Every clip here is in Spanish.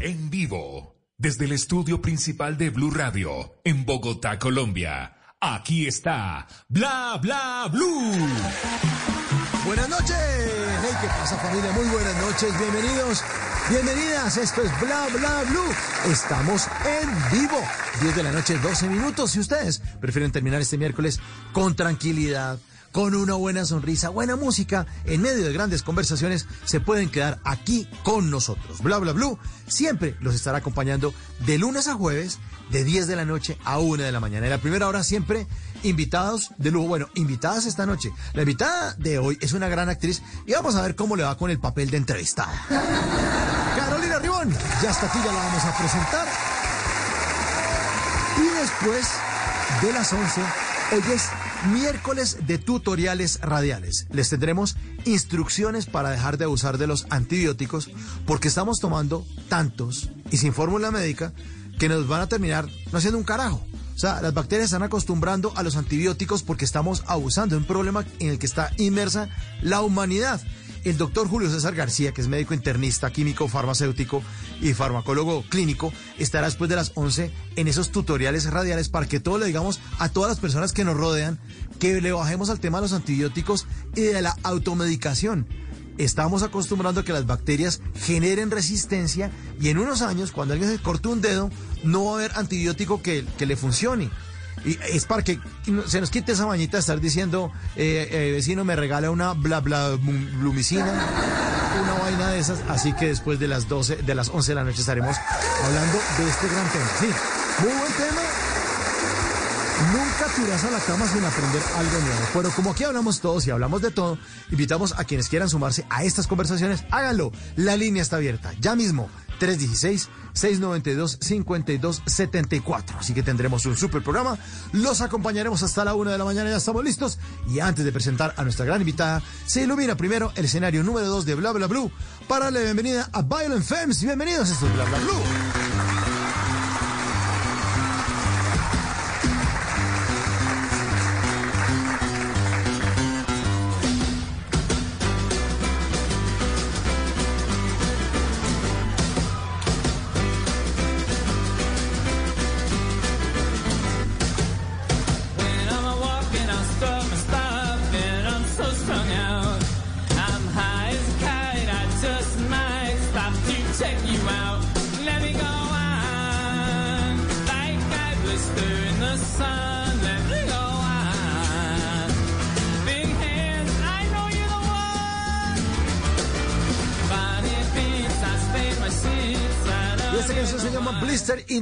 En vivo, desde el estudio principal de Blue Radio, en Bogotá, Colombia. Aquí está Bla Bla Blue. Buenas noches. ¿qué pasa familia? Muy buenas noches. Bienvenidos. Bienvenidas. Esto es Bla Bla Blue. Estamos en vivo. 10 de la noche, 12 minutos. Si ustedes prefieren terminar este miércoles con tranquilidad, con una buena sonrisa, buena música, en medio de grandes conversaciones, se pueden quedar aquí con nosotros. Bla Bla Blue siempre los estará acompañando de lunes a jueves, de 10 de la noche a 1 de la mañana. En la primera hora siempre invitados de lujo. Bueno, invitadas esta noche. La invitada de hoy es una gran actriz y vamos a ver cómo le va con el papel de entrevistada. Carolina Ribón, ya está aquí, ya la vamos a presentar. Y después de las 11, hoy es miércoles de tutoriales radiales. Les tendremos instrucciones para dejar de abusar de los antibióticos porque estamos tomando tantos y sin fórmula médica que nos van a terminar no haciendo un carajo. O sea, las bacterias están acostumbrando a los antibióticos porque estamos abusando de un problema en el que está inmersa la humanidad. El doctor Julio César García, que es médico internista, químico, farmacéutico y farmacólogo clínico, estará después de las 11 en esos tutoriales radiales para que todos le digamos a todas las personas que nos rodean que le bajemos al tema de los antibióticos y de la automedicación estamos acostumbrando a que las bacterias generen resistencia y en unos años, cuando alguien se corte un dedo, no va a haber antibiótico que, que le funcione. Y es para que se nos quite esa mañita de estar diciendo, eh, eh, vecino me regala una bla bla blumicina, una vaina de esas. Así que después de las 12, de las 11 de la noche estaremos hablando de este gran tema. Sí, muy buen tema. Nunca tiras a la cama sin aprender algo nuevo. Pero como aquí hablamos todos y hablamos de todo, invitamos a quienes quieran sumarse a estas conversaciones, háganlo. La línea está abierta. Ya mismo, 316-692-5274. Así que tendremos un super programa. Los acompañaremos hasta la una de la mañana. Ya estamos listos. Y antes de presentar a nuestra gran invitada, se ilumina primero el escenario número 2 de Bla Bla Blue para darle bienvenida a Violent Femmes. Bienvenidos a esto es Bla Bla Blue.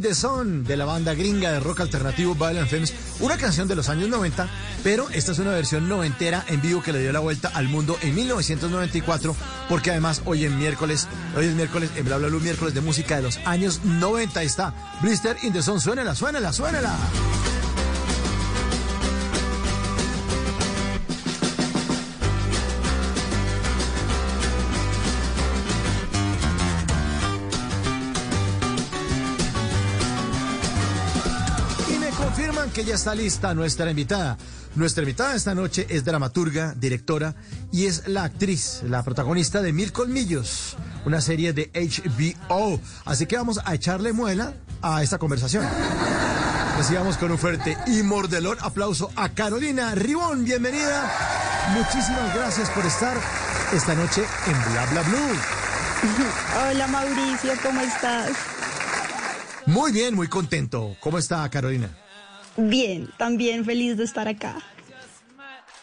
The Sun de la banda gringa de rock alternativo Violent Femmes, una canción de los años 90, pero esta es una versión noventera en vivo que le dio la vuelta al mundo en 1994, porque además hoy en miércoles, hoy es miércoles, en Bla Bla miércoles de música de los años 90 está Blister in the Sun, suénela, suénela, suénela. Ya está lista nuestra invitada. Nuestra invitada esta noche es dramaturga, directora y es la actriz, la protagonista de Mil Colmillos, una serie de HBO. Así que vamos a echarle muela a esta conversación. Recibamos con un fuerte y mordelón aplauso a Carolina Ribón. Bienvenida. Muchísimas gracias por estar esta noche en Bla Bla Blue. Hola Mauricio, ¿cómo estás? Muy bien, muy contento. ¿Cómo está Carolina? Bien, también feliz de estar acá.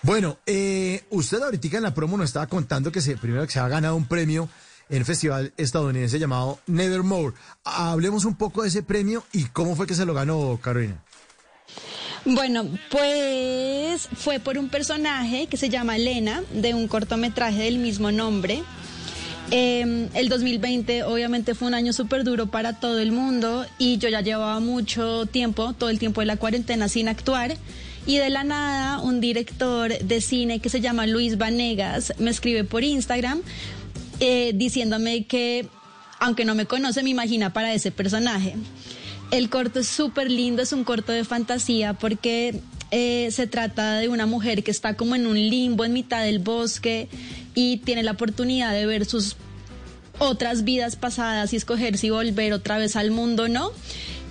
Bueno, eh, usted ahorita en la promo nos estaba contando que se, primero que se ha ganado un premio en el festival estadounidense llamado Nevermore. Hablemos un poco de ese premio y cómo fue que se lo ganó Carolina. Bueno, pues fue por un personaje que se llama Elena, de un cortometraje del mismo nombre. Eh, el 2020 obviamente fue un año súper duro para todo el mundo y yo ya llevaba mucho tiempo, todo el tiempo de la cuarentena sin actuar. Y de la nada, un director de cine que se llama Luis Vanegas me escribe por Instagram eh, diciéndome que, aunque no me conoce, me imagina para ese personaje. El corto es súper lindo, es un corto de fantasía porque eh, se trata de una mujer que está como en un limbo en mitad del bosque y tiene la oportunidad de ver sus otras vidas pasadas y escoger si volver otra vez al mundo o no.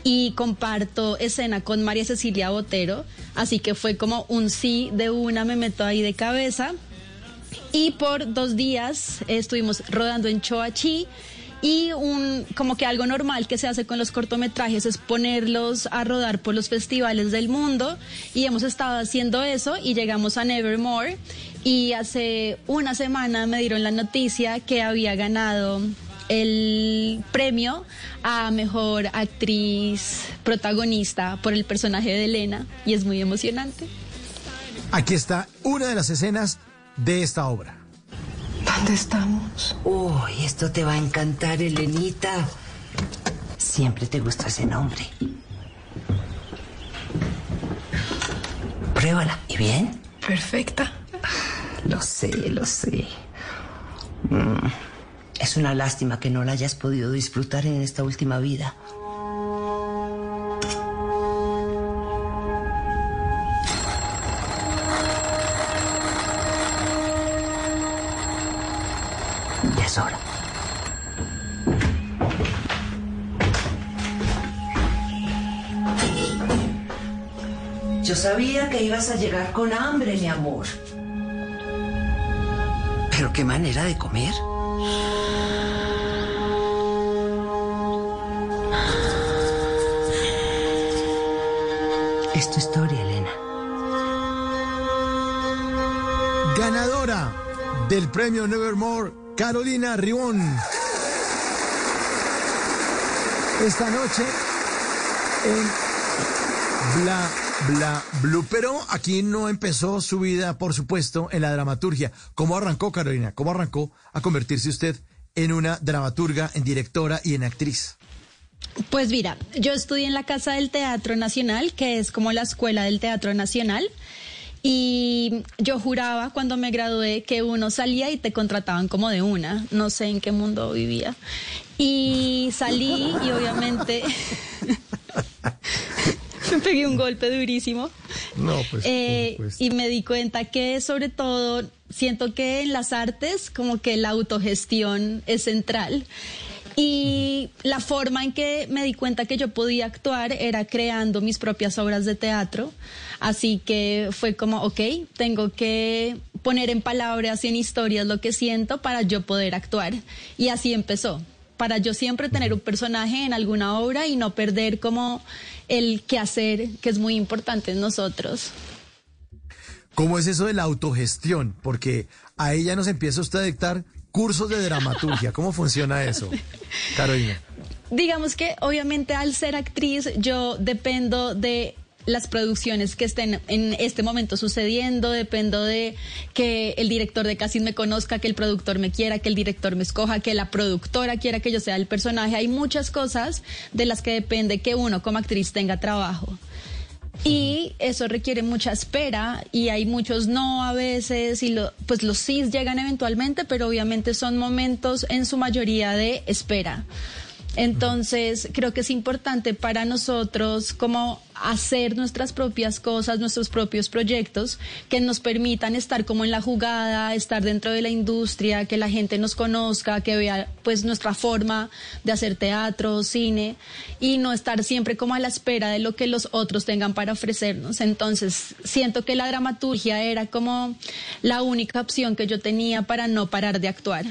Y comparto escena con María Cecilia Botero, así que fue como un sí de una, me meto ahí de cabeza. Y por dos días estuvimos rodando en Choachí y un como que algo normal que se hace con los cortometrajes es ponerlos a rodar por los festivales del mundo y hemos estado haciendo eso y llegamos a Nevermore y hace una semana me dieron la noticia que había ganado el premio a mejor actriz protagonista por el personaje de Elena y es muy emocionante. Aquí está una de las escenas de esta obra. ¿Dónde estamos? Uy, esto te va a encantar, Elenita. Siempre te gusta ese nombre. Pruébala. ¿Y bien? Perfecta. Lo sé, lo sé. Mm, Es una lástima que no la hayas podido disfrutar en esta última vida. Ya es hora. Yo sabía que ibas a llegar con hambre, mi amor. Pero qué manera de comer. Es tu historia, Elena. Ganadora del premio Nevermore, Carolina Ribón. Esta noche en Bla Bla Blue. Pero aquí no empezó su vida, por supuesto, en la dramaturgia. ¿Cómo arrancó, Carolina? ¿Cómo arrancó a convertirse usted en una dramaturga, en directora y en actriz? Pues mira, yo estudié en la Casa del Teatro Nacional, que es como la escuela del Teatro Nacional. Y yo juraba cuando me gradué que uno salía y te contrataban como de una. No sé en qué mundo vivía. Y salí y obviamente me pegué un golpe durísimo. No, pues. Eh, pues, y me di cuenta que sobre todo siento que en las artes como que la autogestión es central. Y la forma en que me di cuenta que yo podía actuar era creando mis propias obras de teatro. Así que fue como, ok, tengo que poner en palabras y en historias lo que siento para yo poder actuar. Y así empezó. Para yo siempre tener un personaje en alguna obra y no perder como el quehacer, que es muy importante en nosotros. ¿Cómo es eso de la autogestión? Porque a ella nos empieza usted a dictar cursos de dramaturgia. ¿Cómo funciona eso, Carolina? Digamos que obviamente al ser actriz yo dependo de las producciones que estén en este momento sucediendo, dependo de que el director de casting me conozca, que el productor me quiera, que el director me escoja, que la productora quiera que yo sea el personaje. Hay muchas cosas de las que depende que uno como actriz tenga trabajo. Y eso requiere mucha espera y hay muchos no a veces y lo, pues los sí llegan eventualmente, pero obviamente son momentos en su mayoría de espera. Entonces, creo que es importante para nosotros como hacer nuestras propias cosas, nuestros propios proyectos que nos permitan estar como en la jugada, estar dentro de la industria, que la gente nos conozca, que vea pues nuestra forma de hacer teatro, cine y no estar siempre como a la espera de lo que los otros tengan para ofrecernos. Entonces, siento que la dramaturgia era como la única opción que yo tenía para no parar de actuar.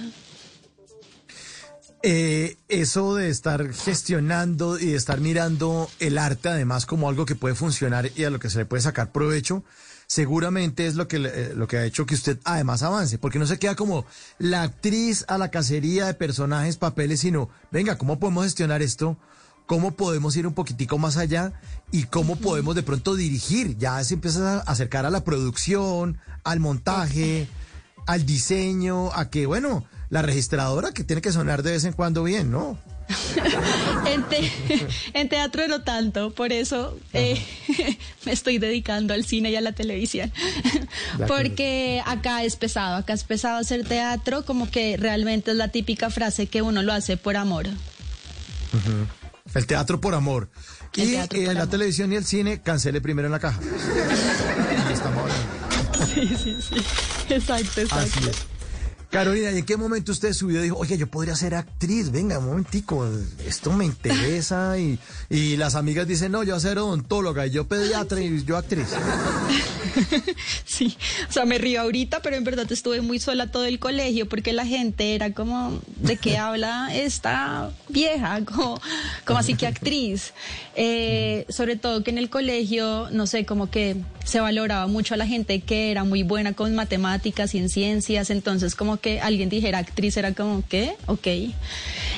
Eh, eso de estar gestionando y de estar mirando el arte además como algo que puede funcionar y a lo que se le puede sacar provecho, seguramente es lo que, eh, lo que ha hecho que usted además avance, porque no se queda como la actriz a la cacería de personajes, papeles, sino, venga, ¿cómo podemos gestionar esto? ¿Cómo podemos ir un poquitico más allá? ¿Y cómo podemos de pronto dirigir? Ya se empieza a acercar a la producción, al montaje, al diseño, a que, bueno, la registradora que tiene que sonar de vez en cuando bien, ¿no? En, te- en teatro no tanto, por eso eh, me estoy dedicando al cine y a la televisión. Porque acá es pesado, acá es pesado hacer teatro, como que realmente es la típica frase que uno lo hace por amor. El teatro por amor. El y eh, por la amor. televisión y el cine cancele primero en la caja. Estamos hablando. Sí, sí, sí. Exacto, exacto. Así es. Carolina, ¿y en qué momento usted subió y dijo, oye, yo podría ser actriz? Venga, un momentico, esto me interesa. Y, y las amigas dicen, no, yo voy a ser odontóloga, y yo pediatra y yo actriz. Sí, o sea, me río ahorita, pero en verdad estuve muy sola todo el colegio porque la gente era como, ¿de qué habla esta vieja? Como, así que actriz. Eh, sobre todo que en el colegio, no sé, como que se valoraba mucho a la gente que era muy buena con matemáticas y en ciencias, entonces como que alguien dijera actriz era como, ¿qué? Ok.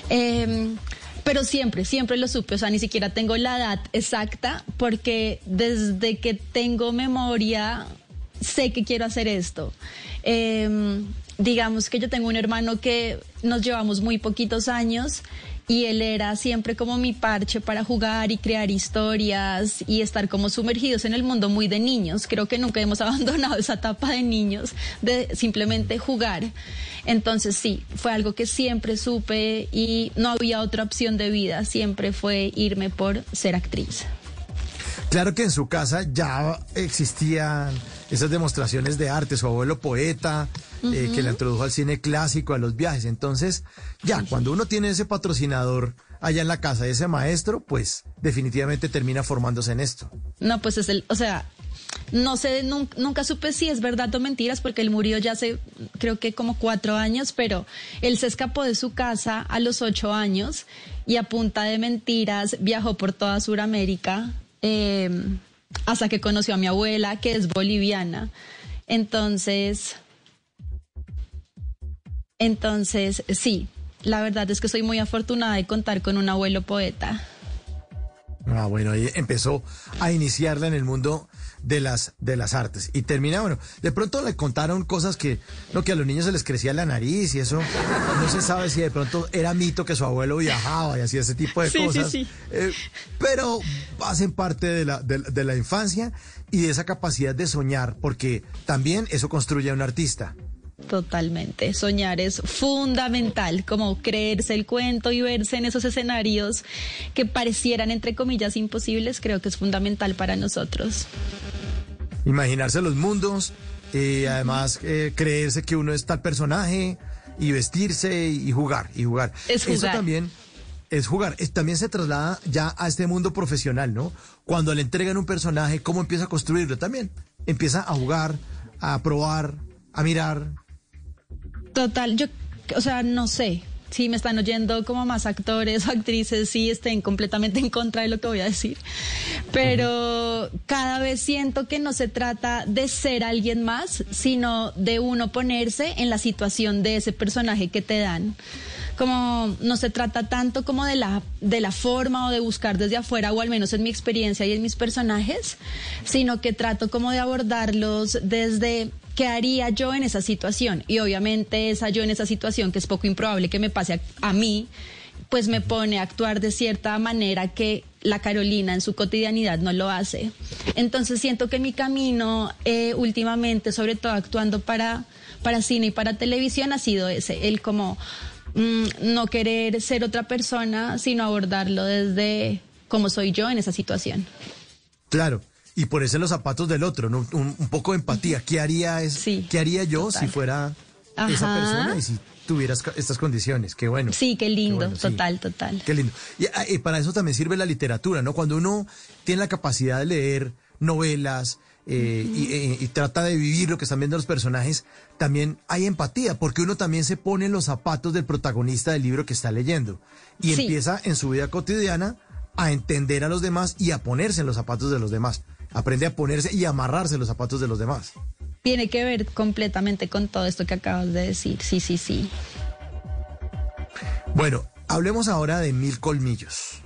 Em, pero siempre, siempre lo supe, o sea, ni siquiera tengo la edad exacta porque desde que tengo memoria sé que quiero hacer esto. Em, digamos que yo tengo un hermano que nos llevamos muy poquitos años y él era siempre como mi parche para jugar y crear historias y estar como sumergidos en el mundo muy de niños. Creo que nunca hemos abandonado esa etapa de niños, de simplemente jugar. Entonces sí, fue algo que siempre supe y no había otra opción de vida, siempre fue irme por ser actriz. Claro que en su casa ya existían esas demostraciones de arte, su abuelo poeta, eh, que le introdujo al cine clásico, a los viajes. Entonces, ya, cuando uno tiene ese patrocinador allá en la casa, ese maestro, pues definitivamente termina formándose en esto. No, pues es el, o sea, no sé, nunca, nunca supe si es verdad o mentiras, porque él murió ya hace, creo que como cuatro años, pero él se escapó de su casa a los ocho años y a punta de mentiras viajó por toda Sudamérica eh, hasta que conoció a mi abuela, que es boliviana. Entonces, entonces, sí, la verdad es que soy muy afortunada de contar con un abuelo poeta. Ah, bueno, ahí empezó a iniciarla en el mundo de las, de las artes. Y termina, bueno, de pronto le contaron cosas que, no, que a los niños se les crecía la nariz y eso. No se sabe si de pronto era mito que su abuelo viajaba y hacía ese tipo de Sí, sí, cosas. sí. Eh, pero hacen parte de la, de, de la infancia y de esa capacidad de soñar, porque también eso construye a un artista. Totalmente. Soñar es fundamental, como creerse el cuento y verse en esos escenarios que parecieran, entre comillas, imposibles, creo que es fundamental para nosotros. Imaginarse los mundos, eh, además eh, creerse que uno es tal personaje y vestirse y jugar y jugar. Es Eso jugar. también es jugar. También se traslada ya a este mundo profesional, ¿no? Cuando le entregan un personaje, ¿cómo empieza a construirlo? También empieza a jugar, a probar, a mirar. Total, yo, o sea, no sé. Si me están oyendo como más actores o actrices, sí estén completamente en contra de lo que voy a decir. Pero cada vez siento que no se trata de ser alguien más, sino de uno ponerse en la situación de ese personaje que te dan. Como no se trata tanto como de la, de la forma o de buscar desde afuera, o al menos en mi experiencia y en mis personajes, sino que trato como de abordarlos desde qué haría yo en esa situación. Y obviamente esa yo en esa situación, que es poco improbable que me pase a, a mí, pues me pone a actuar de cierta manera que la Carolina en su cotidianidad no lo hace. Entonces siento que mi camino eh, últimamente, sobre todo actuando para, para cine y para televisión, ha sido ese, el como mm, no querer ser otra persona, sino abordarlo desde cómo soy yo en esa situación. Claro. Y ponerse los zapatos del otro, ¿no? Un, un poco de empatía. ¿Qué haría, es, Sí, ¿qué haría yo total. si fuera esa persona y si tuvieras estas condiciones? Qué bueno. Sí, qué lindo, bueno, sí. total, total. Qué lindo. Y, ah, y para eso también sirve la literatura, ¿no? Cuando uno tiene la capacidad de leer novelas eh, y, eh, y trata de vivir lo que están viendo los personajes, también hay empatía, porque uno también se pone en los zapatos del protagonista del libro que está leyendo y Sí. empieza en su vida cotidiana a entender a los demás y a ponerse en los zapatos de los demás. Aprende a ponerse y amarrarse los zapatos de los demás. Tiene que ver completamente con todo esto que acabas de decir. Sí, sí, sí. Bueno, hablemos ahora de Mil Colmillos.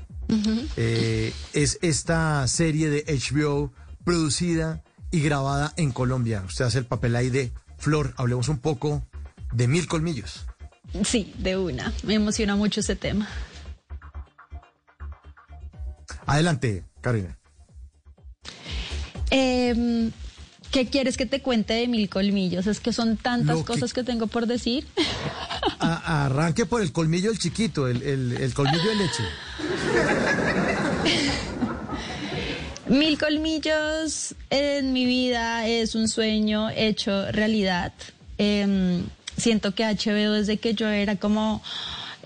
Eh, es esta serie de HBO producida y grabada en Colombia. Usted hace el papel ahí de Flor. Hablemos un poco de Mil Colmillos. Sí, de una. Me emociona mucho ese tema. Adelante, Carolina. Em, ¿Qué quieres que te cuente de mil colmillos? Es que son tantas que- cosas que tengo por decir. A- arranque por el colmillo el chiquito, el, el- el colmillo de leche. Mil colmillos en mi vida es un sueño hecho realidad. Em, siento que HBO desde que yo era como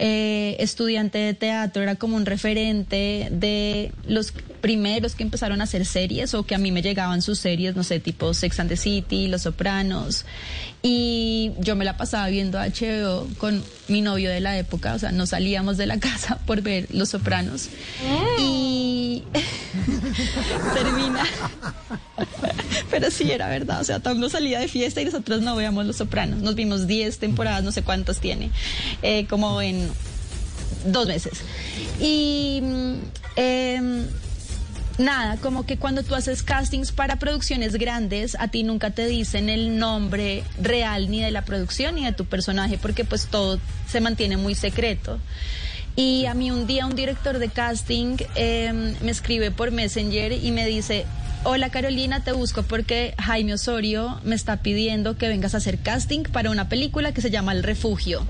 eh, estudiante de teatro era como un referente de los primeros que empezaron a hacer series o que a mí me llegaban sus series, no sé, tipo Sex and the City, Los Sopranos. Y yo me la pasaba viendo HBO con mi novio de la época, o sea, no salíamos de la casa por ver Los Sopranos. Y termina. Pero sí, era verdad. O sea, Tom salía de fiesta y nosotros no veíamos Los Sopranos. Nos vimos 10 temporadas, no sé cuántas tiene, eh, como en dos meses. Y mm, em, nada, como que cuando tú haces castings para producciones grandes, a ti nunca te dicen el nombre real ni de la producción ni de tu personaje, porque pues todo se mantiene muy secreto. Y a mí un día un director de casting eh, me escribe por Messenger y me dice, hola Carolina, te busco porque Jaime Osorio me está pidiendo que vengas a hacer casting para una película que se llama El Refugio.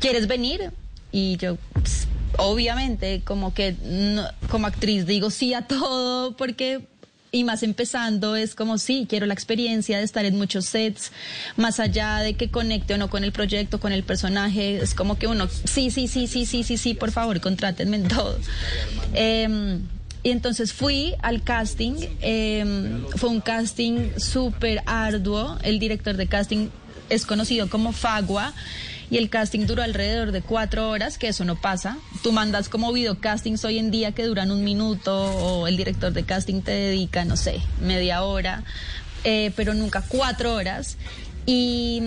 ¿Quieres venir? Y yo, "Ps, obviamente, como que no- como actriz digo sí a todo porque y más empezando es como sí, quiero la experiencia de estar en muchos sets, más allá de que conecte o no con el proyecto, con el personaje, es como que uno, sí, sí, sí, sí, sí, sí, sí, por favor, contrátenme en todo. Em, y entonces fui al casting, em, fue un casting súper arduo, el director de casting es conocido como Fagua y el casting duró alrededor de cuatro horas, que eso no pasa. Tú mandas como videocastings hoy en día que duran un minuto o el director de casting te dedica, no sé, media hora, eh, pero nunca cuatro horas. Y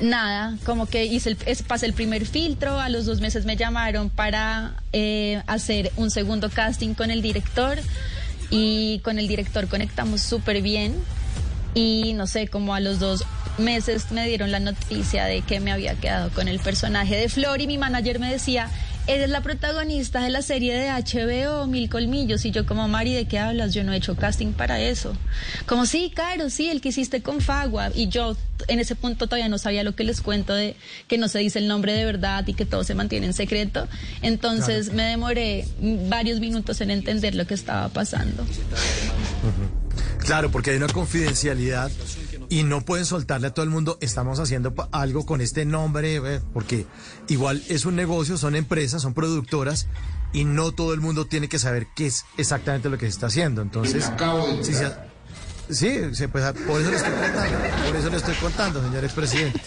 nada, como que hice el, pasé el primer filtro, a los dos meses me llamaron para eh, hacer un segundo casting con el director y con el director conectamos súper bien y no sé, como a los dos meses me dieron la noticia de que me había quedado con el personaje de Flor y mi manager me decía, eres la protagonista de la serie de HBO Mil Colmillos y yo como Mari, ¿de qué hablas? Yo no he hecho casting para eso. Como sí, claro, sí, el que hiciste con Fagua y yo en ese punto todavía no sabía lo que les cuento de que no se dice el nombre de verdad y que todo se mantiene en secreto. Entonces me demoré varios minutos en entender lo que estaba pasando. Claro, porque hay una confidencialidad y no pueden soltarle a todo el mundo, estamos haciendo algo con este nombre, eh, porque igual es un negocio, son empresas, son productoras y no todo el mundo tiene que saber qué es exactamente lo que se está haciendo. Entonces, si se ha- sí, se- pues, por eso le estoy contando, por eso le estoy contando, señor expresidente.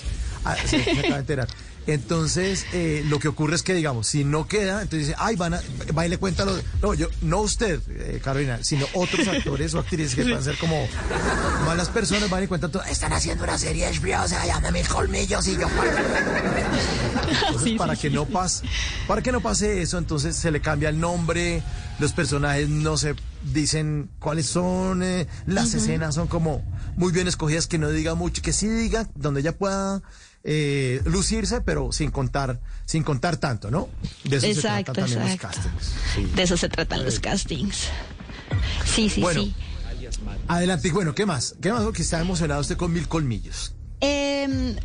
Ah, sí, se acaba de enterar. Entonces, eh, lo que ocurre es que, digamos, si no queda, entonces dice, ay, van a, va y le cuenta lo No, yo, no usted, eh, Carolina, sino otros actores o actrices que puedan ser como malas personas, van y cuentan todo. Están haciendo una serie de HBO, se llama Mil Colmillos y yo. Entonces, para que no pase, para que no pase eso, entonces se le cambia el nombre, los personajes no se dicen cuáles son, eh, las escenas son como muy bien escogidas, que no diga mucho, que sí diga donde ella pueda eh, lucirse, pero sin contar, sin contar tanto, ¿no? De eso Exacto, se tratan también los castings. Sí. De eso se tratan los castings. Sí, sí, Bueno. sí. Adelante, y bueno, ¿qué más? ¿Qué más? Porque está emocionado usted con mil colmillos. Em,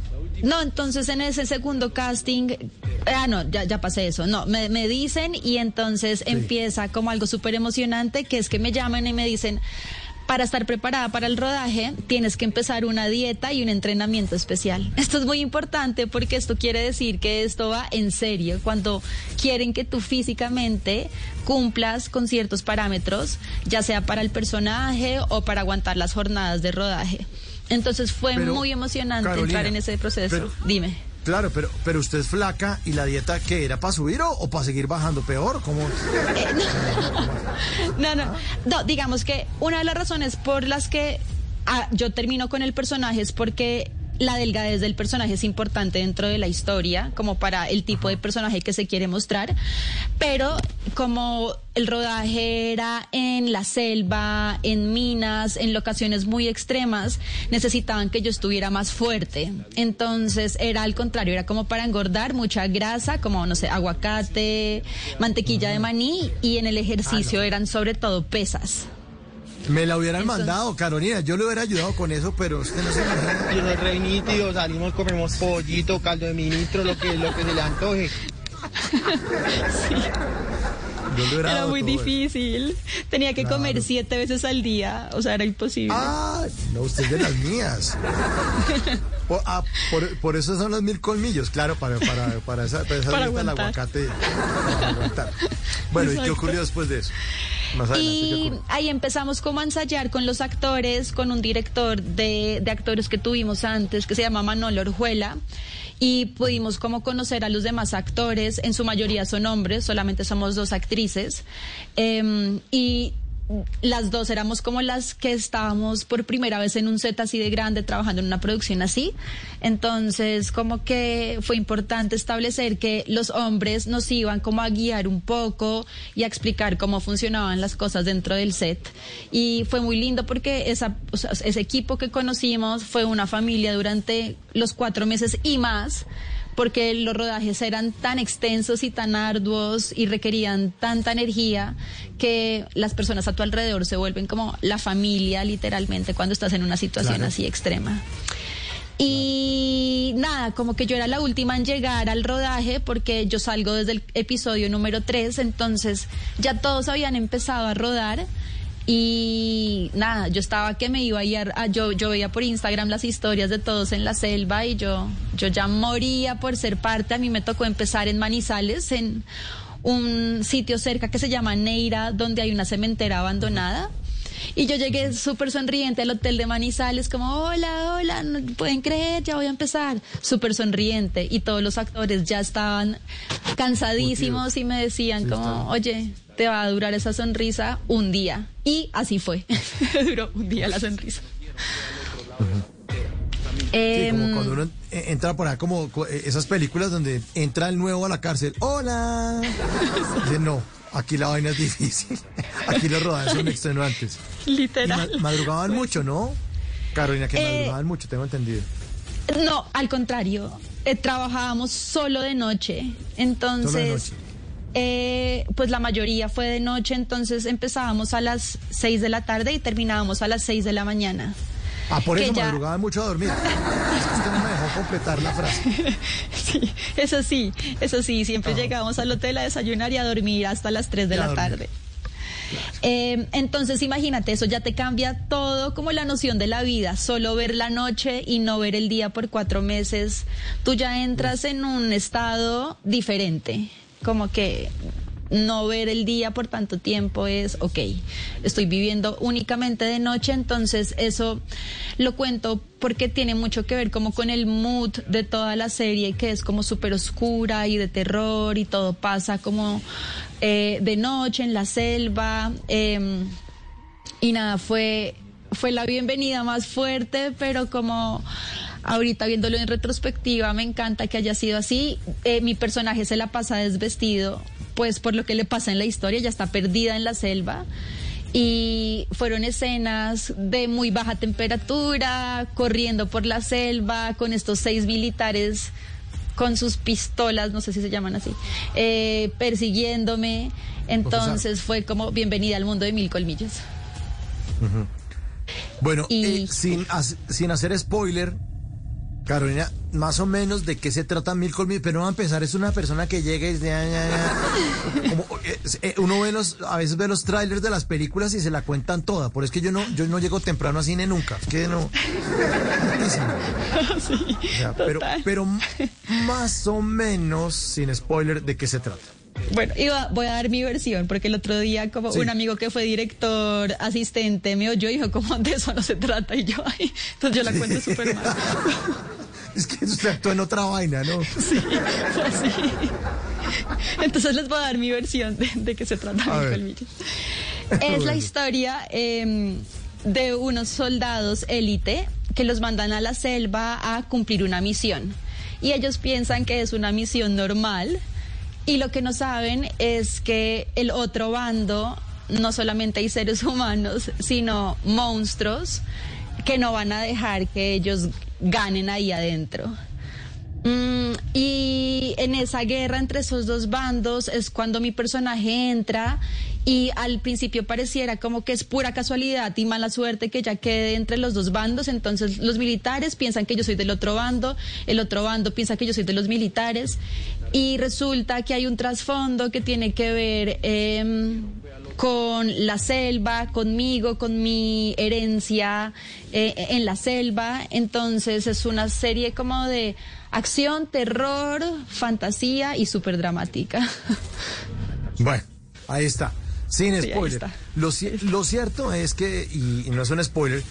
no, entonces en ese segundo casting, ah, no, ya, ya pasé eso, no, me, me dicen y entonces empieza como algo súper emocionante, que es que me llaman y me dicen, para estar preparada para el rodaje, tienes que empezar una dieta y un entrenamiento especial. Esto es muy importante porque esto quiere decir que esto va en serio. Cuando quieren que tú físicamente cumplas con ciertos parámetros, ya sea para el personaje o para aguantar las jornadas de rodaje. Entonces fue Pero, muy emocionante Carolina, entrar en ese proceso. pero- Dime. Claro, pero, pero usted es flaca y la dieta que era para subir o, para seguir bajando peor, ¿cómo? No, no, no, digamos que una de las razones por las que ah, yo termino con el personaje es porque la delgadez del personaje es importante dentro de la historia, como para el tipo de personaje que se quiere mostrar, pero como el rodaje era en la selva, en minas, en locaciones muy extremas, necesitaban que yo estuviera más fuerte. Entonces era al contrario, era como para engordar mucha grasa, como no sé, aguacate, mantequilla de maní y en el ejercicio eran sobre todo pesas. Me la hubieran Entonces- mandado, Carolina. Yo le hubiera ayudado con eso, pero usted no se imagina. Y uno es re nítido, salimos, comemos pollito, caldo de ministro, lo que, lo que se le antoje. Yo le hubiera Era dado muy eso. difícil. Tenía que Claro. comer siete veces al día, o sea, era imposible. Ah, no, usted es de las mías. Por, ah, por, por eso son los mil colmillos, claro, para, para, para esa, para esa Para dieta del aguantar. aguacate. para aguantar. Bueno, ¿y qué ocurrió después de eso? Más adelante, ¿qué Y ahí empezamos como a ensayar con los actores, con un director de, de actores que tuvimos antes, que se llama Manolo Orjuela, y pudimos como conocer a los demás actores, en su mayoría son hombres, solamente somos dos actrices, Em, y las dos éramos como las que estábamos por primera vez en un set así de grande, trabajando en una producción así. Entonces, como que fue importante establecer que los hombres nos iban como a guiar un poco y a explicar cómo funcionaban las cosas dentro del set. Y fue muy lindo porque ese equipo que conocimos fue una familia durante los cuatro meses y más porque los rodajes eran tan extensos y tan arduos y requerían tanta energía que las personas a tu alrededor se vuelven como la familia literalmente cuando estás en una situación Claro. así extrema. Y nada, como que yo era la última en llegar al rodaje porque yo salgo desde el episodio número 3, entonces ya todos habían empezado a rodar y nada, yo estaba que me iba a ir a, yo, yo veía por Instagram las historias de todos en la selva y yo, yo ya moría por ser parte. A mí me tocó empezar en Manizales, en un sitio cerca que se llama Neira, donde hay una cementera abandonada. Y yo llegué súper sonriente al hotel de Manizales, como, hola, hola, no pueden creer, ya voy a empezar. Súper sonriente. Y todos los actores ya estaban cansadísimos y me decían Sí, como, oye, te va a durar esa sonrisa un día. Y así fue. Duró un día la sonrisa. Sí, Em, como cuando uno entra por ahí, como co- eh, esas películas donde entra el nuevo a la cárcel. ¡Hola! Dice, no, aquí la vaina es difícil. Aquí los rodajes son extenuantes. Y literal. ma- madrugaban mucho, ¿no? Carolina, que Eh, madrugaban mucho, tengo entendido. No, al contrario. eh, trabajábamos solo de noche. Entonces, Solo de noche. Eh, pues la mayoría fue de noche. Entonces empezábamos a las 6 de la tarde y terminábamos a las 6 de la mañana. Ah, por eso ya- madrugaban mucho a dormir. Es que usted no me dejó completar la frase. Sí, eso sí, eso sí. Siempre llegábamos al hotel a desayunar y a dormir hasta las 3 de Y la tarde. Eh, entonces imagínate, eso ya te cambia todo como la noción de la vida, solo ver la noche y no ver el día por cuatro meses, tú ya entras en un estado diferente, como que no ver el día por tanto tiempo es, ok, estoy viviendo únicamente de noche, entonces eso lo cuento porque tiene mucho que ver como con el mood de toda la serie, que es como súper oscura y de terror y todo pasa como eh, de noche en la selva. em, y nada, fue, fue la bienvenida más fuerte, pero como ahorita viéndolo en retrospectiva, me encanta que haya sido así. Eh, mi personaje se la pasa desvestido, pues por lo que le pasa en la historia, ya está perdida en la selva. Y fueron escenas de muy baja temperatura, corriendo por la selva, con estos seis militares con sus pistolas, no sé si se llaman así, eh, persiguiéndome. Entonces fue como bienvenida al mundo de mil colmillos. Bueno, Y- eh, sin, sin hacer spoiler, Carolina, más o menos de qué se trata Mil Colmillos, pero no va a empezar, es una persona que llega y ya. Como, eh, uno ve los, a veces ve los trailers de las películas y se la cuentan toda, por es que yo no, yo no llego temprano a cine nunca, es que no. O sea, pero, pero más o menos, sin spoiler, de qué se trata. Bueno, iba, voy a dar mi versión, porque el otro día como Sí. un amigo que fue director, asistente, me oyó y dijo, como de eso no se trata? Y yo, ay, entonces yo la cuento súper mal. Es que usted actuó en otra vaina, ¿no? Sí, fue así. Entonces les voy a dar mi versión de, de qué se trata A ver. Es la historia eh, de unos soldados élite que los mandan a la selva a cumplir una misión. Y ellos piensan que es una misión normal. Y lo que no saben es que el otro bando no solamente hay seres humanos, sino monstruos que no van a dejar que ellos ganen ahí adentro. Mm, y en esa guerra entre esos dos bandos es cuando mi personaje entra y al principio pareciera como que es pura casualidad y mala suerte que ya quede entre los dos bandos, entonces los militares piensan que yo soy del otro bando, el otro bando piensa que yo soy de los militares y resulta que hay un trasfondo que tiene que ver... em, con la selva, conmigo, con mi herencia eh, en la selva. Entonces es una serie como de acción, terror, fantasía y súper dramática. Bueno, ahí está. Sin spoiler. Lo, ci- lo cierto es que, y, y no es un spoiler,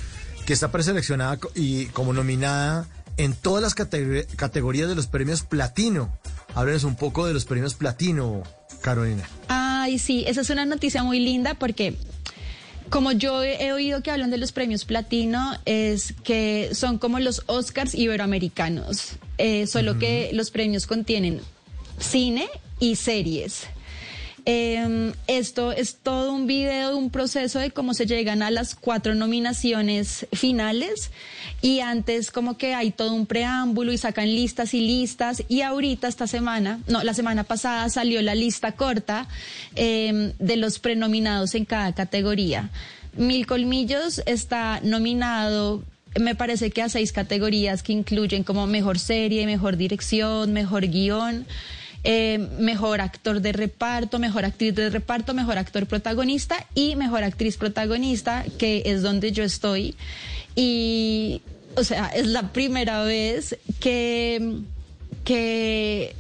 que está preseleccionada y como nominada en todas las categorías de los premios Platino. Háblenos un poco de los premios Platino, Carolina. Ay, sí, esa es una noticia muy linda porque como yo he, oído que hablan de los premios platino, es que son como los Oscars iberoamericanos, eh, solo que los premios contienen cine y series. Eh, esto es todo un video, un proceso de cómo se llegan a las cuatro nominaciones finales. Y antes como que hay todo un preámbulo y sacan listas y listas. Y ahorita esta semana, no, la semana pasada salió la lista corta eh, de los prenominados en cada categoría. Mil Colmillos está nominado me parece que a seis categorías que incluyen como mejor serie, mejor dirección, mejor guion, eh, mejor actor de reparto, mejor actriz de reparto, mejor actor protagonista y mejor actriz protagonista, que es donde yo estoy. Y, o sea, es la primera vez que, que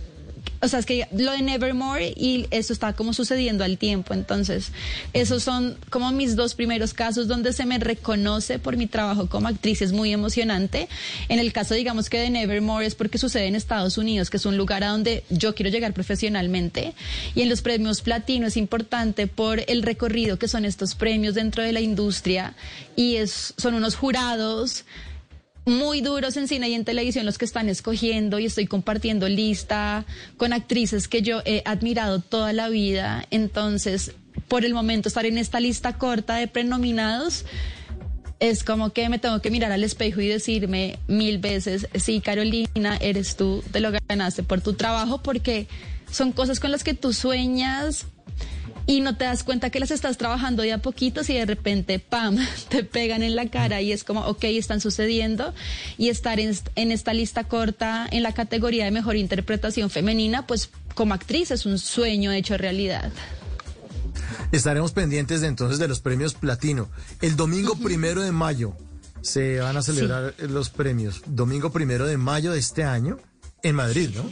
o sea, es que lo de Nevermore y eso está como sucediendo al tiempo. Entonces, esos son como mis dos primeros casos donde se me reconoce por mi trabajo como actriz. Es muy emocionante. En el caso, digamos que de Nevermore es porque sucede en Estados Unidos, que es un lugar a donde yo quiero llegar profesionalmente. Y en los premios platino es importante por el recorrido que son estos premios dentro de la industria. Y es, son unos jurados muy duros en cine y en televisión los que están escogiendo y estoy compartiendo lista con actrices que yo he admirado toda la vida. Entonces, por el momento estar en esta lista corta de prenominados es como que me tengo que mirar al espejo y decirme mil veces, sí, Carolina, eres tú, te lo ganaste por tu trabajo porque son cosas con las que tú sueñas y no te das cuenta que las estás trabajando de a poquitos y de repente, pam, te pegan en la cara y es como, ok, están sucediendo. Y estar en, en esta lista corta en la categoría de mejor interpretación femenina, pues como actriz es un sueño hecho realidad. Estaremos pendientes de entonces de los premios Platino. El domingo primero de mayo se van a celebrar los premios. Domingo primero de mayo de este año en Madrid, ¿no?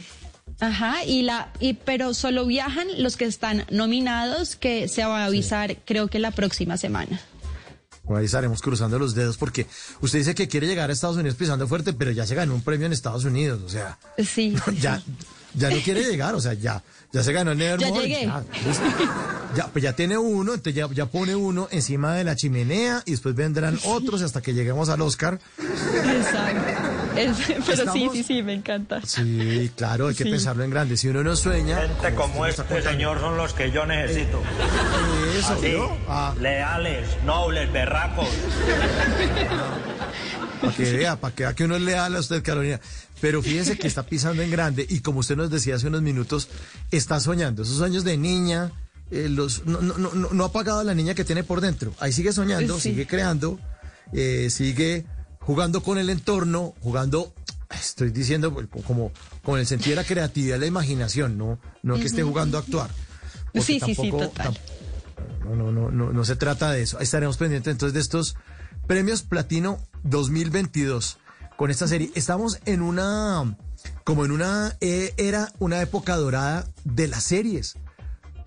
Ajá, y la, y, pero solo viajan los que están nominados, que se va a avisar creo que la próxima semana. Ahí estaremos cruzando los dedos porque usted dice que quiere llegar a Estados Unidos pisando fuerte, pero ya se ganó un premio en Estados Unidos, o sea, Sí. ya, ya no quiere llegar, o sea, ya, ya se ganó en Nevermore. llegué. Ya, listo. Ya, pues ya tiene uno, entonces ya, ya pone uno encima de la chimenea y después vendrán otros hasta que lleguemos al Oscar. Exacto. Es- pero sí, Estamos- sí, sí, me encanta. Sí, claro, hay que Sí. pensarlo en grande. Si uno no sueña. Gente como este señor son los que yo necesito. Eso, Así, ¿no? Ah, leales, nobles, berracos. para que vea, para que vea que uno es leal a usted, Carolina. Pero fíjense que está pisando en grande y como usted nos decía hace unos minutos, está soñando. Esos sueños de niña, eh, los, no, no, no, no ha apagado a la niña que tiene por dentro. Ahí sigue soñando, Sí. sigue creando, eh, sigue jugando con el entorno, jugando, estoy diciendo pues, como, como en el sentido de la creatividad y la imaginación, no, no que esté jugando a actuar. Sí, sí, sí, tampoco- total. no, no, no, no, no se trata de eso. Ahí Estaremos pendientes entonces de estos premios Platino 2022 con esta serie. Estamos en una, como en una eh, era, una época dorada de las series.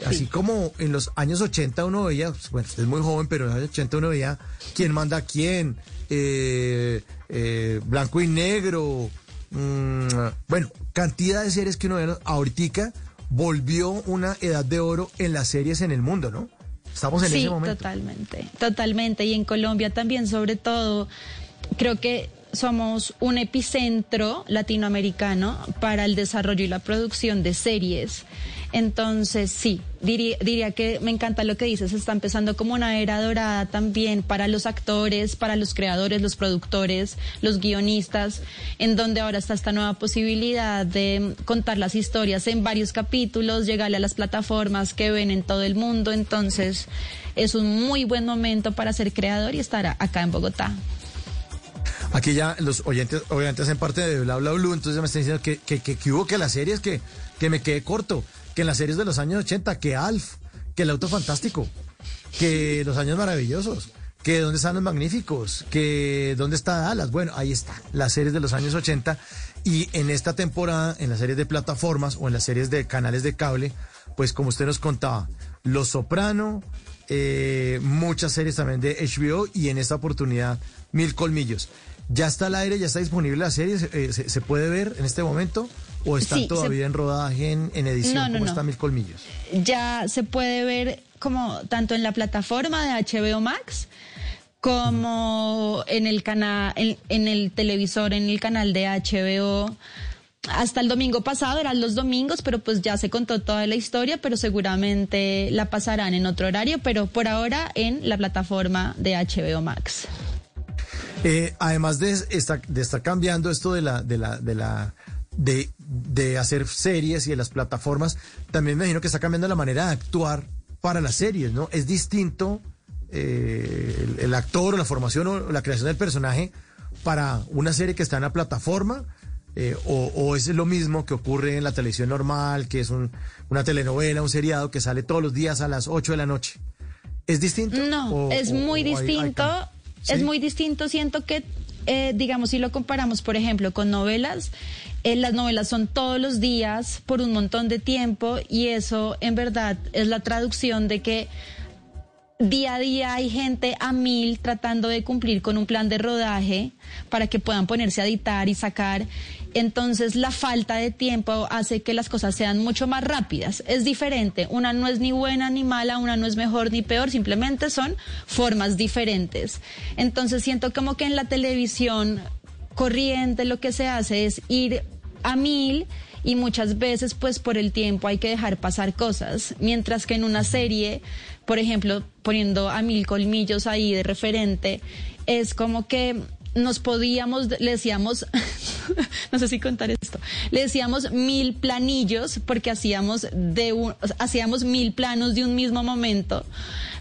Así como en los años 80 uno veía, pues, bueno, usted es muy joven, pero en los años 80 uno veía quién manda a quién, eh, eh, blanco y negro, mm, bueno, cantidad de series que uno ve. Ahorita volvió una edad de oro en las series en el mundo, ¿no? Estamos en sí, ese momento. totalmente, totalmente. Y en Colombia también, sobre todo, creo que somos un epicentro latinoamericano para el desarrollo y la producción de series. Entonces, sí, diría, diría que me encanta lo que dices, está empezando como una era dorada también para los actores, para los creadores, los productores, los guionistas, en donde ahora está esta nueva posibilidad de contar las historias en varios capítulos, llegarle a las plataformas que ven en todo el mundo. Entonces, es un muy buen momento para ser creador y estar acá en Bogotá. Aquí ya los oyentes, obviamente hacen parte de Bla Bla Blue, entonces ya me están diciendo que, que, que, que hubo que las series que, que me quedé corto, que en las series de los años 80, que Alf, que el auto fantástico, que los años maravillosos, que dónde están los magníficos, que dónde está Dallas. Bueno, ahí está, las series de los años 80 y en esta temporada, en las series de plataformas o en las series de canales de cable, pues como usted nos contaba, Los Soprano, eh, muchas series también de HBO y en esta oportunidad Mil Colmillos. ¿Ya está al aire? ¿Ya está disponible la serie? ¿Se, eh, puede ver en este momento? ¿O están Sí, se- todavía en rodaje, en, en edición? No, no, ¿Cómo no. está Mil Colmillos? ya se puede ver como tanto en la plataforma de HBO Max como en el canal, en, en el televisor, en el canal de HBO. Hasta el domingo pasado eran los domingos, pero pues ya se contó toda la historia, pero seguramente la pasarán en otro horario, pero por ahora en la plataforma de HBO Max. Eh, además de estar, de estar cambiando esto de la, de la, de la, de, de hacer series y de las plataformas, también me imagino que está cambiando la manera de actuar para las series, ¿no? Es distinto eh, el, el actor o la formación o la creación del personaje para una serie que está en la plataforma. eh, o, o es lo mismo que ocurre en la televisión normal, que es un- una telenovela, un seriado que sale todos los días a las 8 de la noche. ¿Es distinto? No, ¿O- es muy o hay- hay distinto. Es muy distinto. Siento que, eh, digamos, si lo comparamos, por ejemplo, con novelas, eh, las novelas son todos los días por un montón de tiempo y eso, en verdad, es la traducción de que día a día hay gente a mil tratando de cumplir con un plan de rodaje para que puedan ponerse a editar y sacar. Entonces la falta de tiempo hace que las cosas sean mucho más rápidas. Es diferente. Una no es ni buena ni mala, una no es mejor ni peor, simplemente son formas diferentes. Entonces siento como que en la televisión corriente lo que se hace es ir a mil y muchas veces pues por el tiempo hay que dejar pasar cosas, mientras que en una serie, por ejemplo, poniendo a mil colmillos ahí de referente, es como que nos podíamos, le decíamos, no sé si contar esto, le decíamos mil planillos porque hacíamos de un, hacíamos mil planos de un mismo momento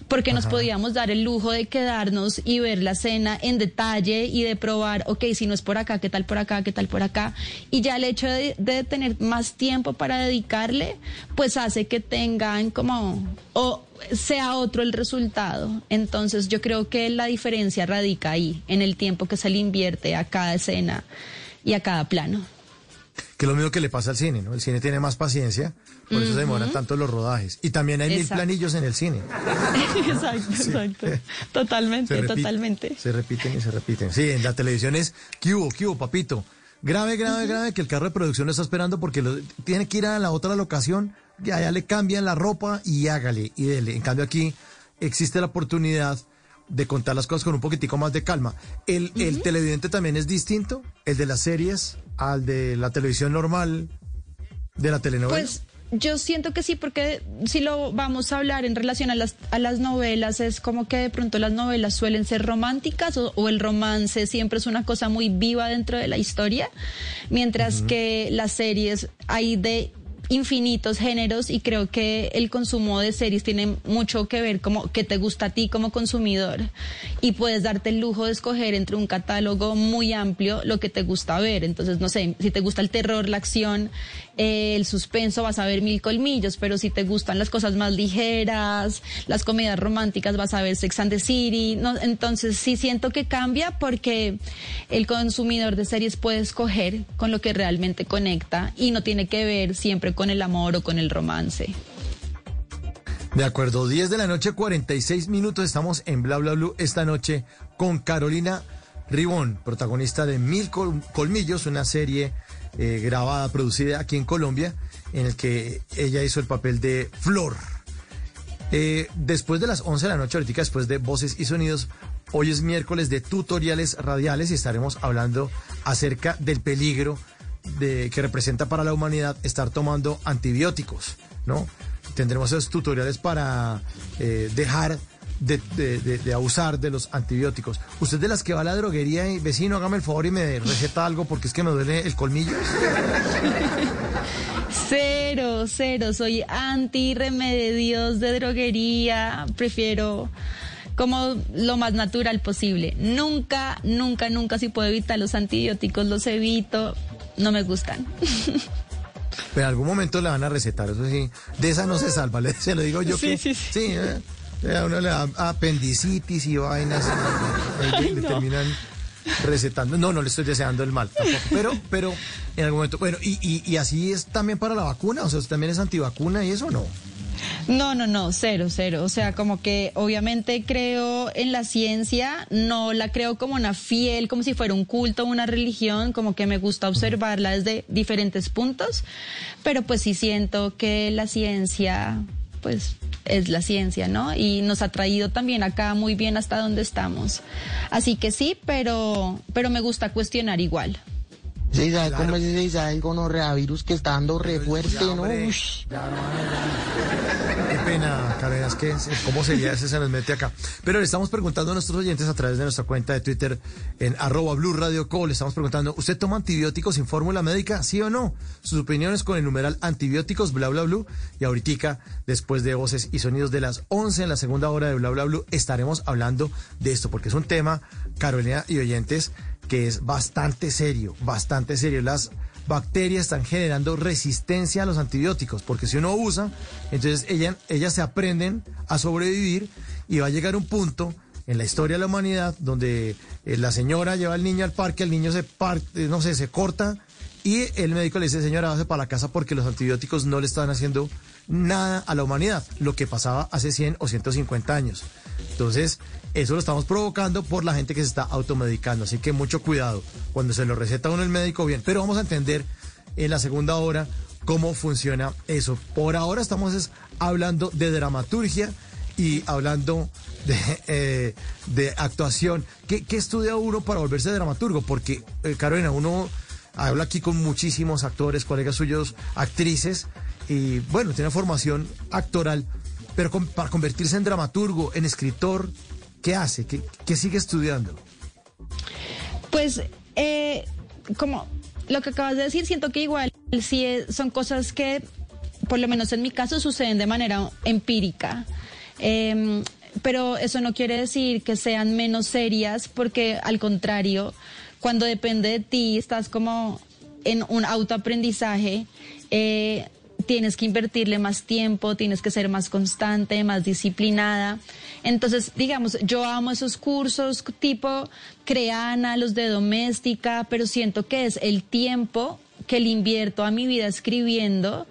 porque nos podíamos dar el lujo de quedarnos y ver la escena en detalle y de probar, ok, si no es por acá, qué tal por acá, qué tal por acá. Y ya el hecho de, de tener más tiempo para dedicarle, pues hace que tengan como, o sea otro el resultado. Entonces yo creo que la diferencia radica ahí, en el tiempo que se le invierte a cada escena y a cada plano. Que es lo mismo que le pasa al cine, ¿no? El cine tiene más paciencia, por eso se demoran tanto los rodajes. Y también hay mil planillos en el cine. exacto, exacto. Totalmente, Se repite- totalmente. Se repiten y se repiten. Sí, en la televisión es, ¿qué hubo, qué hubo, papito? Grave, grave, grave, que el carro de producción lo está esperando porque lo- tiene que ir a la otra locación, ya, ya le cambian la ropa y hágale, y dele. En cambio aquí existe la oportunidad de contar las cosas con un poquitico más de calma. El, el televidente también es distinto, el de las series, al de la televisión normal, de la telenovela. Pues yo siento que sí, porque si lo vamos a hablar en relación a las, a las novelas, es como que de pronto las novelas suelen ser románticas o, o el romance siempre es una cosa muy viva dentro de la historia, mientras que las series hay de infinitos géneros y creo que el consumo de series tiene mucho que ver como que te gusta a ti como consumidor y puedes darte el lujo de escoger entre un catálogo muy amplio lo que te gusta ver. Entonces, no sé, si te gusta el terror, la acción, eh, el suspenso, vas a ver mil colmillos, pero si te gustan las cosas más ligeras, las comedias románticas, vas a ver Sex and the City. Entonces, sí siento que cambia porque el consumidor de series puede escoger con lo que realmente conecta y no tiene que ver siempre con el amor o con el romance. De acuerdo, 10 de la noche, 46 minutos. Estamos en Bla Bla Blue esta noche con Carolina Ribón, protagonista de Mil Col- Colmillos, una serie eh, grabada, producida aquí en Colombia, en el que ella hizo el papel de Flor. Eh, después de las 11 de la noche, ahorita después de Voces y Sonidos, hoy es miércoles de tutoriales radiales y estaremos hablando acerca del peligro de, que representa para la humanidad estar tomando antibióticos, ¿no? Tendremos esos tutoriales para eh, dejar de, de- de- de abusar de los antibióticos. ¿Usted de las que va a la droguería y vecino, hágame el favor y me receta algo porque es que me duele el colmillo? Cero, cero. Soy anti remedios de droguería. Prefiero como lo más natural posible. Nunca, nunca, nunca si puedo evitar los antibióticos, los evito. No me gustan. Pero en algún momento le van a recetar, eso sí. De esa no se salva, se lo digo yo Sí, que. sí, sí. eh, eh, a uno le da apendicitis y vainas. y- le no. terminan recetando. No, no le estoy deseando el mal tampoco. Pero, pero en algún momento. Bueno, y, y, y así es también para la vacuna. O sea, ¿usted también es antivacuna y eso no? No, no, no, cero, cero. O sea, como que obviamente creo en la ciencia, no la creo como una fiel, como si fuera un culto, una religión, como que me gusta observarla desde diferentes puntos, pero pues sí siento que la ciencia, pues es la ciencia, ¿no? Y nos ha traído también acá muy bien hasta donde estamos. Así que sí, pero, pero me gusta cuestionar igual. Sí, ¿sabe cómo es ese Isabel gonorrea virus que está dando re fuerte, no? Ush. Qué pena, Karen, es que cómo sería ese se nos mete acá. Pero le estamos preguntando a nuestros oyentes a través de nuestra cuenta de Twitter en arroba Blue Radio Co. Le estamos preguntando, ¿usted toma antibióticos sin fórmula médica? ¿Sí o no? Sus opiniones con el numeral antibióticos, bla, bla, bla. Y ahorita, después de voces y sonidos de las 11 en la segunda hora de bla, bla, bla, estaremos hablando de esto, porque es un tema, Carolina y oyentes, que es bastante serio, bastante serio. Las bacterias están generando resistencia a los antibióticos, porque si uno abusa, entonces ella- ellas se aprenden a sobrevivir y va a llegar un punto en la historia de la humanidad donde eh, la señora lleva al niño al parque, el niño se parte, no sé, se corta y el médico le dice, señora, váyase para la casa porque los antibióticos no le están haciendo nada a la humanidad, lo que pasaba hace 100 o 150 años. Entonces, eso lo estamos provocando por la gente que se está automedicando. Así que mucho cuidado. Cuando se lo receta uno el médico, bien. Pero vamos a entender en la segunda hora cómo funciona eso. Por ahora estamos es hablando de dramaturgia y hablando de, eh, actuación. ¿Qué, qué estudia uno para volverse dramaturgo? Porque, eh, Carolina, uno habla aquí con muchísimos actores, colegas suyos, actrices, y bueno, tiene formación actoral, pero para convertirse en dramaturgo, en escritor, ¿qué hace? ¿Qué, qué sigue estudiando? Pues, eh, como lo que acabas de decir, siento que igual sí es- son cosas que, por lo menos en mi caso, suceden de manera empírica. Em, pero eso no quiere decir que sean menos serias, porque al contrario, cuando depende de ti, estás como en un autoaprendizaje. eh, tienes que invertirle más tiempo, tienes que ser más constante, más disciplinada. Entonces, digamos, yo amo esos cursos tipo Creana, los de doméstica, pero siento que es el tiempo que le invierto a mi vida escribiendo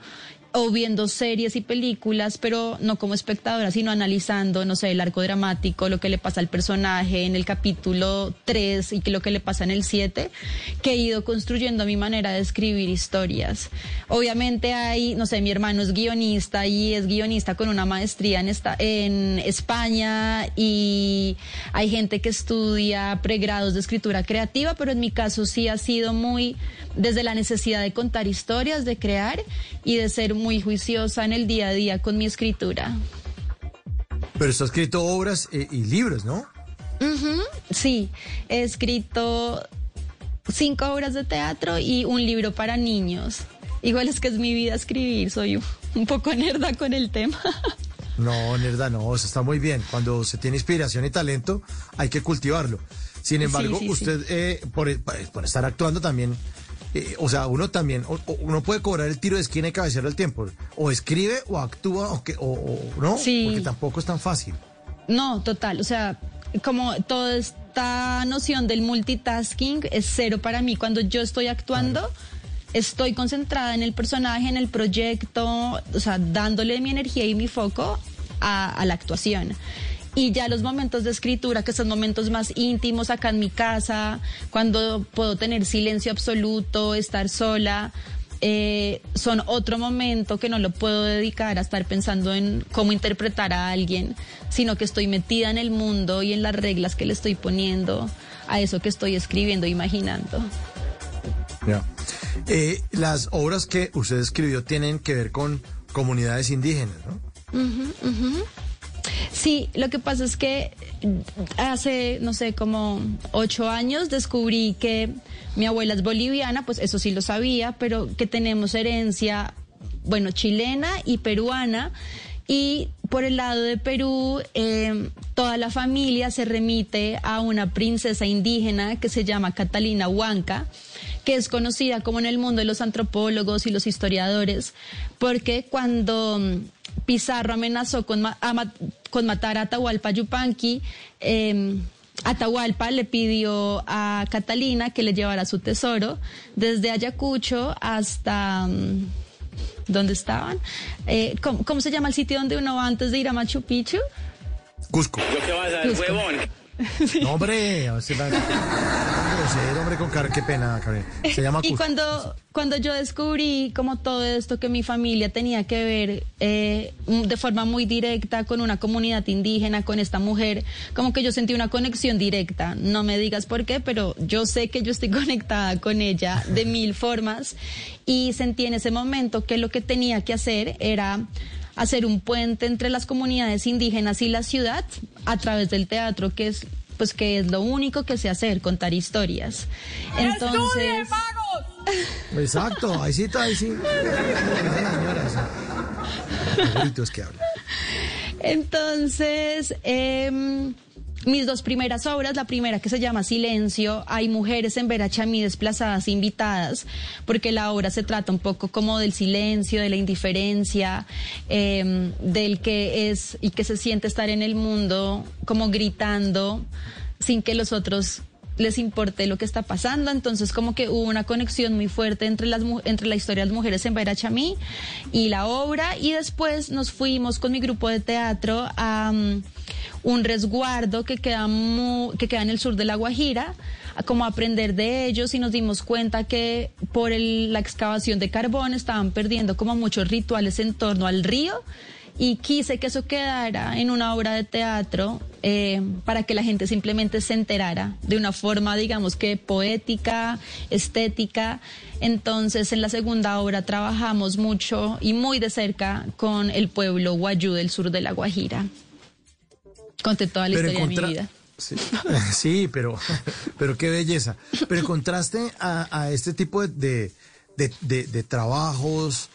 o viendo series y películas, pero no como espectadora, sino analizando, no sé, el arco dramático, lo que le pasa al personaje en el capítulo 3 y lo que le pasa en el 7, que he ido construyendo mi manera de escribir historias. Obviamente hay, no sé, mi hermano es guionista y es guionista con una maestría en, esta, en España y hay gente que estudia pregrados de escritura creativa, pero en mi caso sí ha sido muy desde la necesidad de contar historias, de crear y de ser muy juiciosa en el día a día con mi escritura. Pero está escrito obras eh, y libros, ¿no? Sí, he escrito cinco obras de teatro y un libro para niños. Igual es que es mi vida escribir, soy un- poco nerda con el tema. No, nerda, no, está muy bien. Cuando se tiene inspiración y talento, hay que cultivarlo. Sin embargo, sí, sí. usted, eh, por, por estar actuando también, eh, o sea, uno también, o- uno puede cobrar el tiro de esquina y cabecero al tiempo. O escribe o actúa, o, que, o, o- no, Sí. porque tampoco es tan fácil. No, total, o sea, como toda esta noción del multitasking es cero para mí. Cuando yo estoy actuando, estoy concentrada en el personaje, en el proyecto, o sea, dándole mi energía y mi foco a, a la actuación. Y ya los momentos de escritura, que son momentos más íntimos acá en mi casa, cuando puedo tener silencio absoluto, estar sola, eh, son otro momento que no lo puedo dedicar a estar pensando en cómo interpretar a alguien, sino que estoy metida en el mundo y en las reglas que le estoy poniendo a eso que estoy escribiendo, imaginando. Ya. Eh, las obras que usted escribió tienen que ver con comunidades indígenas, ¿no? Ujú, ujú. Sí, lo que pasa es que hace, no sé, como ocho años descubrí que mi abuela es boliviana, pues eso sí lo sabía, pero que tenemos herencia, bueno, chilena y peruana. Y por el lado de Perú, eh, toda la familia se remite a una princesa indígena que se llama Catalina Huanca, que es conocida como en el mundo de los antropólogos y los historiadores, porque cuando mm, Pizarro amenazó con, a con matar a Atahualpa Yupanqui, eh, Atahualpa le pidió a Catalina que le llevara su tesoro desde Ayacucho hasta... mm, ¿Dónde estaban? Eh, ¿cómo, cómo se llama el sitio donde uno va antes de ir a Machu Picchu? Cusco. ¿Yo qué vas a Cusco. huevón? No, hombre, a ver si va- grosero, hombre, con cara, qué pena, Gabriel. Se llama Y cuando, cuando yo descubrí como todo esto que mi familia tenía que ver eh, de forma muy directa con una comunidad indígena, con esta mujer, como que yo sentí una conexión directa. No me digas por qué, pero yo sé que yo estoy conectada con ella de mil formas y sentí en ese momento que lo que tenía que hacer era hacer un puente entre las comunidades indígenas y la ciudad a través del teatro, que es pues que es lo único que sé hacer, contar historias. Entonces, Exacto, ahí sí está, ahí sí. Que habla. entonces em, mis dos primeras obras, la primera que se llama Silencio, hay mujeres en Verachamí desplazadas invitadas, porque la obra se trata un poco como del silencio, de la indiferencia, em, del que es y que se siente estar en el mundo como gritando sin que los otros les importe lo que está pasando, entonces como que hubo una conexión muy fuerte entre las entre la historia de las mujeres en Verachamí y la obra. Y después nos fuimos con mi grupo de teatro a mm, un resguardo que queda mu- que queda en el sur de la Guajira a como aprender de ellos. Y nos dimos cuenta que por el- la excavación de carbón estaban perdiendo como muchos rituales en torno al río y quise que eso quedara en una obra de teatro eh, para que la gente simplemente se enterara de una forma, digamos que poética, estética. Entonces, en la segunda obra trabajamos mucho y muy de cerca con el pueblo guayú del sur de La Guajira. Conté toda la Pero historia de mi vida. Sí, sí, pero, pero qué belleza. Pero en contraste a, a este tipo de, de, de- de trabajos,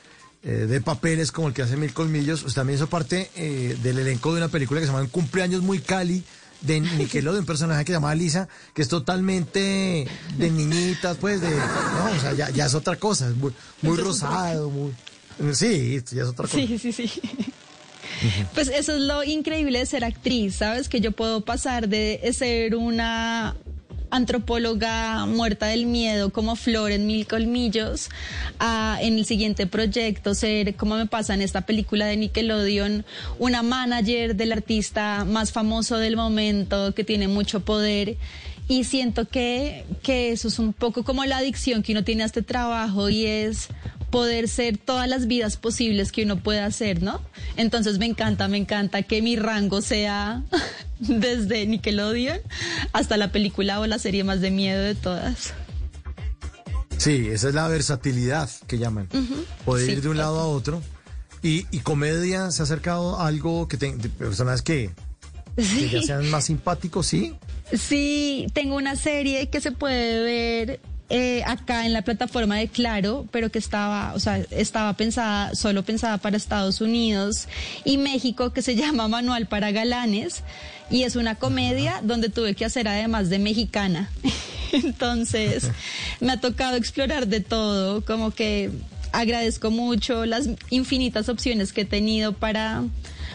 eh, de papeles como el que hace Mil Colmillos, usted también hizo parte eh, del elenco de una película que se llama Un cumpleaños muy Cali, de Nickelodeon, un personaje que se llama Lisa, que es totalmente de niñitas, pues, de, no, o sea, ya, ya es otra cosa, es muy, muy rosado, muy, sí, ya es otra cosa. Sí, sí, sí. Pues eso es lo increíble de ser actriz, ¿sabes? Que yo puedo pasar de ser una antropóloga muerta del miedo como Flor en Mil Colmillos en el siguiente proyecto ser, como me pasa en esta película de Nickelodeon, una manager del artista más famoso del momento que tiene mucho poder. Y siento que, que eso es un poco como la adicción que uno tiene a este trabajo y es poder ser todas las vidas posibles que uno pueda hacer, ¿no? Entonces me encanta, me encanta que mi rango sea desde Nickelodeon hasta la película o la serie más de miedo de todas. Sí, esa es la versatilidad que llaman. Poder Sí, ir de un lado a otro. Y, y comedia se ha acercado a algo que te- de personas que, que ya sean más simpáticos, ¿sí? Sí, tengo una serie que se puede ver eh, acá en la plataforma de Claro, pero que estaba, o sea, estaba pensada, solo pensada para Estados Unidos y México, que se llama Manual para Galanes, y es una comedia donde tuve que hacer además de mexicana. Entonces, me ha tocado explorar de todo, como que agradezco mucho las infinitas opciones que he tenido para,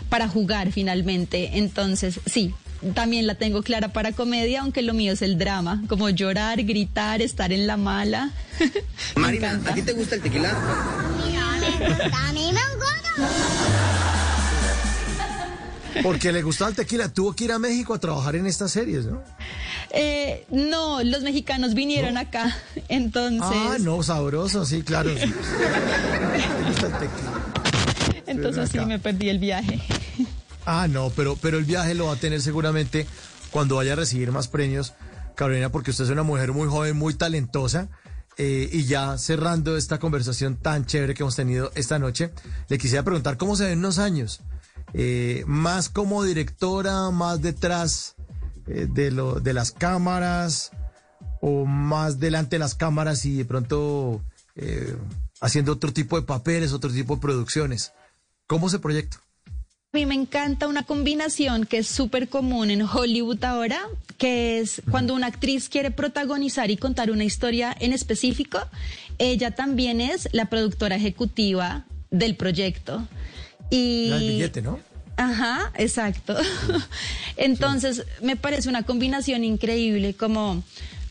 para jugar finalmente. Entonces, sí, también la tengo clara para comedia, aunque lo mío es el drama, como llorar, gritar, estar en la mala. Marina. ¿a ti te gusta el tequila? Porque le gustaba el tequila. Tuvo que ir a México a trabajar en estas series, ¿no? Eh, no, los mexicanos vinieron acá, entonces... Ah, no, sabroso, sí, claro. sí. Me gusta el tequila. entonces sí, me perdí el viaje. Ah, no, pero, pero el viaje lo va a tener seguramente cuando vaya a recibir más premios, Carolina, porque usted es una mujer muy joven, muy talentosa. eh, y ya cerrando esta conversación tan chévere que hemos tenido esta noche, le quisiera preguntar cómo se ven unos años. Eh, más como directora, más detrás eh, de, lo, de las cámaras, o más delante de las cámaras y de pronto haciendo otro tipo de papeles, otro tipo de producciones. ¿Cómo se proyecta? A mí me encanta una combinación que es súper común en Hollywood ahora, que es cuando una actriz quiere protagonizar y contar una historia en específico, ella también es la productora ejecutiva del proyecto. Y el billete, ¿no? Ajá, exacto. Entonces, me parece una combinación increíble como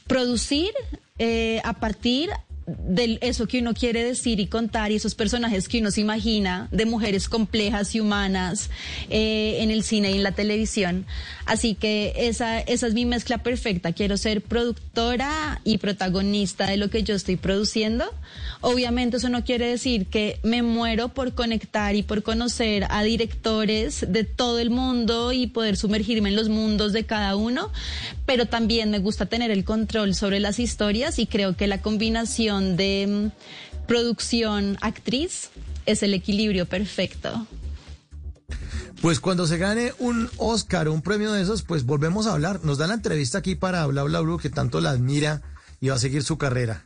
producir eh, a partir de eso que uno quiere decir y contar y esos personajes que uno se imagina de mujeres complejas y humanas eh, en el cine y en la televisión. Así que esa, esa es mi mezcla perfecta. Quiero ser productora y protagonista de lo que yo estoy produciendo. Obviamente eso no quiere decir que me muero por conectar y por conocer a directores de todo el mundo y poder sumergirme en los mundos de cada uno, pero también me gusta tener el control sobre las historias y creo que la combinación de mm, producción actriz es el equilibrio perfecto. Pues cuando se gane un Oscar o un premio de esos, pues volvemos a hablar. Nos da la entrevista aquí para Bla Bla Blue, que tanto la admira y va a seguir su carrera.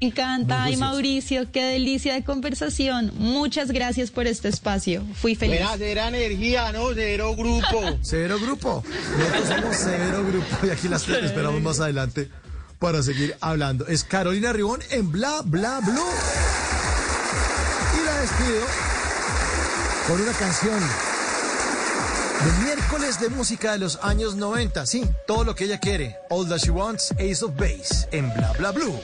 Me encanta, Muy ay. Mauricio, qué delicia de conversación. Muchas gracias por este espacio. Fui feliz. Cera energía, ¿no? Cero grupo. Cero Grupo. Nosotros somos Cero Grupo y aquí las esperamos más adelante para seguir hablando. Es Carolina Ribón en Bla Bla Blue. Y la despido con una canción de miércoles de música de los años 90. Sí, todo lo que ella quiere. All That She Wants, Ace of Base en Bla Bla Blue.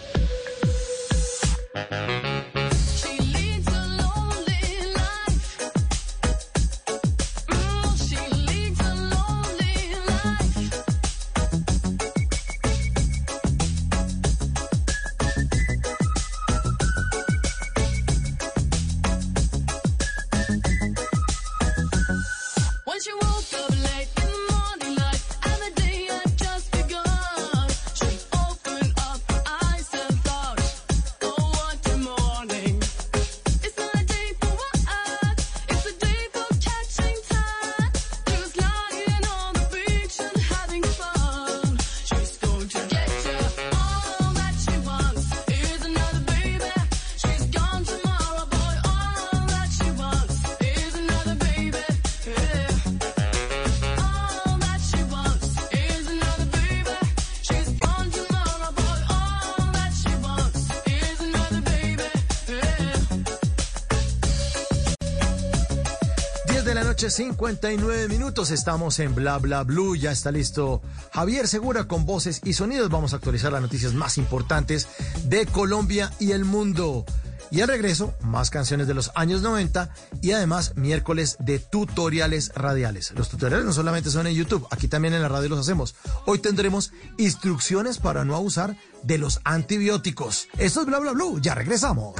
Noche, 59 minutos. Estamos en Bla Bla Blue. Ya está listo Javier Segura con voces y sonidos. Vamos a actualizar las noticias más importantes de Colombia y el mundo. Y al regreso, más canciones de los años 90 y además miércoles de tutoriales radiales. Los tutoriales no solamente son en YouTube, aquí también en la radio los hacemos. Hoy tendremos instrucciones para no abusar de los antibióticos. Esto es Bla Bla Blue. Ya regresamos.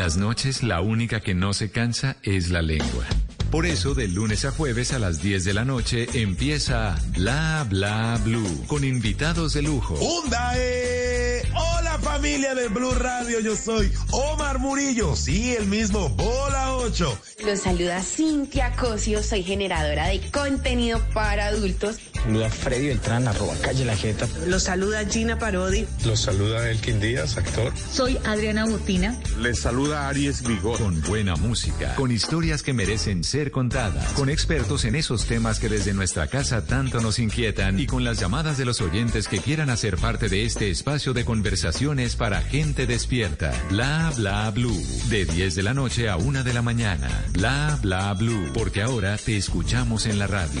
Las noches la única que no se cansa es la lengua. Por eso de lunes a jueves a las 10 de la noche empieza Bla Bla Blue con invitados de lujo. ¡Onda! eh! Hola familia de Blue Radio, yo soy Omar Murillo, sí, el mismo, Bola 8. Los saluda Cintia Cosio, soy generadora de contenido para adultos. Saluda Freddy Beltrán, arroba calle La Jeta. Los saluda Gina Parodi. Los saluda Elkin Díaz, actor. Soy Adriana Butina. Les saluda Aries Vigor. Con buena música, con historias que merecen ser contadas, con expertos en esos temas que desde nuestra casa tanto nos inquietan y con las llamadas de los oyentes que quieran hacer parte de este espacio de conversaciones para gente despierta. Bla bla blue. De 10 de la noche a 1 de la mañana. Bla bla blue. Porque ahora te escuchamos en la radio.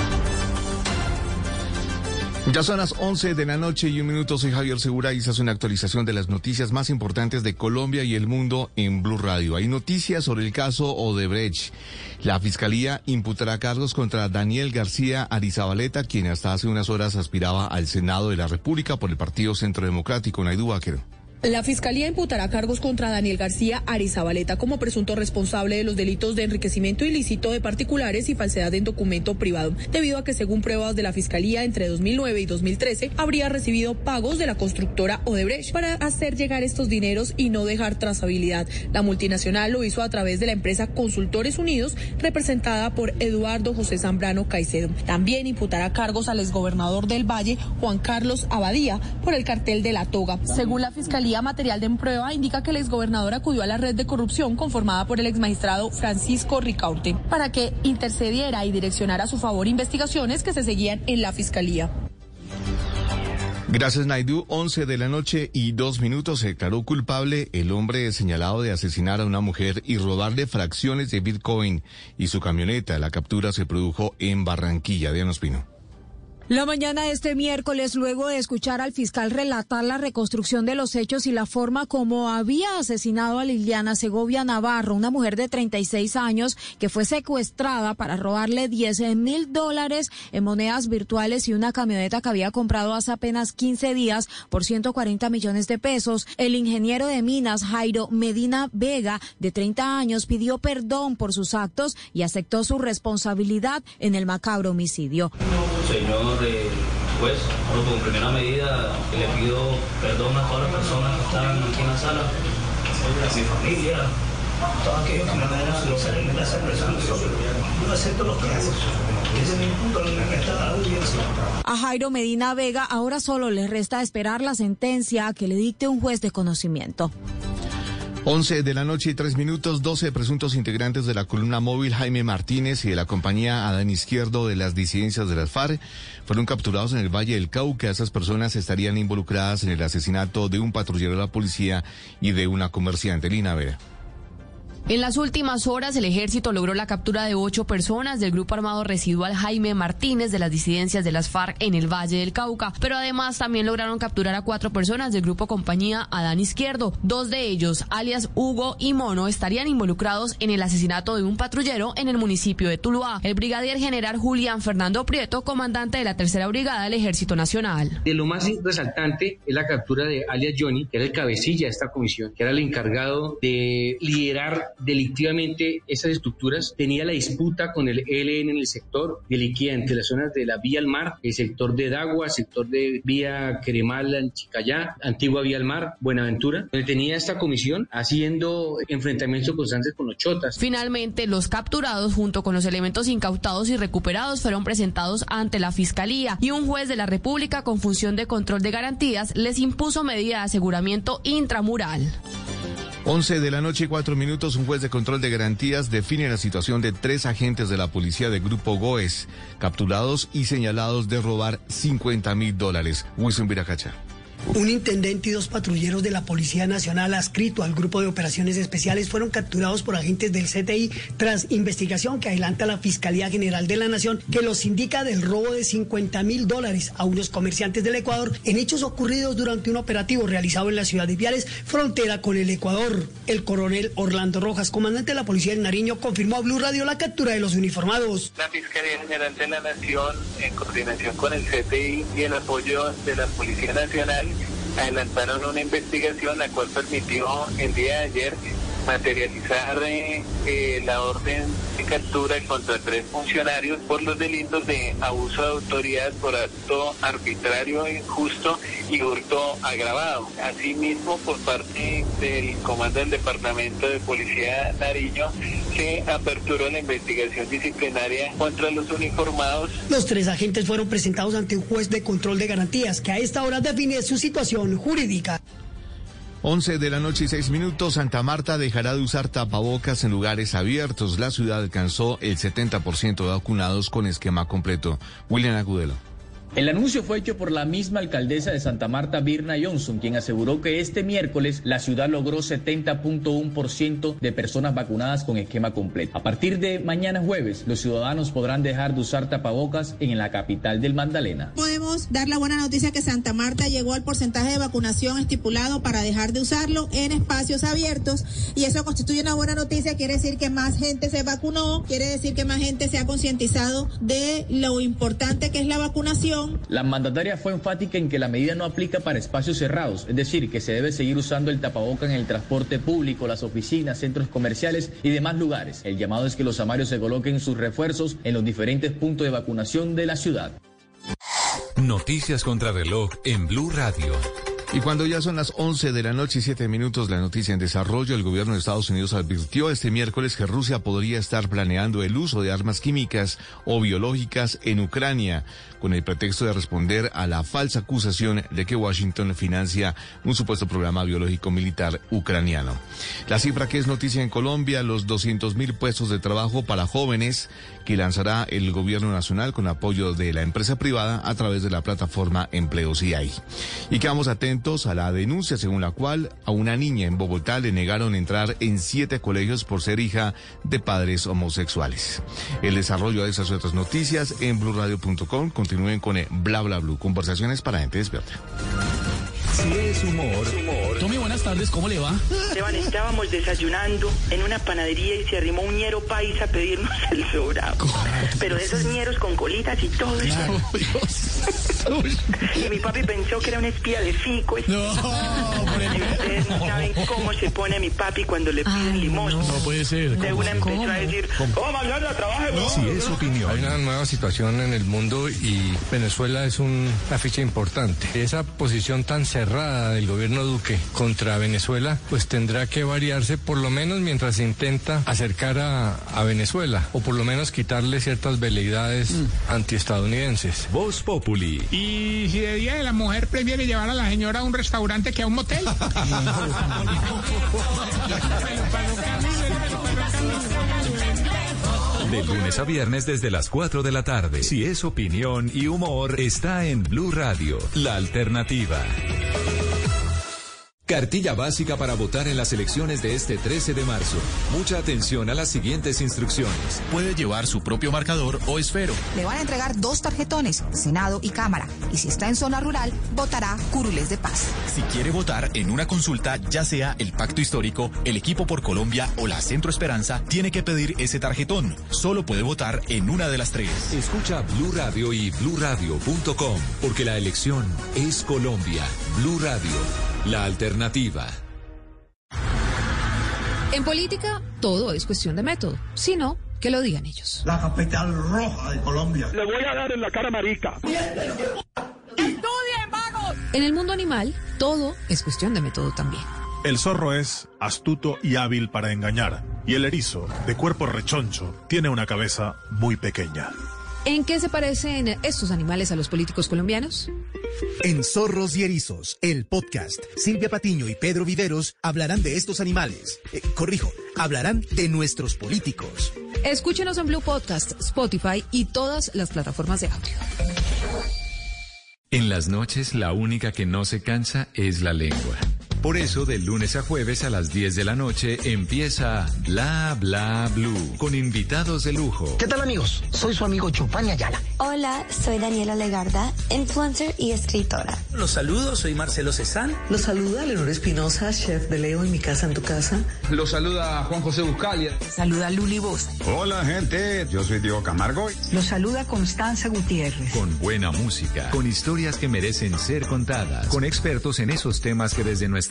Ya son las 11 de la noche y un minuto. Soy Javier Segura y se hace una actualización de las noticias más importantes de Colombia y el mundo en Blue Radio. Hay noticias sobre el caso Odebrecht. La fiscalía imputará cargos contra Daniel García Arizabaleta, quien hasta hace unas horas aspiraba al Senado de la República por el Partido Centro Democrático. Naidu Baquero. La Fiscalía imputará cargos contra Daniel García Arizabaleta como presunto responsable de los delitos de enriquecimiento ilícito de particulares y falsedad en documento privado, debido a que según pruebas de la Fiscalía entre 2009 y 2013 habría recibido pagos de la constructora Odebrecht para hacer llegar estos dineros y no dejar trazabilidad. La multinacional lo hizo a través de la empresa Consultores Unidos, representada por Eduardo José Zambrano Caicedo. También imputará cargos al exgobernador del Valle, Juan Carlos Abadía, por el cartel de la toga. Según la Fiscalía, material de prueba indica que el exgobernador acudió a la red de corrupción conformada por el exmagistrado Francisco Ricaurte para que intercediera y direccionara a su favor investigaciones que se seguían en la fiscalía. Gracias, Naidu. 11 de la noche y dos minutos se declaró culpable el hombre señalado de asesinar a una mujer y robarle fracciones de Bitcoin y su camioneta. La captura se produjo en Barranquilla. Diana Espino. La mañana de este miércoles, luego de escuchar al fiscal relatar la reconstrucción de los hechos y la forma como había asesinado a Liliana Segovia Navarro, una mujer de 36 años que fue secuestrada para robarle 10 mil dólares en monedas virtuales y una camioneta que había comprado hace apenas 15 días por 140 millones de pesos, el ingeniero de minas Jairo Medina Vega, de 30 años, pidió perdón por sus actos y aceptó su responsabilidad en el macabro homicidio. Juez, bueno, como primera medida le pido perdón a todas las personas que están aquí en la sala, a mi familia, a todos aquellos que me en esa persona. No acepto los hacen. Ese es mi punto, lo que audiencia. A Jairo Medina Vega ahora solo le resta esperar la sentencia que le dicte un juez de conocimiento. 11 de la noche y tres minutos, 12 presuntos integrantes de la columna móvil Jaime Martínez y de la compañía Adán Izquierdo de las disidencias de las FARC fueron capturados en el Valle del Cauca. Esas personas estarían involucradas en el asesinato de un patrullero de la policía y de una comerciante, Lina Vera. En las últimas horas, el ejército logró la captura de ocho personas del grupo armado residual Jaime Martínez de las disidencias de las FARC en el Valle del Cauca, pero además también lograron capturar a cuatro personas del grupo compañía Adán Izquierdo. Dos de ellos, alias Hugo y Mono, estarían involucrados en el asesinato de un patrullero en el municipio de Tuluá. El brigadier general Julián Fernando Prieto, comandante de la tercera brigada del Ejército Nacional. De lo más resaltante es la captura de alias Johnny, que era el cabecilla de esta comisión, que era el encargado de liderar delictivamente esas estructuras, tenía la disputa con el ELN en el sector de liquidez entre las zonas de la vía al mar, el sector de Dagua, sector de vía Queremal, en Chicayá, antigua vía al mar, Buenaventura, donde tenía esta comisión haciendo enfrentamientos constantes con los chotas. Finalmente, los capturados junto con los elementos incautados y recuperados fueron presentados ante la Fiscalía y un juez de la República con función de control de garantías les impuso medida de aseguramiento intramural. 11 de la noche y cuatro minutos, un juez de control de garantías define la situación de tres agentes de la policía del Grupo GOES, capturados y señalados de robar 50 mil dólares. Wilson Viracacha. Un intendente y dos patrulleros de la Policía Nacional adscrito al Grupo de Operaciones Especiales fueron capturados por agentes del CTI tras investigación que adelanta la Fiscalía General de la Nación que los indica del robo de 50 mil dólares a unos comerciantes del Ecuador en hechos ocurridos durante un operativo realizado en la ciudad de Viales, frontera con el Ecuador. El coronel Orlando Rojas, comandante de la Policía del Nariño, confirmó a Blue Radio la captura de los uniformados. La Fiscalía General de la Nación, en coordinación con el CTI y el apoyo de la Policía Nacional, adelantaron una investigación la cual permitió el día de ayer materializar eh, eh, la orden de captura contra tres funcionarios por los delitos de abuso de autoridad por acto arbitrario e injusto y hurto agravado. Asimismo, por parte del comando del Departamento de Policía Nariño, se aperturó la investigación disciplinaria contra los uniformados. Los tres agentes fueron presentados ante un juez de control de garantías que a esta hora define su situación jurídica. 11 de la noche y 6 minutos, Santa Marta dejará de usar tapabocas en lugares abiertos. La ciudad alcanzó el 70% de vacunados con esquema completo. William Agudelo. El anuncio fue hecho por la misma alcaldesa de Santa Marta, Birna Johnson, quien aseguró que este miércoles la ciudad logró 70.1% de personas vacunadas con esquema completo. A partir de mañana jueves, los ciudadanos podrán dejar de usar tapabocas en la capital del Magdalena. Podemos dar la buena noticia que Santa Marta llegó al porcentaje de vacunación estipulado para dejar de usarlo en espacios abiertos y eso constituye una buena noticia, quiere decir que más gente se vacunó, quiere decir que más gente se ha concientizado de lo importante que es la vacunación la mandataria fue enfática en que la medida no aplica para espacios cerrados, es decir, que se debe seguir usando el tapaboca en el transporte público, las oficinas, centros comerciales y demás lugares. El llamado es que los amarios se coloquen sus refuerzos en los diferentes puntos de vacunación de la ciudad. Noticias contra reloj en Blue Radio. Y cuando ya son las 11 de la noche y 7 minutos, la noticia en desarrollo, el gobierno de Estados Unidos advirtió este miércoles que Rusia podría estar planeando el uso de armas químicas o biológicas en Ucrania, con el pretexto de responder a la falsa acusación de que Washington financia un supuesto programa biológico militar ucraniano. La cifra que es noticia en Colombia, los 200 mil puestos de trabajo para jóvenes que lanzará el gobierno nacional con apoyo de la empresa privada a través de la plataforma Empleos hay. Y quedamos atentos a la denuncia según la cual a una niña en Bogotá le negaron entrar en siete colegios por ser hija de padres homosexuales. El desarrollo de esas otras noticias en blurradio.com continúen con el bla bla blue. Conversaciones para gente despierta. Si es humor. Tommy, buenas tardes, ¿cómo le va? Esteban, estábamos desayunando en una panadería y se arrimó un ñero paisa a pedirnos el sobrado. Pero de esos ñeros con colitas y todo eso. y mi papi pensó que era un espía de fico. No, Ustedes no saben cómo se pone mi papi cuando le piden limón. No puede ser. De una empezó a decir, oh, mañana trabaje vos. Si es opinión. Hay una nueva situación en el mundo y Venezuela es un- una ficha importante. Esa posición tan cerrada del gobierno Duque contra Venezuela, pues tendrá que variarse por lo menos mientras se intenta acercar a, a Venezuela o por lo menos quitarle ciertas veleidades antiestadounidenses. Voz Populi. Y si de día de la mujer prefiere llevar a la señora a un restaurante que a un motel. De lunes a viernes desde las 4 de la tarde. Si es opinión y humor, está en Blue Radio, la alternativa. Cartilla básica para votar en las elecciones de este 13 de marzo. Mucha atención a las siguientes instrucciones. Puede llevar su propio marcador o esfero. Le van a entregar dos tarjetones, Senado y Cámara. Y si está en zona rural, votará Curules de Paz. Si quiere votar en una consulta, ya sea el Pacto Histórico, el Equipo por Colombia o la Centro Esperanza, tiene que pedir ese tarjetón. Solo puede votar en una de las tres. Escucha Blue Radio y bluradio.com, porque la elección es Colombia. Blue Radio, la alternativa. En política, todo es cuestión de método. Si no, que lo digan ellos. La capital roja de Colombia. Le voy a dar en la cara marica. ¡Estudien, vagos! En el mundo animal, todo es cuestión de método también. El zorro es astuto y hábil para engañar, y el erizo, de cuerpo rechoncho, tiene una cabeza muy pequeña. ¿En qué se parecen estos animales a los políticos colombianos? En Zorros y Erizos, el podcast, Silvia Patiño y Pedro Viveros hablarán de estos animales. Eh, corrijo, hablarán de nuestros políticos. Escúchenos en Blue Podcast, Spotify y todas las plataformas de audio. En las noches, la única que no se cansa es la lengua. Por eso, de lunes a jueves a las 10 de la noche empieza Bla Bla Blue con invitados de lujo. ¿Qué tal amigos? Soy su amigo Chupani Ayala. Hola, soy Daniela Legarda, influencer y escritora. Los saludo, soy Marcelo Cezán. Los saluda Leonor Espinosa, chef de Leo en mi casa en tu casa. Los saluda Juan José Buscalia. Saluda Luli Voz. Hola gente, yo soy Diego Camargo. Los saluda Constanza Gutiérrez. Con buena música, con historias que merecen ser contadas, con expertos en esos temas que desde nuestra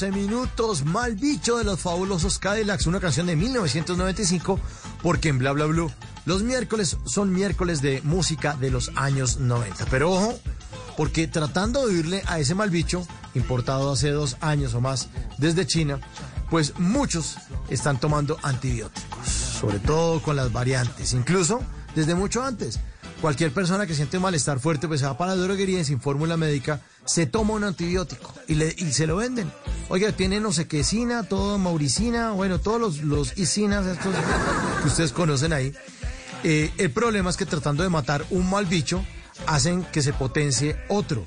12 minutos. Mal bicho de los fabulosos Cadillacs, una canción de 1995, porque en Bla Bla Blue los miércoles son miércoles de música de los años 90. Pero ojo, porque tratando de oírle a ese mal bicho, importado hace dos años o más desde China, pues muchos están tomando antibióticos, sobre todo con las variantes, incluso desde mucho antes. Cualquier persona que siente malestar fuerte, pues se va para la droguería y sin fórmula médica, se toma un antibiótico y, le, y se lo venden. Oiga, tiene no sé qué sina, todo mauricina, bueno, todos los, los isinas estos que ustedes conocen ahí. Eh, el problema es que tratando de matar un mal bicho, hacen que se potencie otro.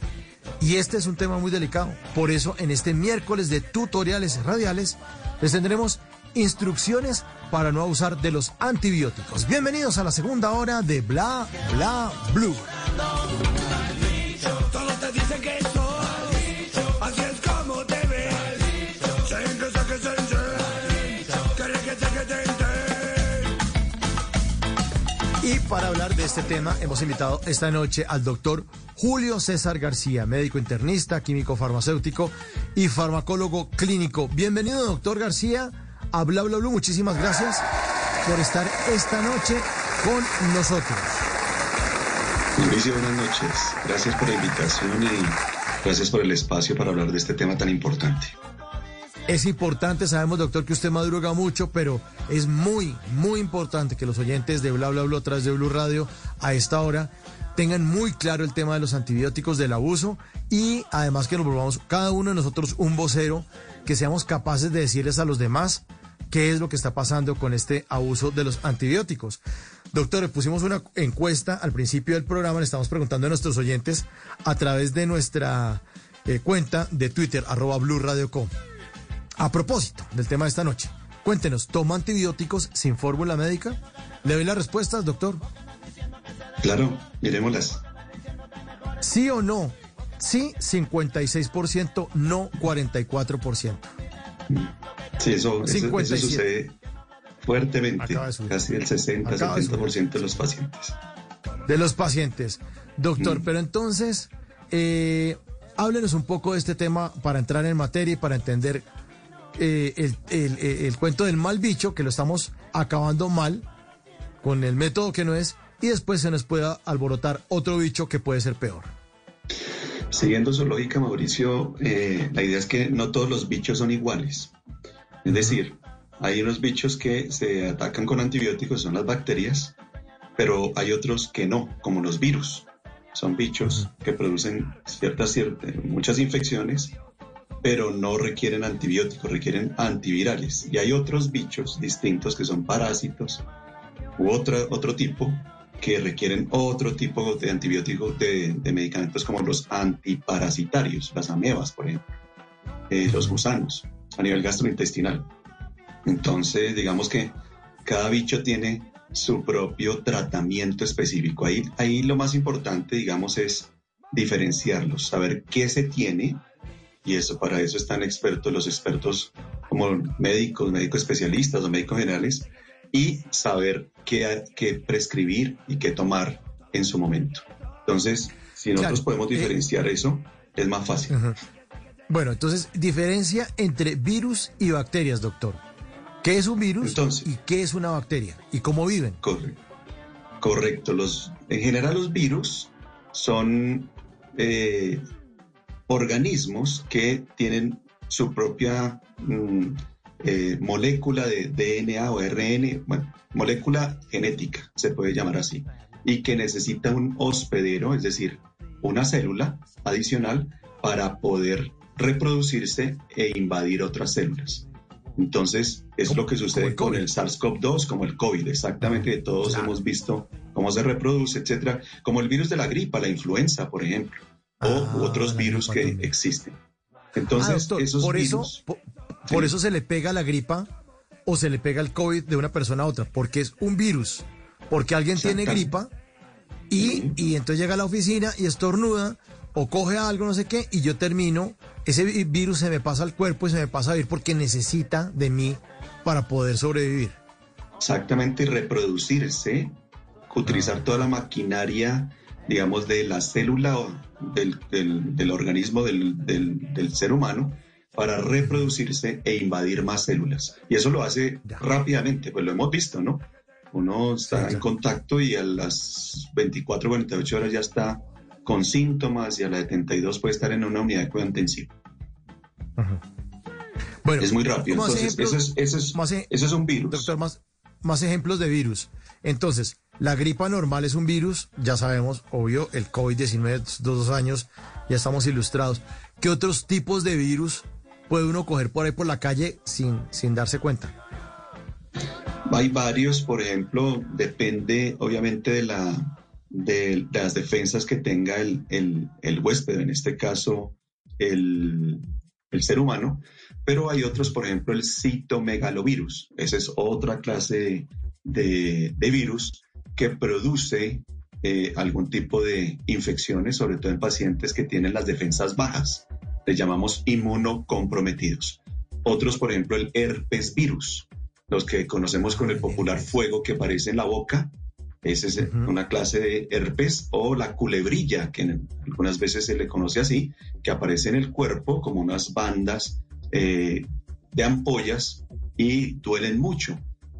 Y este es un tema muy delicado. Por eso, en este miércoles de tutoriales radiales, les tendremos instrucciones para no abusar de los antibióticos. Bienvenidos a la segunda hora de Bla Bla Blue. Hablar de este tema, hemos invitado esta noche al doctor Julio César García, médico internista, químico farmacéutico y farmacólogo clínico. Bienvenido, doctor García, a Bla Bla Blue. Muchísimas gracias por estar esta noche con nosotros. Mauricio, buenas noches. Gracias por la invitación y gracias por el espacio para hablar de este tema tan importante. Es importante, sabemos, doctor, que usted madruga mucho, pero es muy, muy importante que los oyentes de Bla Bla Bla a través de Blue Radio a esta hora tengan muy claro el tema de los antibióticos, del abuso y además que nos volvamos cada uno de nosotros un vocero, que seamos capaces de decirles a los demás qué es lo que está pasando con este abuso de los antibióticos. Doctor, pusimos una encuesta al principio del programa, le estamos preguntando a nuestros oyentes a través de nuestra eh, cuenta de Twitter, arroba Blue Radio. A propósito del tema de esta noche, cuéntenos, ¿toma antibióticos sin fórmula médica? ¿Le doy las respuestas, doctor? Claro, miremoslas. ¿Sí o no? Sí, 56%, no 44%. Sí, eso, eso, eso 57. sucede fuertemente. Casi el 60, Acaba de 70% de los pacientes. De los pacientes. Doctor, pero entonces, eh, háblenos un poco de este tema para entrar en materia y para entender eh, el, el- el- cuento del mal bicho, que lo estamos acabando mal, con el método que no es, y después se nos pueda alborotar otro bicho que puede ser peor. Siguiendo su lógica, Mauricio, eh, la idea es que no todos los bichos son iguales. Es decir, hay unos bichos que se atacan con antibióticos, son las bacterias, pero hay otros que no, como los virus. Son bichos que producen ciertas, cier- muchas infecciones, pero no requieren antibióticos, requieren antivirales. Y hay otros bichos distintos que son parásitos u otra, otro tipo que requieren otro tipo de antibióticos, de, de medicamentos como los antiparasitarios, las amebas, por ejemplo, eh, los gusanos, a nivel gastrointestinal. Entonces, digamos que cada bicho tiene su propio tratamiento específico. Ahí, ahí lo más importante, digamos, es diferenciarlos, saber qué se tiene, y eso para eso están expertos, los expertos como médicos, médicos especialistas o médicos generales, y saber qué, qué prescribir y qué tomar en su momento. Entonces, si nosotros Claro, podemos eh, diferenciar eso, es más fácil. Bueno, entonces, diferencia entre virus y bacterias, doctor. ¿Qué es un virus y qué es una bacteria? ¿Y cómo viven? Correcto. Correcto. Los, en general los virus son eh, organismos que tienen su propia mm, eh, molécula de DNA o RN, bueno, molécula genética, se puede llamar así, y que necesita un hospedero, es decir, una célula adicional para poder reproducirse e invadir otras células. Entonces, es lo que sucede con el SARS-CoV-2, como el COVID, exactamente, todos hemos visto cómo se reproduce, etcétera, como el virus de la gripa, la influenza, por ejemplo, o u otros virus que existen. Entonces, Ah, doctor, esos por eso, virus, po- por, eso se le pega la gripa o se le pega el COVID de una persona a otra, porque es un virus. Porque alguien tiene gripa y, y entonces llega a la oficina y estornuda o coge algo, no sé qué, y yo termino, ese vi- virus se me pasa al cuerpo y se me pasa a vivir porque necesita de mí para poder sobrevivir. exactamente reproducirse, utilizar toda la maquinaria, digamos, de la célula o del, del- del organismo del, del- ser humano para reproducirse e invadir más células. Y eso lo hace rápidamente, pues lo hemos visto, ¿no? Uno está en contacto y a las 24, 48 horas ya está con síntomas y a las 72 puede estar en una unidad de cuidado intensivo. Bueno, es muy rápido. Entonces, eso es, eso es, más e- eso es un virus. Doctor, más, más ejemplos de virus. Entonces, la gripa normal es un virus, ya sabemos, obvio, el COVID-19, dos, años, ya estamos ilustrados. ¿Qué otros tipos de virus puede uno coger por ahí por la calle sin, sin darse cuenta? Hay varios, por ejemplo, depende obviamente de, la, de las defensas que tenga el, el- el huésped, en este caso el, el ser humano, pero hay otros, por ejemplo, el citomegalovirus. Esa es otra clase de, de virus que produce eh, algún tipo de infecciones, sobre todo en pacientes que tienen las defensas bajas. Les llamamos inmunocomprometidos. Otros, por ejemplo, el herpes virus, los que conocemos con el popular fuego que aparece en la boca. Esa es una clase de herpes o la culebrilla, que algunas veces se le conoce así, que aparece en el cuerpo como unas bandas eh, de ampollas y duelen mucho.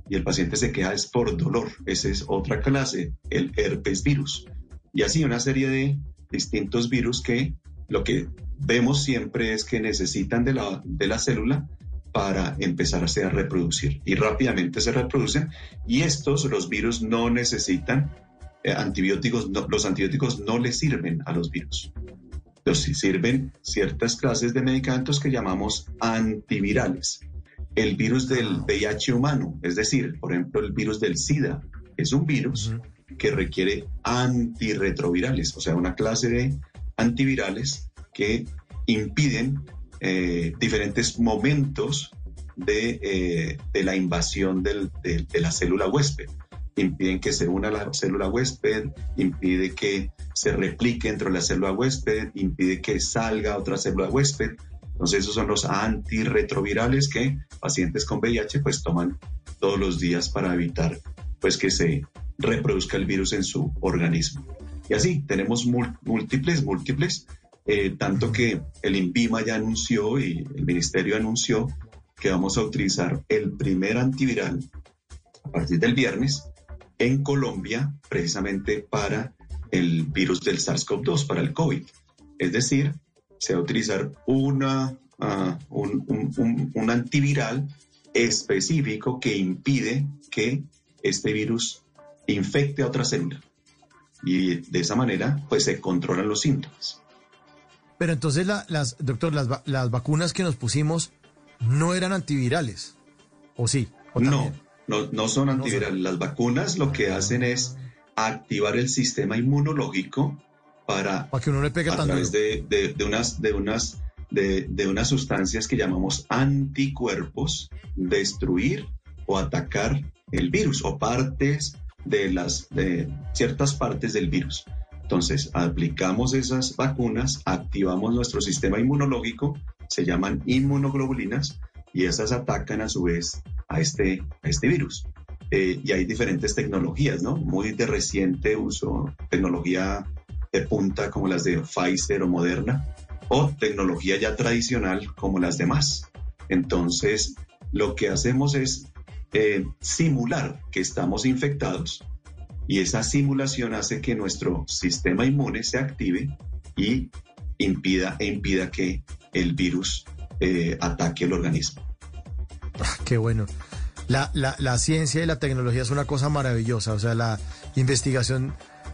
Y el paciente se queja es por dolor. Esa es otra clase, el herpes virus. Y así una serie de distintos virus que lo que vemos siempre es que necesitan de la, de la célula para empezarse a reproducir y rápidamente se reproducen y estos, los virus, no necesitan eh, antibióticos, los antibióticos no les sirven a los virus. Los sirven ciertas clases de medicamentos que llamamos antivirales. El virus del VIH humano, es decir, por ejemplo, el virus del SIDA, es un virus que requiere antirretrovirales, o sea, una clase de antivirales que impiden eh, diferentes momentos de, eh, de la invasión del- de, de la célula huésped. Impiden que se una la célula huésped, impide que se replique dentro de la célula huésped, impide que salga otra célula huésped. Entonces esos son los antirretrovirales que pacientes con VIH pues toman todos los días para evitar pues que se reproduzca el virus en su organismo. Y así tenemos múltiples, múltiples, eh, tanto que el INVIMA ya anunció y el ministerio anunció que vamos a utilizar el primer antiviral a partir del viernes en Colombia precisamente para el virus del SARS-CoV-2, para el COVID. Es decir, se va a utilizar una, ah, un, un- un antiviral específico que impide que este virus infecte a otra célula. Y de esa manera, pues se controlan los síntomas. Pero entonces, la- las, doctor, las, las vacunas que nos pusimos no eran antivirales. ¿O sí? ¿O No, no, no son antivirales. Las vacunas lo que hacen es activar el sistema inmunológico para, Para que uno le pegue a tan través de, de- de unas, de, unas, de, de unas sustancias que llamamos anticuerpos, destruir o atacar el virus o partes de las de ciertas partes del virus. Entonces, aplicamos esas vacunas, activamos nuestro sistema inmunológico, se llaman inmunoglobulinas, y esas atacan a su vez a este, a este virus. Eh, y hay diferentes tecnologías, ¿no? Muy de reciente uso, tecnología de punta como las de Pfizer o Moderna, o tecnología ya tradicional como las demás. Entonces, lo que hacemos es eh, simular que estamos infectados y esa simulación hace que nuestro sistema inmune se active y impida, e impida que el virus eh, ataque el organismo. Ah, Qué bueno. La, la, la ciencia y la tecnología es una cosa maravillosa, o sea, la investigación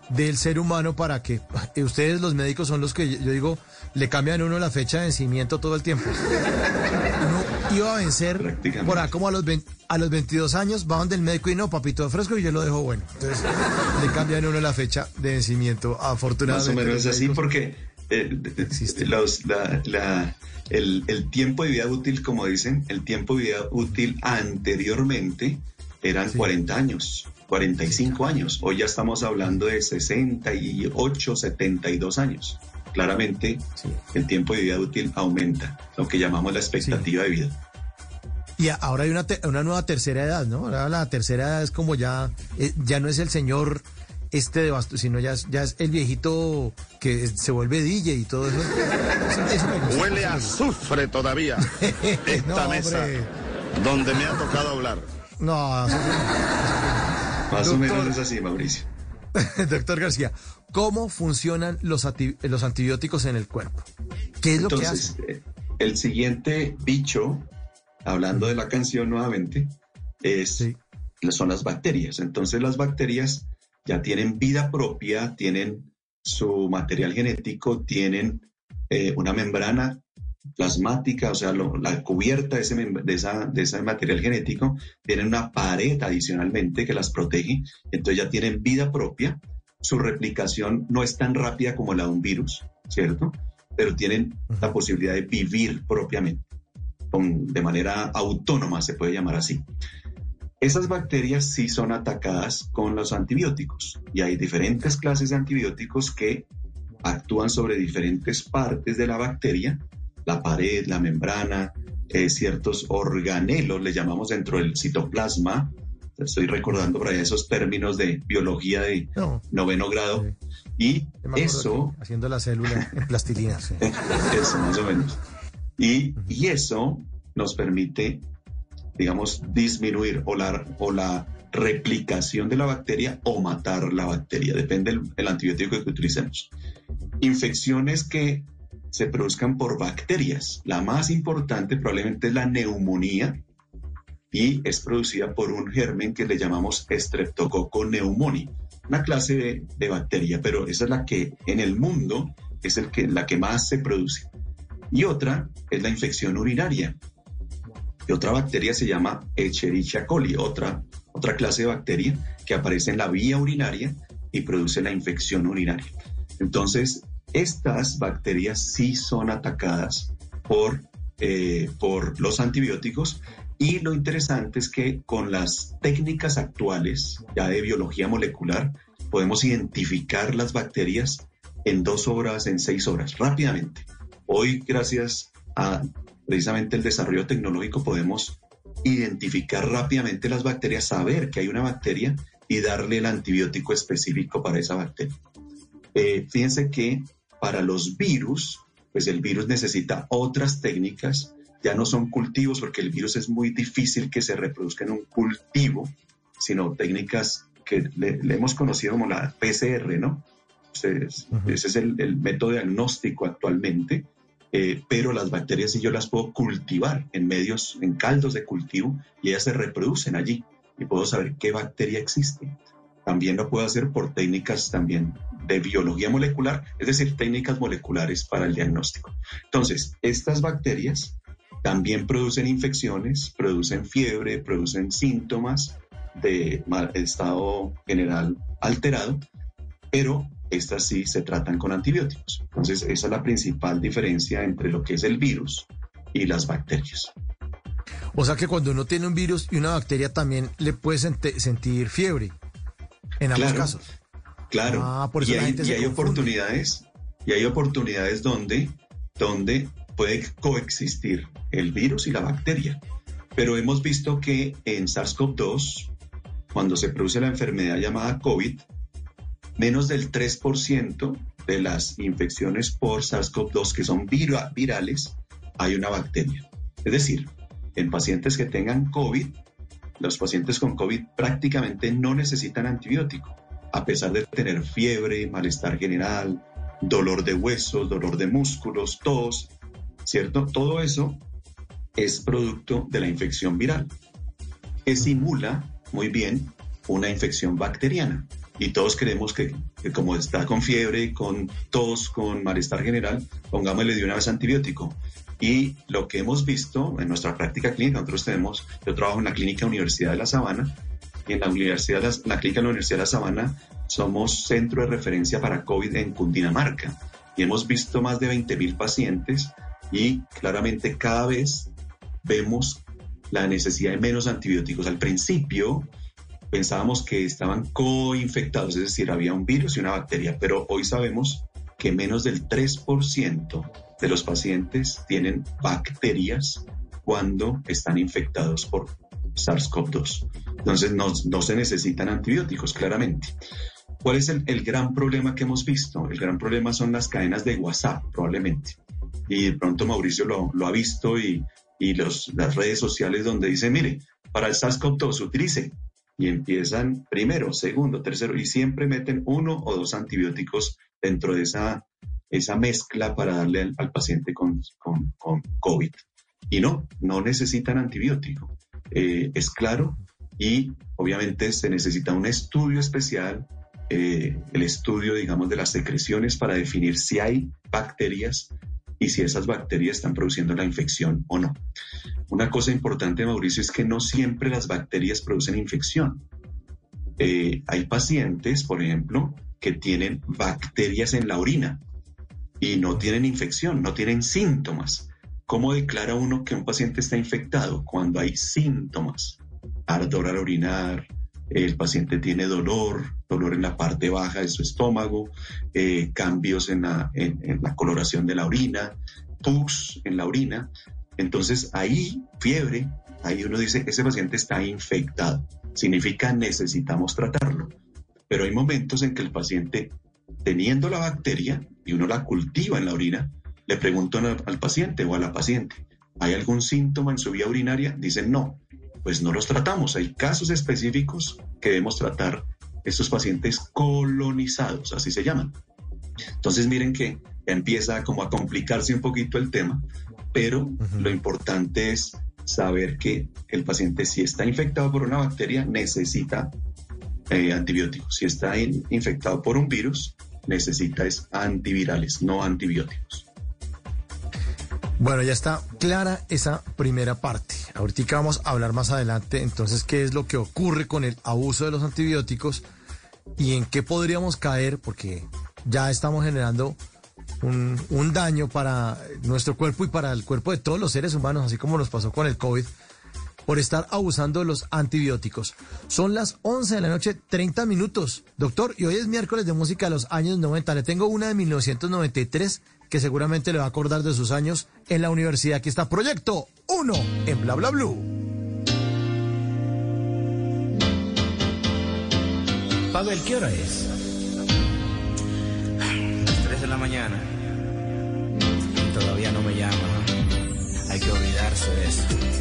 del ser humano para que eh, ustedes los médicos son los que yo digo le cambian uno la fecha de vencimiento todo el tiempo. Uno iba a vencer por acá como a los 20 a los 22 años va donde el médico y no, papito de fresco y yo lo dejo bueno. Entonces le cambian uno la fecha de vencimiento, Más afortunadamente. o menos es así porque eh, los- la- la- el, el tiempo de vida útil, como dicen, el tiempo de vida útil anteriormente eran 40 años, 45 años. Hoy ya estamos hablando de 68, 72 años. Claramente el tiempo de vida útil aumenta, lo que llamamos la expectativa de vida. Y ahora hay una, una nueva tercera edad, ¿no? Ahora la tercera edad es como ya, eh, ya no es el señor este de basto, sino ya es, ya es el viejito que se vuelve DJ y todo eso. Eso- eso me gusta. Huele a azufre todavía esta No, mesa donde me ha tocado hablar. No, eso- Más o Doctor- menos es así, Mauricio. Doctor García, ¿cómo funcionan los, los antibióticos en el cuerpo? ¿Qué es lo que Entonces, hacen? eh, el siguiente bicho, hablando de la canción nuevamente, es, son las bacterias. Entonces las bacterias ya tienen vida propia, tienen su material genético, tienen eh, una membrana plasmática, o sea, lo- la cubierta de ese, de, esa, de ese material genético, tienen una pared adicionalmente que las protege, entonces ya tienen vida propia, su replicación no es tan rápida como la de un virus, ¿cierto? Pero tienen la posibilidad de vivir propiamente, con- de manera autónoma, se puede llamar así. Esas bacterias sí son atacadas con los antibióticos y hay diferentes clases de antibióticos que actúan sobre diferentes partes de la bacteria, la pared, la membrana, eh, ciertos organelos, le llamamos dentro del citoplasma. Estoy recordando por ahí esos términos de biología de No. noveno grado. Y eso, Haciendo la célula en plastilina. sí. eso más o menos. Y, y eso nos permite, digamos, disminuir o la, o la replicación de la bacteria o matar la bacteria, depende del el antibiótico que utilicemos. Infecciones que se produzcan por bacterias. La más importante probablemente es la neumonía y es producida por un germen que le llamamos Streptococcus pneumoniae, una clase de, de bacteria, pero esa es la que en el mundo es la que más se produce. Y otra es la infección urinaria. Y otra bacteria se llama Escherichia coli, otra, otra clase de bacteria que aparece en la vía urinaria y produce la infección urinaria. Entonces, estas bacterias sí son atacadas por, eh, por los antibióticos y lo interesante es que con las técnicas actuales, ya de biología molecular, podemos identificar las bacterias en dos horas, en seis horas, rápidamente. Hoy, gracias a precisamente el desarrollo tecnológico, podemos identificar rápidamente las bacterias, saber que hay una bacteria y darle el antibiótico específico para esa bacteria. Eh, fíjense que para los virus, pues el virus necesita otras técnicas ya no son cultivos porque el virus es muy difícil que se reproduzca en un cultivo, sino técnicas que le, le hemos conocido como la PCR, ¿no? Ese es el, el método diagnóstico actualmente, eh, pero las bacterias sí yo las puedo cultivar en medios, en caldos de cultivo, y ellas se reproducen allí, y puedo saber qué bacteria existe. También lo puedo hacer por técnicas también de biología molecular, es decir, técnicas moleculares para el diagnóstico. Entonces, estas bacterias también producen infecciones, producen fiebre, producen síntomas de estado general alterado, pero estas sí se tratan con antibióticos. Entonces, esa es la principal diferencia entre lo que es el virus y las bacterias. O sea que cuando uno tiene un virus y una bacteria también le puede sentir fiebre. En ambos Claro. casos. Claro, Ah, por eso y la hay, gente y se hay confunde. oportunidades, y hay oportunidades donde, donde puede coexistir el virus y la bacteria. Pero hemos visto que en SARS-CoV-2, cuando se produce la enfermedad llamada COVID, menos del 3% de las infecciones por SARS-CoV-2 que son vira- virales, hay una bacteria. Es decir, en pacientes que tengan COVID, los pacientes con COVID prácticamente no necesitan antibiótico, a pesar de tener fiebre, malestar general, dolor de huesos, dolor de músculos, tos, ¿cierto? Todo eso es producto de la infección viral, que simula muy bien una infección bacteriana. Y todos creemos que, que como está con fiebre, con tos, con malestar general, pongámosle de una vez antibiótico. Y lo que hemos visto en nuestra práctica clínica, nosotros tenemos, yo trabajo en la clínica Universidad de la Sabana, en la, universidad, de la- clínica de la Universidad de la Sabana somos centro de referencia para COVID en Cundinamarca. Y hemos visto más de 20 mil pacientes y claramente cada vez vemos la necesidad de menos antibióticos. Al principio pensábamos que estaban coinfectados, es decir, había un virus y una bacteria, pero hoy sabemos que menos del 3% de los pacientes tienen bacterias cuando están infectados por SARS-CoV-2. Entonces no, no se necesitan antibióticos, claramente. ¿Cuál es el, el gran problema que hemos visto? El gran problema son las cadenas de WhatsApp, probablemente. Y de pronto Mauricio lo, lo ha visto y, y los, las redes sociales donde dice, mire, para el SARS-CoV-2 utilice. Y empiezan primero, segundo, tercero, y siempre meten uno o dos antibióticos dentro de esa, esa mezcla para darle al, al paciente con, con, con COVID. Y no, no necesitan antibiótico. Eh, es claro y obviamente se necesita un estudio especial, eh, el estudio, digamos, de las secreciones para definir si hay bacterias y si esas bacterias están produciendo la infección o no. Una cosa importante, Mauricio, es que no siempre las bacterias producen infección. Eh, hay pacientes, por ejemplo, que tienen bacterias en la orina y no tienen infección, no tienen síntomas. ¿Cómo declara uno que un paciente está infectado? Cuando hay síntomas, ardor al orinar, el paciente tiene dolor, dolor en la parte baja de su estómago, eh, cambios en la, en, la coloración de la orina, pus en la orina. Entonces ahí, fiebre, ahí uno dice ese paciente está infectado. Significa necesitamos tratarlo. Pero hay momentos en que el paciente, teniendo la bacteria y uno la cultiva en la orina, le preguntan al, paciente o a la paciente, ¿hay algún síntoma en su vía urinaria? Dicen no, pues no los tratamos. Hay casos específicos que debemos tratar estos pacientes colonizados, así se llaman. Entonces miren que ya empieza como a complicarse un poquito el tema, pero lo importante es saber que el paciente si está infectado por una bacteria necesita eh, antibióticos. Si está in- infectado por un virus, necesita es antivirales, no antibióticos. Bueno, ya está clara esa primera parte. Ahorita vamos a hablar más adelante entonces qué es lo que ocurre con el abuso de los antibióticos y en qué podríamos caer porque ya estamos generando un, un daño para nuestro cuerpo y para el cuerpo de todos los seres humanos, así como nos pasó con el COVID, por estar abusando de los antibióticos. Son las 11 de la noche, 30 minutos. Doctor, y hoy es miércoles de música de los años 90. Le tengo una de 1993 que seguramente le va a acordar de sus años en la universidad. Aquí está Proyecto 1 en Bla Bla Blue. Pavel, ¿qué hora es? Las 3 de la mañana. Todavía no me llama. Hay que olvidar. alejarse de eso.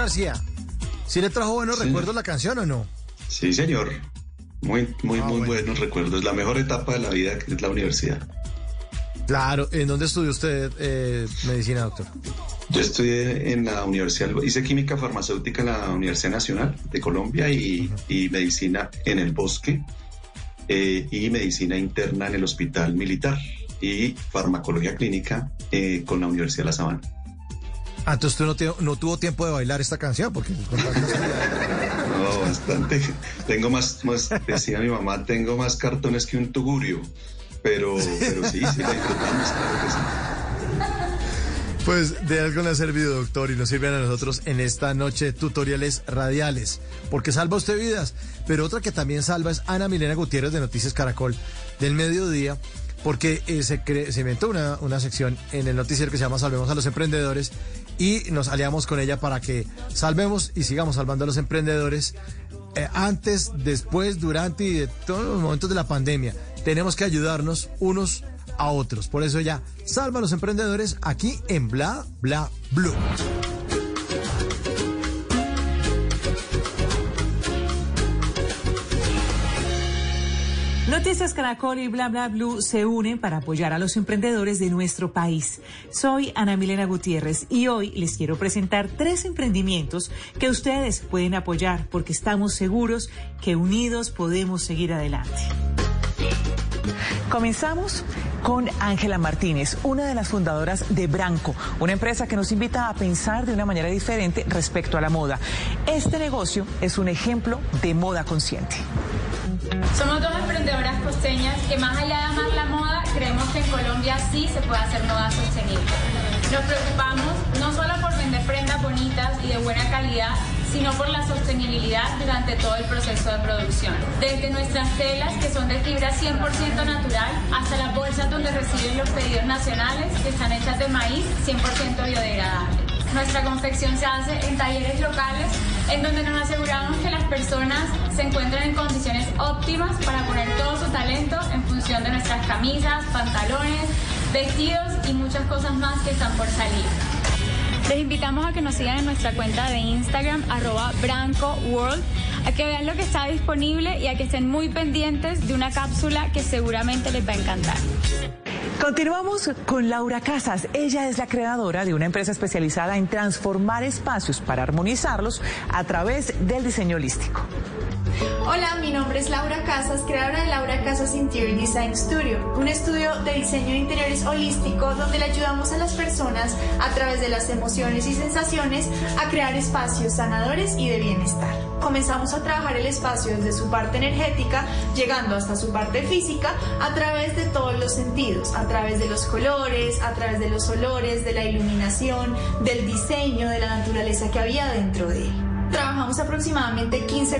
García, ¿sí le trajo buenos recuerdos la canción o no? Sí, señor. Muy, muy, Ah, muy bueno. buenos recuerdos. La mejor etapa de la vida que es la universidad. Claro, ¿en dónde estudió usted eh, medicina, doctor? Yo estudié en la universidad, hice química farmacéutica en la Universidad Nacional de Colombia y, y medicina en el bosque eh, y medicina interna en el hospital militar y farmacología clínica eh, con la Universidad de La Sabana. Ah, entonces usted no, te- no tuvo tiempo de bailar esta canción porque... No, bastante. Tengo más, más, decía mi mamá, tengo más cartones que un tugurio. Pero, pero sí, sí, la disfrutamos, claro que sí. Pues de algo le ha servido, doctor, y nos sirven a nosotros en esta noche de tutoriales radiales, porque salva usted vidas. Pero otra que también salva es Ana Milena Gutiérrez de Noticias Caracol del mediodía, porque eh, se, cre- se inventó una, una sección en el noticiero que se llama Salvemos a los Emprendedores y nos aliamos con ella para que salvemos y sigamos salvando a los emprendedores eh, antes, después, durante y de todos los momentos de la pandemia. Tenemos que ayudarnos unos a otros. Por eso ya salva a los emprendedores aquí en Bla Bla Blue. Noticias Caracol y Bla Bla Blue se unen para apoyar a los emprendedores de nuestro país. Soy Ana Milena Gutiérrez y hoy les quiero presentar tres emprendimientos que ustedes pueden apoyar porque estamos seguros que unidos podemos seguir adelante. Comenzamos con Ángela Martínez, una de las fundadoras de Branco, una empresa que nos invita a pensar de una manera diferente respecto a la moda. Este negocio es un ejemplo de moda consciente. Somos dos emprendedoras costeñas que más allá de amar la moda, creemos que en Colombia sí se puede hacer moda sostenible. Nos preocupamos no solo por vender prendas bonitas y de buena calidad, sino por la sostenibilidad durante todo el proceso de producción. Desde nuestras telas, que son de fibra 100% natural, hasta las bolsas donde reciben los pedidos nacionales, que están hechas de maíz 100% biodegradable. Nuestra confección se hace en talleres locales en donde nos aseguramos que las personas se encuentren en condiciones óptimas para poner todo su talento en función de nuestras camisas, pantalones, vestidos y muchas cosas más que están por salir. Les invitamos a que nos sigan en nuestra cuenta de Instagram, arroba Branco World, a que vean lo que está disponible y a que estén muy pendientes de una cápsula que seguramente les va a encantar. Continuamos con Laura Casas. Ella es la creadora de una empresa especializada en transformar espacios para armonizarlos a través del diseño holístico. Hola, mi nombre es Laura Casas, creadora de Laura Casas Interior Design Studio, un estudio de diseño de interiores holístico donde le ayudamos a las personas a través de las emociones y sensaciones a crear espacios sanadores y de bienestar. Comenzamos a trabajar el espacio desde su parte energética, llegando hasta su parte física, a través de todos los sentidos, a través de los colores, a través de los olores, de la iluminación, del diseño, de la naturaleza que había dentro de él. Trabajamos aproximadamente 15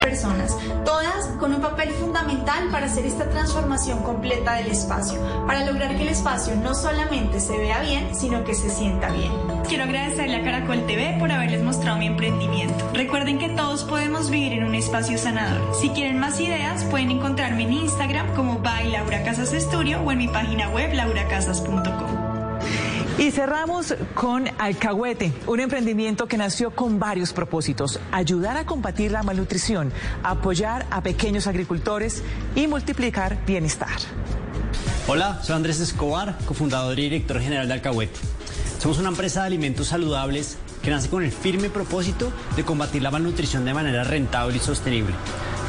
Personas, todas con un papel fundamental para hacer esta transformación completa del espacio, para lograr que el espacio no solamente se vea bien, sino que se sienta bien. Quiero agradecerle a Caracol TV por haberles mostrado mi emprendimiento. Recuerden que todos podemos vivir en un espacio sanador. Si quieren más ideas, pueden encontrarme en Instagram como by Laura Casas Studio o en mi página web lauracasas.com. Y cerramos con Alcahuete, un emprendimiento que nació con varios propósitos. Ayudar a combatir la malnutrición, apoyar a pequeños agricultores y multiplicar bienestar. Hola, soy Andrés Escobar, cofundador y director general de Alcahuete. Somos una empresa de alimentos saludables que nace con el firme propósito de combatir la malnutrición de manera rentable y sostenible.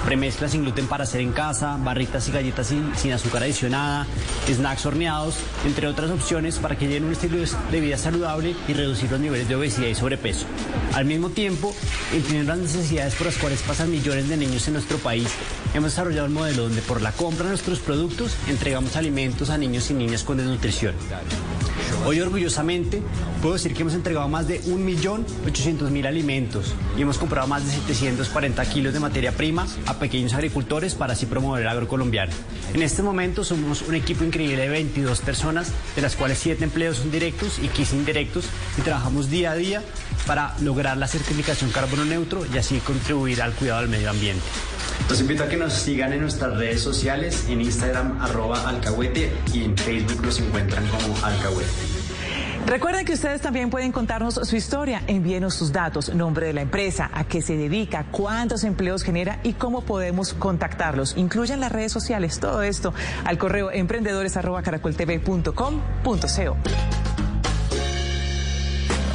Premezclas sin gluten para hacer en casa, barritas y galletas sin, sin, azúcar adicionada, snacks horneados, entre otras opciones para que lleven un estilo de vida saludable y reducir los niveles de obesidad y sobrepeso. Al mismo tiempo, entendiendo las necesidades por las cuales pasan millones de niños en nuestro país, hemos desarrollado un modelo donde por la compra de nuestros productos entregamos alimentos a niños y niñas con desnutrición. Hoy orgullosamente puedo decir que hemos entregado más de 1.800.000 alimentos y hemos comprado más de 740 kilos de materia prima a pequeños agricultores para así promover el agrocolombiano. En este momento somos un equipo increíble de 22 personas, de las cuales 7 empleos son directos y 15 indirectos y trabajamos día a día para lograr la certificación carbono neutro y así contribuir al cuidado del medio ambiente. Los invito a que nos sigan en nuestras redes sociales, en Instagram arroba alcahuete y en Facebook nos encuentran como alcahuete. Recuerden que ustedes también pueden contarnos su historia. Envíenos sus datos, nombre de la empresa, a qué se dedica, cuántos empleos genera y cómo podemos contactarlos. Incluyan las redes sociales, todo esto al correo emprendedores.caracoltv.com.co.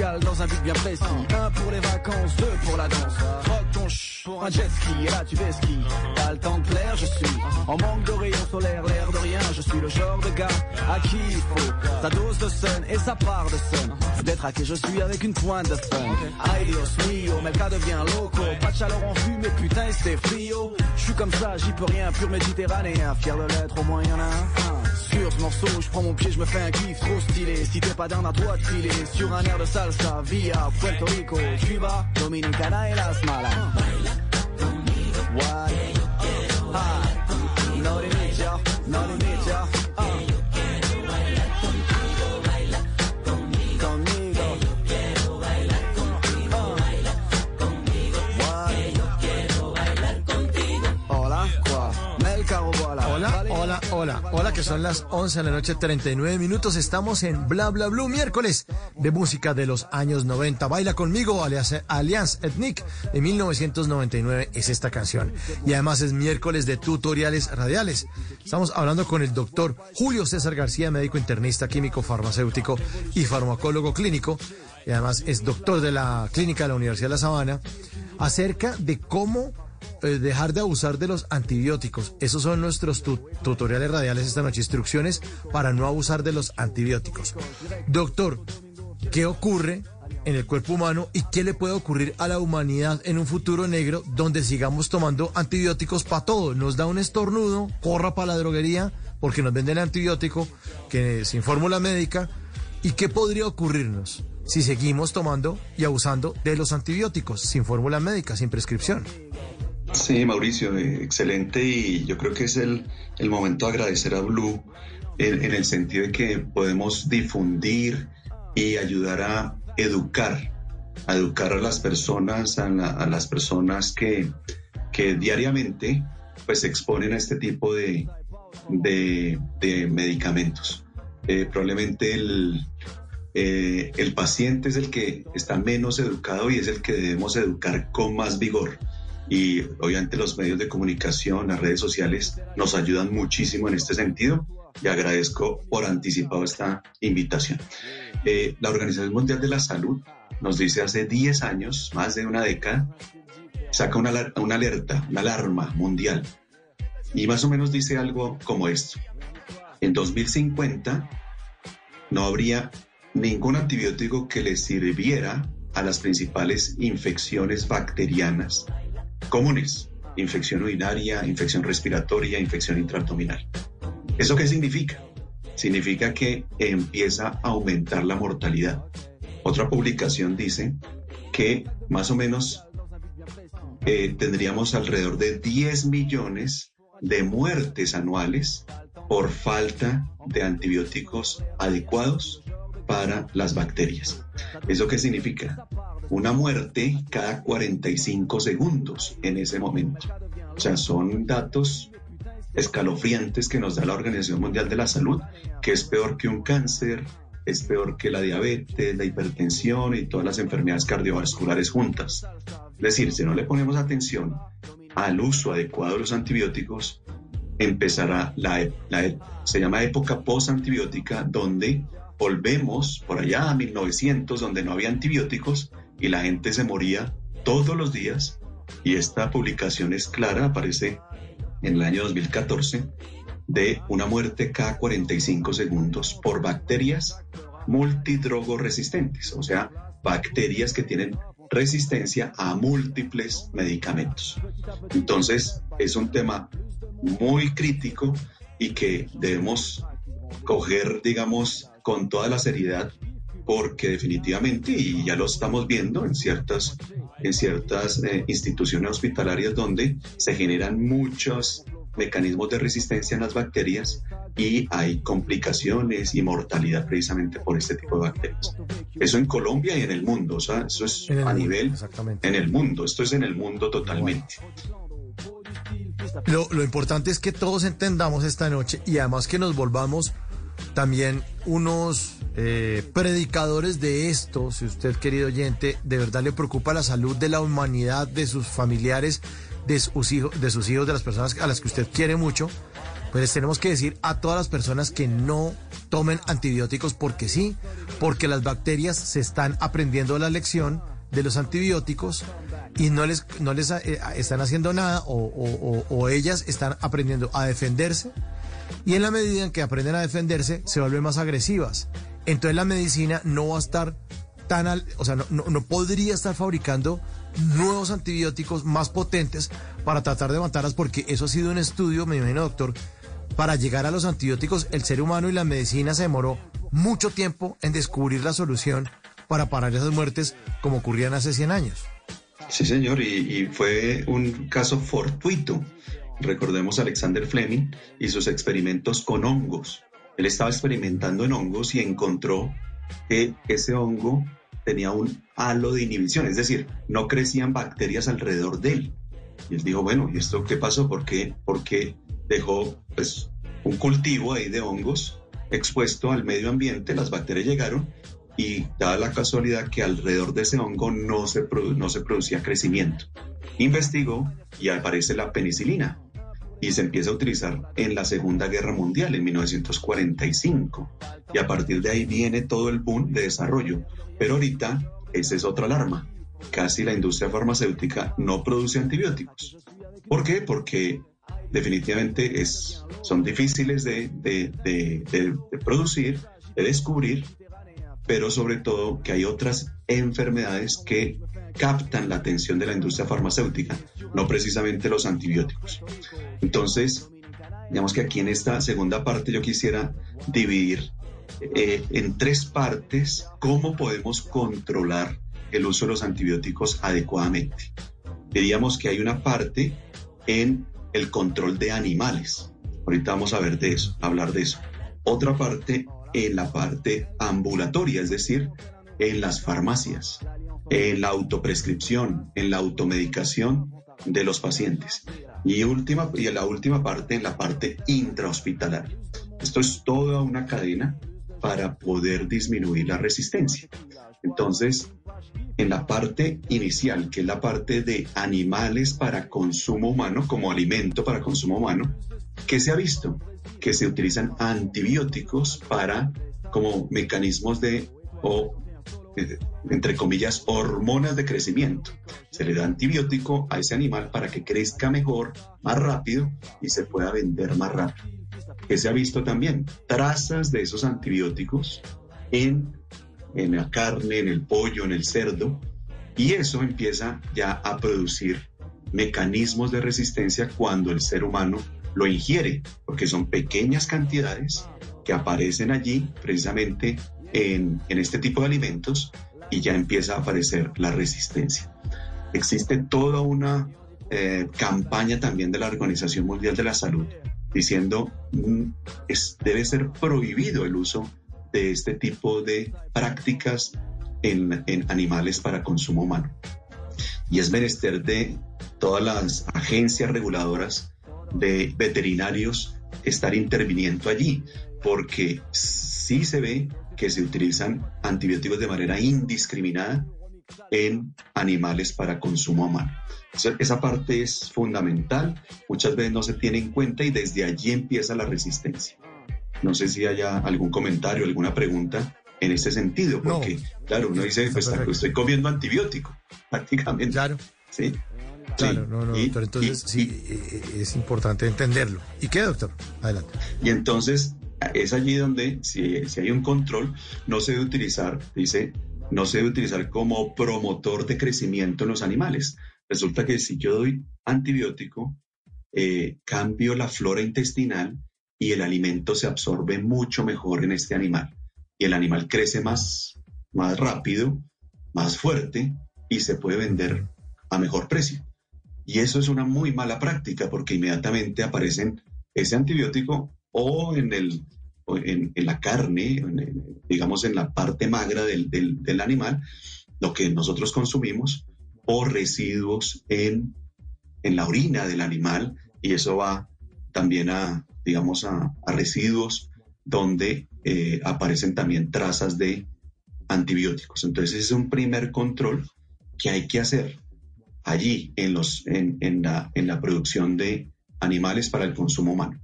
Dans un but bien précis. Un pour les vacances, deux pour la danse. Rock ton ch pour un jet ski, et là tu fais ski. Pas le temps de plaire, je suis en manque de rayons solaires, l'air de rien. Je suis le genre de gars à qui il faut sa dose de sun et sa part de sun. Qui je suis avec une pointe de fun. Ay Dios mio, cas devient loco. Pas de chaleur en vue, mais putain, c'est frio. Je suis comme ça, j'y peux rien, pur méditerranéen. Fier de l'être, au moins y en a un. Sur ce morceau, je prends mon pied, je me fais un kiff trop stylé. Si t'es pas d'un à toi filer sur un air de salsa via Puerto Rico, Cuba, Dominicana et Las Malas. Hola. Hola, que son las 11 de la noche, 39 minutos. Estamos en Bla Bla Blue, miércoles de música de los años 90. Baila conmigo, Alliance Ethnic de 1999 es esta canción. Y además es miércoles de tutoriales radiales. Estamos hablando con el doctor Julio César García, médico internista, químico, farmacéutico y farmacólogo clínico. Y además es doctor de la clínica de la Universidad de La Sabana, acerca de cómo dejar de abusar de los antibióticos. Esos son nuestros tu- tutoriales radiales esta noche, instrucciones para no abusar de los antibióticos. Doctor, ¿qué ocurre en el cuerpo humano y qué le puede ocurrir a la humanidad en un futuro negro donde sigamos tomando antibióticos para todo? Nos da un estornudo, corra para la droguería porque nos venden antibiótico que sin fórmula médica. ¿Y qué podría ocurrirnos si seguimos tomando y abusando de los antibióticos sin fórmula médica, sin prescripción? Sí, Mauricio, eh, excelente y yo creo que es el, el momento de agradecer a Blue en, en el sentido de que podemos difundir y ayudar a educar, a educar a las personas, a, la- a las personas que, que diariamente pues se exponen a este tipo de, de, de medicamentos. Eh, probablemente el, eh, el paciente es el que está menos educado y es el que debemos educar con más vigor. Y obviamente los medios de comunicación, las redes sociales nos ayudan muchísimo en este sentido y agradezco por anticipado esta invitación. Eh, la Organización Mundial de la Salud nos dice hace 10 años, más de una década, saca una, una alerta, una alarma mundial y más o menos dice algo como esto. En 2050 no habría ningún antibiótico que le sirviera a las principales infecciones bacterianas comunes, infección urinaria, infección respiratoria, infección intraabdominal. ¿Eso qué significa? Significa que empieza a aumentar la mortalidad. Otra publicación dice que más o menos eh, tendríamos alrededor de 10 millones de muertes anuales por falta de antibióticos adecuados para las bacterias. ¿Eso qué significa? Una muerte cada 45 segundos en ese momento. O sea, son datos escalofriantes que nos da la Organización Mundial de la Salud, que es peor que un cáncer, es peor que la diabetes, la hipertensión y todas las enfermedades cardiovasculares juntas. Es decir, si no le ponemos atención al uso adecuado de los antibióticos, empezará la, e- la e- se llama época post-antibiótica, donde volvemos por allá a 1900, donde no había antibióticos y la gente se moría todos los días. Y esta publicación es clara, aparece en el año 2014, de una muerte cada 45 segundos por bacterias multidrogoresistentes, o sea, bacterias que tienen resistencia a múltiples medicamentos. Entonces, es un tema muy crítico y que debemos coger, digamos, con toda la seriedad, porque definitivamente, y ya lo estamos viendo en ciertas, en ciertas eh, instituciones hospitalarias donde se generan muchos mecanismos de resistencia en las bacterias y hay complicaciones y mortalidad precisamente por este tipo de bacterias. Eso en Colombia y en el mundo, o sea, eso es a mundo, nivel en el mundo, esto es en el mundo totalmente. Lo, lo importante es que todos entendamos esta noche y además que nos volvamos también unos eh, predicadores de esto. Si usted, querido oyente, de verdad le preocupa la salud de la humanidad, de sus familiares, de sus hijos, de sus hijos, de las personas a las que usted quiere mucho, pues tenemos que decir a todas las personas que no tomen antibióticos porque sí, porque las bacterias se están aprendiendo la lección de los antibióticos y no les, no les eh, están haciendo nada o ellas están aprendiendo a defenderse y en la medida en que aprenden a defenderse se vuelven más agresivas. Entonces la medicina no va a estar tan, al- o sea, no, podría estar fabricando nuevos antibióticos más potentes para tratar de matarlas porque eso ha sido un estudio, me imagino doctor, para llegar a los antibióticos el ser humano y la medicina se demoró mucho tiempo en descubrir la solución para parar esas muertes como ocurrían hace 100 años. Sí, señor, y fue un caso fortuito. Recordemos a Alexander Fleming y sus experimentos con hongos. Él estaba experimentando en hongos y encontró que ese hongo tenía un halo de inhibición, es decir, no crecían bacterias alrededor de él. Y él dijo, bueno, ¿y esto qué pasó? ¿Por qué, por qué dejó pues, un cultivo ahí de hongos expuesto al medio ambiente, las bacterias llegaron y dada la casualidad que alrededor de ese hongo no se, no se producía crecimiento. Investigó y aparece la penicilina y se empieza a utilizar en la Segunda Guerra Mundial en 1945 y a partir de ahí viene todo el boom de desarrollo. Pero ahorita esa es otra alarma. Casi la industria farmacéutica no produce antibióticos. ¿Por qué? Porque definitivamente es, son difíciles de, de- de- de- producir, de descubrir, pero sobre todo que hay otras enfermedades que captan la atención de la industria farmacéutica, no precisamente los antibióticos. Entonces, digamos que aquí en esta segunda parte yo quisiera dividir eh, en tres partes cómo podemos controlar el uso de los antibióticos adecuadamente. Diríamos que hay una parte en el control de animales. Ahorita vamos a ver de eso, a hablar de eso. Otra parte en la parte ambulatoria, es decir, en las farmacias, en la autoprescripción, en la automedicación de los pacientes. Y, última, y la última parte, en la parte intrahospitalaria. Esto es toda una cadena para poder disminuir la resistencia. Entonces, en la parte inicial, que es la parte de animales para consumo humano, como alimento para consumo humano, ¿qué se ha visto? Que se utilizan antibióticos para, como mecanismos de, entre comillas, hormonas de crecimiento. Se le da antibiótico a ese animal para que crezca mejor, más rápido y se pueda vender más rápido. ¿Qué se ha visto también? Trazas de esos antibióticos en en la carne, en el pollo, en el cerdo, y eso empieza ya a producir mecanismos de resistencia cuando el ser humano lo ingiere, porque son pequeñas cantidades que aparecen allí precisamente en, en este tipo de alimentos y ya empieza a aparecer la resistencia. Existe toda una eh, campaña también de la Organización Mundial de la Salud diciendo mm, es, debe ser prohibido el uso de este tipo de prácticas en, en animales para consumo humano. Y es menester de todas las agencias reguladoras de veterinarios estar interviniendo allí, porque sí se ve que se utilizan antibióticos de manera indiscriminada en animales para consumo humano. Esa- parte es fundamental, muchas veces no se tiene en cuenta y desde allí empieza la resistencia. No sé si haya algún comentario, alguna pregunta en ese sentido, porque claro, uno dice, pues estoy comiendo antibiótico, prácticamente. Claro. Sí. Claro, Sí. no, no, Y- doctor. Entonces, y- sí, eh, es importante entenderlo. ¿Y qué, doctor? Adelante. Y entonces es allí donde, si, si hay un control, no se debe utilizar, dice, no se debe utilizar como promotor de crecimiento en los animales. Resulta que si yo doy antibiótico, eh, cambio la flora intestinal y el alimento se absorbe mucho mejor en este animal. Y el animal crece más, más rápido, más fuerte y se puede vender a mejor precio. Y eso es una muy mala práctica porque inmediatamente aparecen ese antibiótico o en, el, en, la carne, digamos en la parte magra del, del- animal, lo que nosotros consumimos, o residuos en, en la orina del animal, y eso va también a, digamos, a, a residuos donde eh, aparecen también trazas de antibióticos. Entonces es un primer control que hay que hacer allí en, los, en, en la, en la producción de animales para el consumo humano.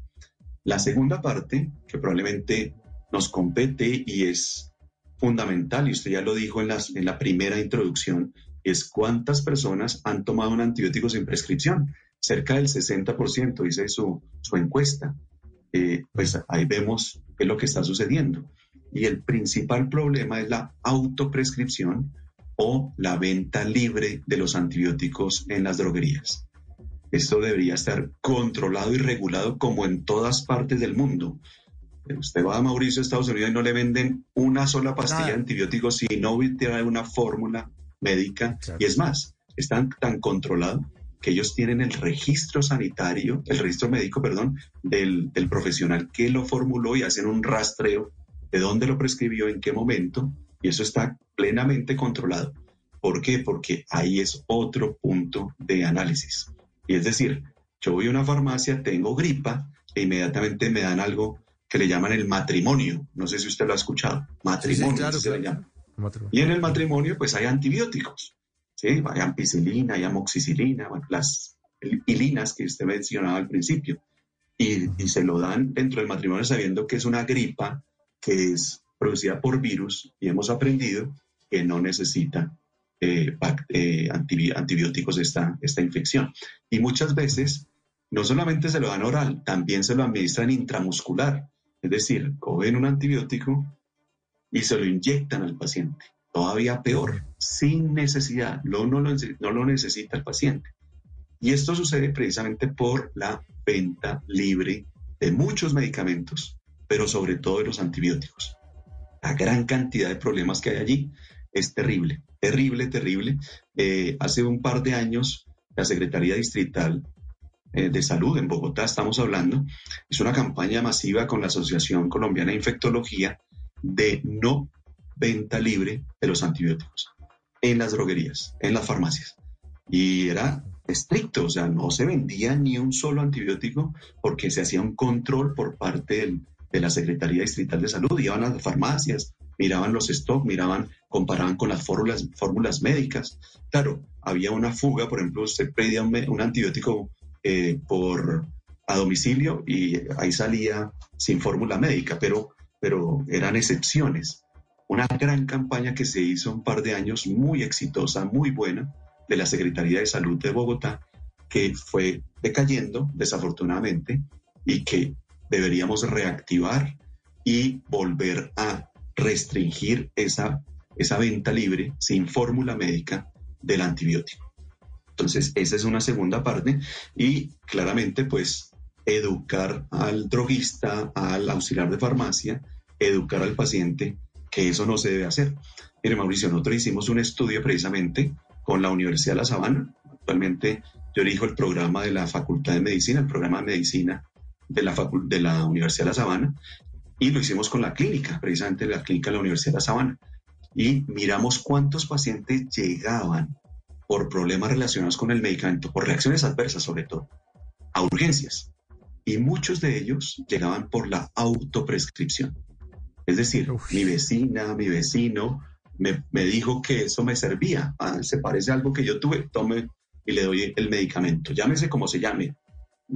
La segunda parte, que probablemente nos compete y es fundamental, y usted ya lo dijo en, la primera introducción, es cuántas personas han tomado un antibiótico sin prescripción. Cerca del 60%, dice su, su encuesta. Eh, pues ahí vemos qué es lo que está sucediendo. Y el principal problema es la autoprescripción o la venta libre de los antibióticos en las droguerías. Esto debería estar controlado y regulado como en todas partes del mundo. Usted va a Mauricio, Estados Unidos, y no le venden una sola pastilla de antibióticos si no tiene una fórmula médica. Y es más, están tan controlados que ellos tienen el registro sanitario, el registro médico, perdón, del, del profesional que lo formuló y hacen un rastreo de dónde lo prescribió, en qué momento, y eso está plenamente controlado. ¿Por qué? Porque ahí es otro punto de análisis. Y es decir, yo voy a una farmacia, tengo gripa, e inmediatamente me dan algo que le llaman el matrimonio. No sé si usted lo ha escuchado. Matrimonio, claro, así se le claro. llama. Matrimonio. Y en el matrimonio, pues hay antibióticos. ¿sí? Hay ampicilina, hay amoxicilina, bueno, las ilinas que usted mencionaba al principio. Y, y se lo dan dentro del matrimonio sabiendo que es una gripa que es producida por virus y hemos aprendido que no necesita eh, eh, antibi- antibióticos esta, esta infección. Y muchas veces no solamente se lo dan oral, también se lo administran intramuscular. Es decir, cogen un antibiótico y se lo inyectan al paciente. Todavía peor, sin necesidad, no, no, lo, no lo necesita el paciente. Y esto sucede precisamente por la venta libre de muchos medicamentos, pero sobre todo de los antibióticos. La gran cantidad de problemas que hay allí es terrible, terrible, terrible. Eh, hace un par de años, la Secretaría Distrital eh, de Salud en Bogotá, estamos hablando, hizo una campaña masiva con la Asociación Colombiana de Infectología de no venta libre de los antibióticos en las droguerías, en las farmacias. Y era estricto, o sea, no se vendía ni un solo antibiótico porque se hacía un control por parte de la Secretaría Distrital de Salud. Iban a las farmacias, miraban los stocks, miraban, comparaban con las fórmulas, médicas. Claro, había una fuga, por ejemplo, usted pedía un antibiótico eh, por a domicilio y ahí salía sin fórmula médica, pero, pero eran excepciones. Una gran campaña que se hizo un par de años, muy exitosa, muy buena, de la Secretaría de Salud de Bogotá, que fue decayendo, desafortunadamente, y que deberíamos reactivar y volver a restringir esa, esa venta libre sin fórmula médica del antibiótico. Entonces, esa es una segunda parte y claramente, pues, educar al droguista, al auxiliar de farmacia, educar al paciente que eso no se debe hacer. Mire, Mauricio, nosotros hicimos un estudio precisamente con la Universidad de La Sabana. Actualmente yo dirijo el programa de la Facultad de Medicina, el programa de medicina de la, facu- de la Universidad de La Sabana, y lo hicimos con la clínica, precisamente la clínica de la Universidad de La Sabana. Y miramos cuántos pacientes llegaban por problemas relacionados con el medicamento, por reacciones adversas sobre todo, a urgencias. Y muchos de ellos llegaban por la autoprescripción. Es decir, mi vecina, mi vecino me, me dijo que eso me servía. Ah, se parece a algo que yo tuve, tome y le doy el medicamento. Llámese como se llame,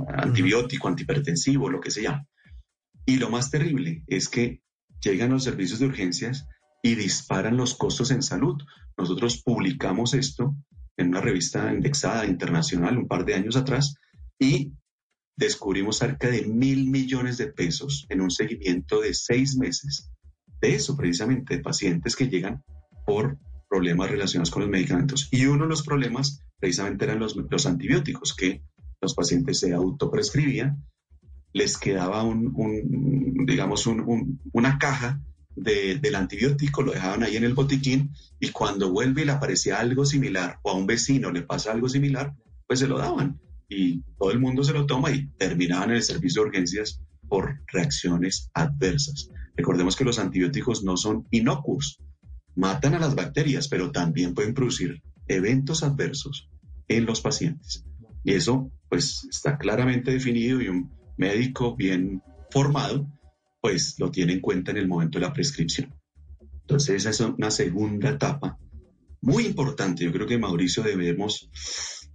antibiótico, antihipertensivo, lo que se llame. Y lo más terrible es que llegan los servicios de urgencias y disparan los costos en salud. Nosotros publicamos esto en una revista indexada internacional un par de años atrás y descubrimos cerca de mil millones de pesos en un seguimiento de seis meses de eso, precisamente, de pacientes que llegan por problemas relacionados con los medicamentos. Y uno de los problemas precisamente eran los, los antibióticos, que los pacientes se autoprescribían, les quedaba un, digamos, un- un- una caja de- del antibiótico, lo dejaban ahí en el botiquín y cuando vuelve y le aparecía algo similar o a un vecino le pasa algo similar, pues se lo daban y todo el mundo se lo toma y terminaban en el servicio de urgencias por reacciones adversas. Recordemos que los antibióticos no son inocuos, matan a las bacterias, pero también pueden producir eventos adversos en los pacientes. Y eso pues está claramente definido y un médico bien formado pues lo tiene en cuenta en el momento de la prescripción. Entonces esa es una segunda etapa muy importante. Yo creo que Mauricio debemos,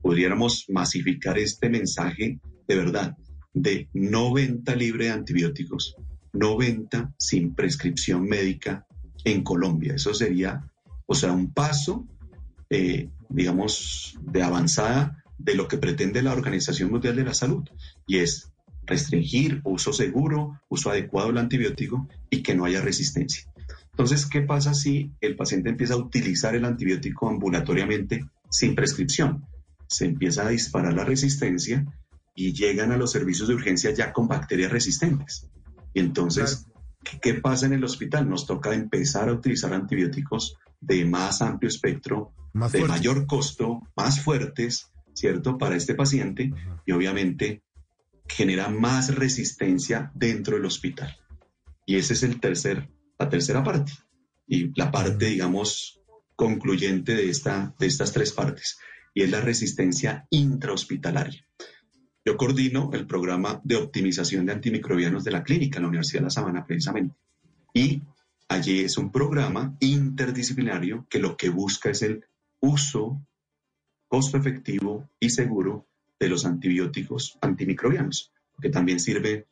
podríamos masificar este mensaje de verdad, de no venta libre de antibióticos, no venta sin prescripción médica en Colombia. Eso sería, o sea, un paso, eh, digamos, de avanzada de lo que pretende la Organización Mundial de la Salud, y es restringir uso seguro, uso adecuado del antibiótico y que no haya resistencia. Entonces, ¿qué pasa si el paciente empieza a utilizar el antibiótico ambulatoriamente sin prescripción? Se empieza a disparar la resistencia y llegan a los servicios de urgencia ya con bacterias resistentes. Y entonces, ¿qué, qué pasa en el hospital? Nos toca empezar a utilizar antibióticos de más amplio espectro, Más de mayor costo, más fuertes, ¿cierto? Para este paciente y obviamente genera más resistencia dentro del hospital. Y esa es el tercer, la tercera parte. Y la parte, digamos, concluyente de, esta, de estas tres partes. Y es la resistencia intrahospitalaria. Yo coordino el programa de optimización de antimicrobianos de la clínica en la Universidad de La Sabana, precisamente. Y allí es un programa interdisciplinario que lo que busca es el uso costo efectivo y seguro de los antibióticos antimicrobianos, que también sirve,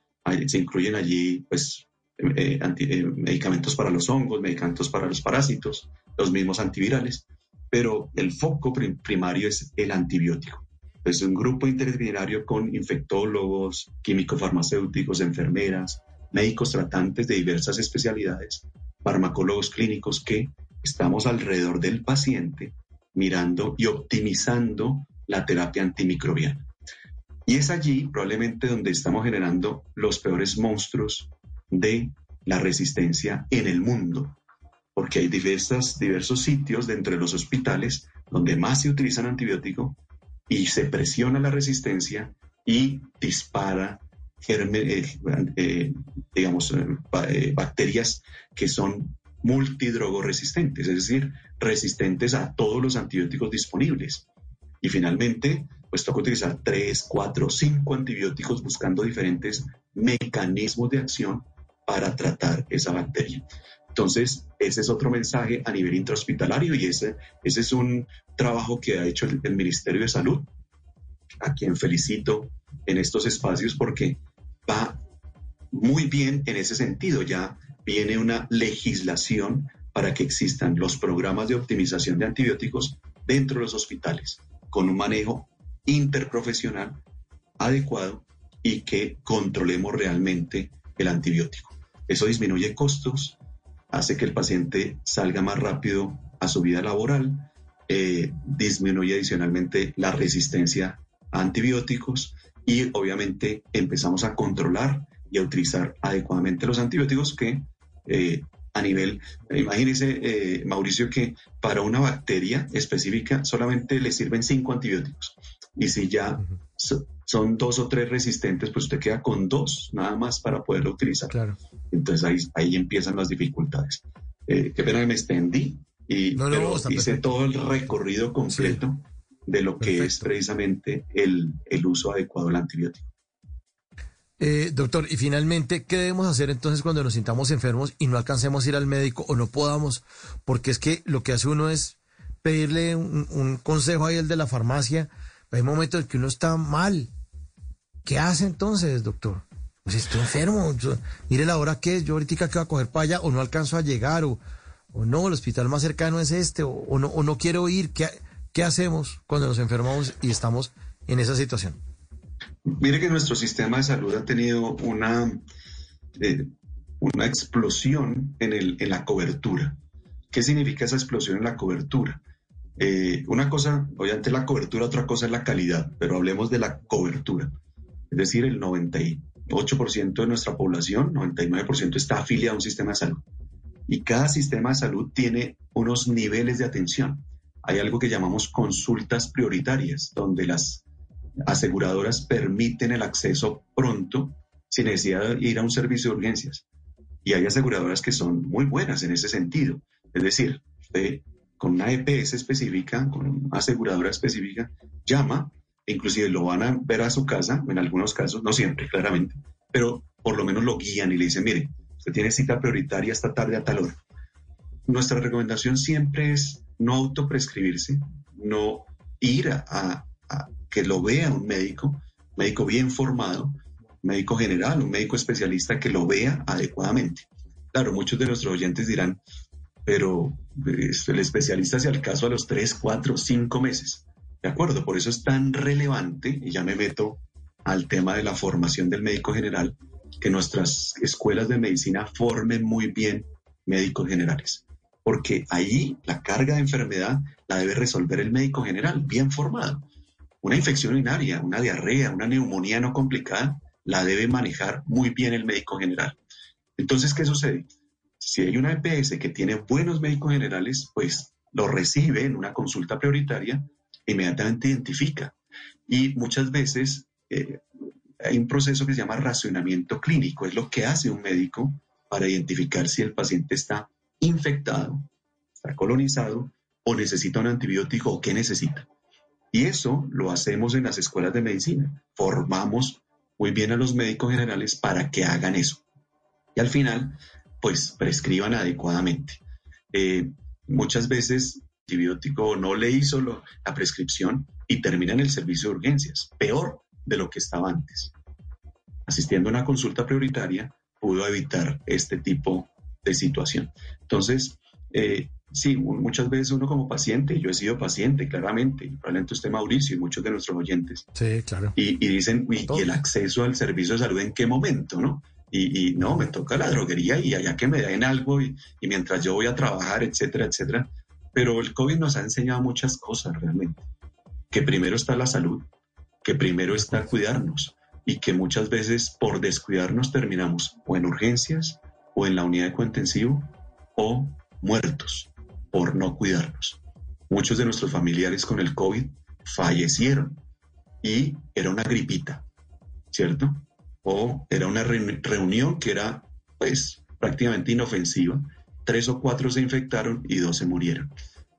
se incluyen allí pues, eh, eh, medicamentos para los hongos, medicamentos para los parásitos, los mismos antivirales, pero el foco primario es el antibiótico. Es un grupo interdisciplinario con infectólogos, químicos farmacéuticos, enfermeras, médicos tratantes de diversas especialidades, farmacólogos clínicos que estamos alrededor del paciente mirando y optimizando la terapia antimicrobiana. Y es allí probablemente donde estamos generando los peores monstruos de la resistencia en el mundo, porque hay diversas, diversos sitios dentro de los hospitales donde más se utilizan antibiótico y se presiona la resistencia y dispara eh, eh, digamos, eh, bacterias que son multidrogoresistentes, es decir, resistentes a todos los antibióticos disponibles. Y finalmente, pues toca utilizar tres, cuatro, cinco antibióticos buscando diferentes mecanismos de acción para tratar esa bacteria. Entonces, ese es otro mensaje a nivel intrahospitalario y ese, ese es un trabajo que ha hecho el, el Ministerio de Salud, a quien felicito en estos espacios porque va muy bien en ese sentido. Ya viene una legislación para que existan los programas de optimización de antibióticos dentro de los hospitales, con un manejo interprofesional adecuado y que controlemos realmente el antibiótico. Eso disminuye costos, hace que el paciente salga más rápido a su vida laboral, eh, disminuye adicionalmente la resistencia a antibióticos y obviamente empezamos a controlar y a utilizar adecuadamente los antibióticos que eh, a nivel, imagínese eh, Mauricio que para una bacteria específica solamente le sirven cinco antibióticos y si ya son dos o tres resistentes, pues usted queda con dos nada más para poderlo utilizar. Claro. Entonces ahí, ahí empiezan las dificultades. Eh, qué pena que me extendí y hice todo el recorrido completo de lo que es precisamente el, el uso adecuado del antibiótico. Eh, doctor, y finalmente, ¿qué debemos hacer entonces cuando nos sintamos enfermos y no alcancemos a ir al médico o no podamos? Porque es que lo que hace uno es pedirle un, consejo ahí el de la farmacia. Hay momentos en que uno está mal. ¿Qué hace entonces, doctor? Pues estoy enfermo. mire la hora que es. Yo ahorita que voy a coger para allá o no alcanzo a llegar o, o no, el hospital más cercano es este o, no, o no quiero ir. ¿Qué, ¿Qué hacemos cuando nos enfermamos y estamos en esa situación? Mire que nuestro sistema de salud ha tenido una, eh, una explosión en, el, en la cobertura. ¿Qué significa esa explosión en la cobertura? Eh, una cosa, obviamente la cobertura, otra cosa es la calidad, pero hablemos de la cobertura. Es decir, el 98% de nuestra población, 99% está afiliado a un sistema de salud. Y cada sistema de salud tiene unos niveles de atención. Hay algo que llamamos consultas prioritarias, donde las aseguradoras permiten el acceso pronto sin necesidad de ir a un servicio de urgencias. Y hay aseguradoras que son muy buenas en ese sentido. Es decir, usted con una EPS específica, con una aseguradora específica, llama, inclusive lo van a ver a su casa, en algunos casos, no siempre, claramente, pero por lo menos lo guían y le dicen, mire, usted tiene cita prioritaria esta tarde a tal hora. Nuestra recomendación siempre es no autoprescribirse, no ir a que lo vea un médico, médico bien formado, médico general, un médico especialista que lo vea adecuadamente. Claro, muchos de nuestros oyentes dirán, pero pues, el especialista se al caso a los tres, cuatro, cinco meses. De acuerdo, por eso es tan relevante, y ya me meto al tema de la formación del médico general, que nuestras escuelas de medicina formen muy bien médicos generales, porque ahí la carga de enfermedad la debe resolver el médico general, bien formado. Una infección urinaria, una diarrea, una neumonía no complicada, la debe manejar muy bien el médico general. Entonces, ¿qué sucede? Si hay una EPS que tiene buenos médicos generales, pues lo recibe en una consulta prioritaria, inmediatamente identifica. Y muchas veces eh, hay un proceso que se llama racionamiento clínico, es lo que hace un médico para identificar si el paciente está infectado, está colonizado o necesita un antibiótico o qué necesita. Y eso lo hacemos en las escuelas de medicina. Formamos muy bien a los médicos generales para que hagan eso. Y al final, pues prescriban adecuadamente. Eh, muchas veces antibiótico no le hizo la prescripción y termina en el servicio de urgencias, peor de lo que estaba antes. Asistiendo a una consulta prioritaria, pudo evitar este tipo de situación. Entonces, eh, sí, mu- muchas veces uno como paciente, yo he sido paciente claramente, y probablemente usted Mauricio y muchos de nuestros oyentes, Sí, claro. y, y dicen, "Uy, ¿y el acceso al servicio de salud en qué momento, no? Y, y no, me toca la droguería y allá que me den algo y, y mientras yo voy a trabajar, etcétera, etcétera. Pero el COVID nos ha enseñado muchas cosas realmente. Que primero está la salud, que primero está cuidarnos y que muchas veces por descuidarnos terminamos o en urgencias o en la unidad de cointensivo o muertos por no cuidarnos. Muchos de nuestros familiares con el COVID fallecieron y era una gripita, ¿cierto? O era una reuni- reunión que era, pues, prácticamente inofensiva. Tres o cuatro se infectaron y dos se murieron.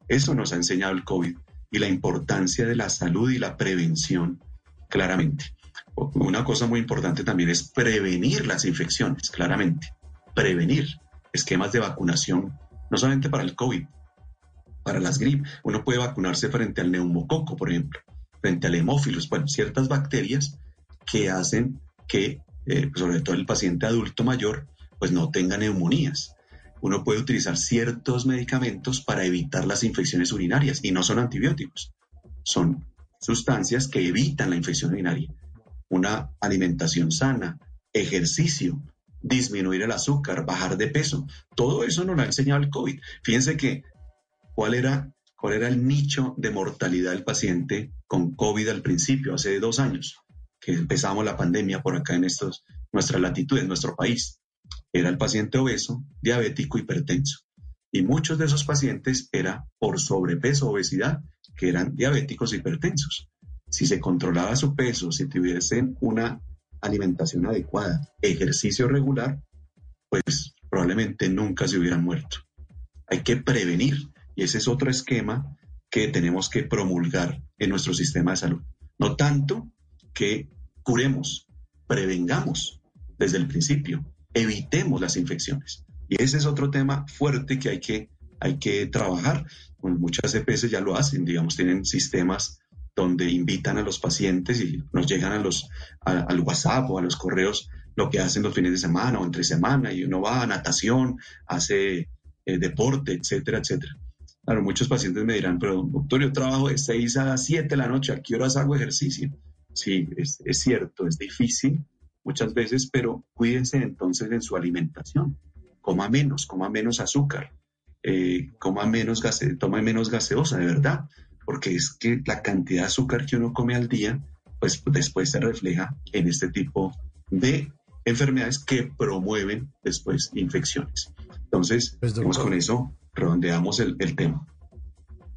Eso nos ha enseñado el COVID y la importancia de la salud y la prevención, claramente. Una cosa muy importante también es prevenir las infecciones, claramente. Prevenir esquemas de vacunación, no solamente para el COVID, para las grip. Uno puede vacunarse frente al neumococo, por ejemplo, frente al hemófilos, bueno, ciertas bacterias que hacen que, eh, sobre todo el paciente adulto mayor, pues no tenga neumonías. Uno puede utilizar ciertos medicamentos para evitar las infecciones urinarias y no son antibióticos, son sustancias que evitan la infección urinaria. Una alimentación sana, ejercicio, disminuir el azúcar, bajar de peso, todo eso nos lo ha enseñado el COVID. Fíjense que cuál era, cuál era el nicho de mortalidad del paciente con COVID al principio, hace dos años, que empezamos la pandemia por acá en estos, nuestras latitudes, nuestro país. Era el paciente obeso, diabético, hipertenso. Y muchos de esos pacientes era por sobrepeso, obesidad, que eran diabéticos, hipertensos. Si se controlaba su peso, si tuviesen una alimentación adecuada, ejercicio regular, pues probablemente nunca se hubieran muerto. Hay que prevenir y ese es otro esquema que tenemos que promulgar en nuestro sistema de salud. No tanto que curemos, prevengamos desde el principio, evitemos las infecciones. Y ese es otro tema fuerte que hay que, hay que trabajar. Muchas EPS ya lo hacen, digamos, tienen sistemas donde invitan a los pacientes y nos llegan a los, al WhatsApp o a los correos lo que hacen los fines de semana o entre semana y uno va a natación, hace eh, deporte, etcétera, etcétera. Claro, muchos pacientes me dirán, pero doctor, yo trabajo de 6 a 7 de la noche, ¿a qué horas hago ejercicio? Sí, es, es cierto, es difícil muchas veces, pero cuídense entonces en su alimentación. Coma menos, coma menos azúcar, eh, coma menos gase, tome menos gaseosa, de verdad, porque es que la cantidad de azúcar que uno come al día, pues después se refleja en este tipo de enfermedades que promueven después infecciones. Entonces, Pues, digamos, doctor. con eso redondeamos el, el tema.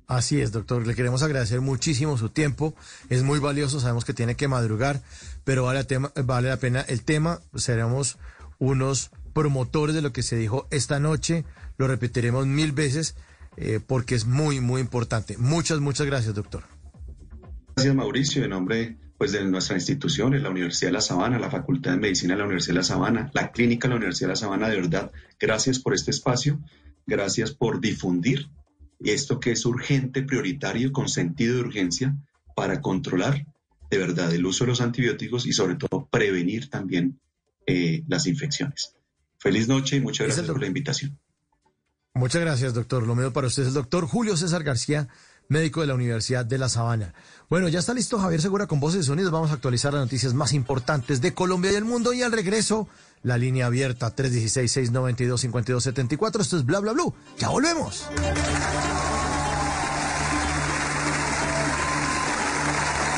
Así es, doctor. Le queremos agradecer muchísimo su tiempo. Es muy valioso. Sabemos que tiene que madrugar, pero vale la, tema, vale la pena el tema. Seremos unos promotores de lo que se dijo esta noche. Lo repetiremos mil veces eh, porque es muy, muy importante. Muchas, muchas gracias, doctor. Gracias, Mauricio, en nombre pues, de nuestra institución, en la Universidad de La Sabana, la Facultad de Medicina de la Universidad de La Sabana, la Clínica de la Universidad de La Sabana, de verdad, gracias por este espacio, gracias por difundir esto que es urgente, prioritario, con sentido de urgencia, para controlar de verdad el uso de los antibióticos y sobre todo prevenir también eh, las infecciones. Feliz noche y muchas gracias por la invitación. Muchas gracias, doctor. Lo mismo para usted es el doctor Julio César García, médico de la Universidad de La Sabana. Bueno, ya está listo Javier Segura con voces y sonidos. Vamos a actualizar las noticias más importantes de Colombia y el mundo. Y al regreso, la línea abierta 316-692-5274. Esto es Bla Bla Blue. Ya volvemos.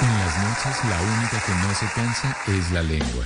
En las noches la única que no se cansa es la lengua.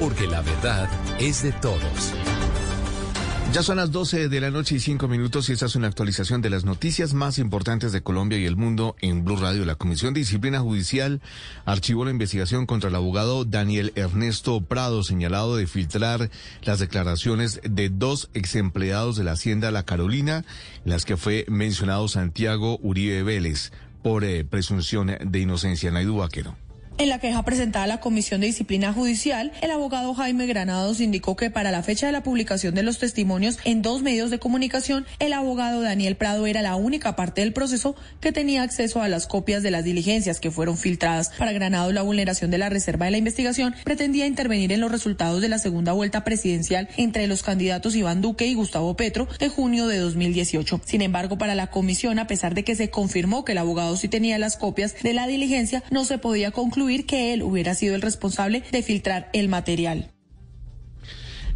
Porque la verdad es de todos. Ya son las 12 de la noche y 5 minutos y esta es una actualización de las noticias más importantes de Colombia y el mundo en Blue Radio. La Comisión de Disciplina Judicial archivó la investigación contra el abogado Daniel Ernesto Prado, señalado de filtrar las declaraciones de dos ex empleados de la Hacienda La Carolina, las que fue mencionado Santiago Uribe Vélez por eh, presunción de inocencia. Naidu Vaquero. En la queja presentada a la Comisión de Disciplina Judicial, el abogado Jaime Granados indicó que para la fecha de la publicación de los testimonios en dos medios de comunicación, el abogado Daniel Prado era la única parte del proceso que tenía acceso a las copias de las diligencias que fueron filtradas. Para Granados, la vulneración de la reserva de la investigación pretendía intervenir en los resultados de la segunda vuelta presidencial entre los candidatos Iván Duque y Gustavo Petro de junio de 2018. Sin embargo, para la comisión, a pesar de que se confirmó que el abogado sí tenía las copias de la diligencia, no se podía concluir que él hubiera sido el responsable de filtrar el material.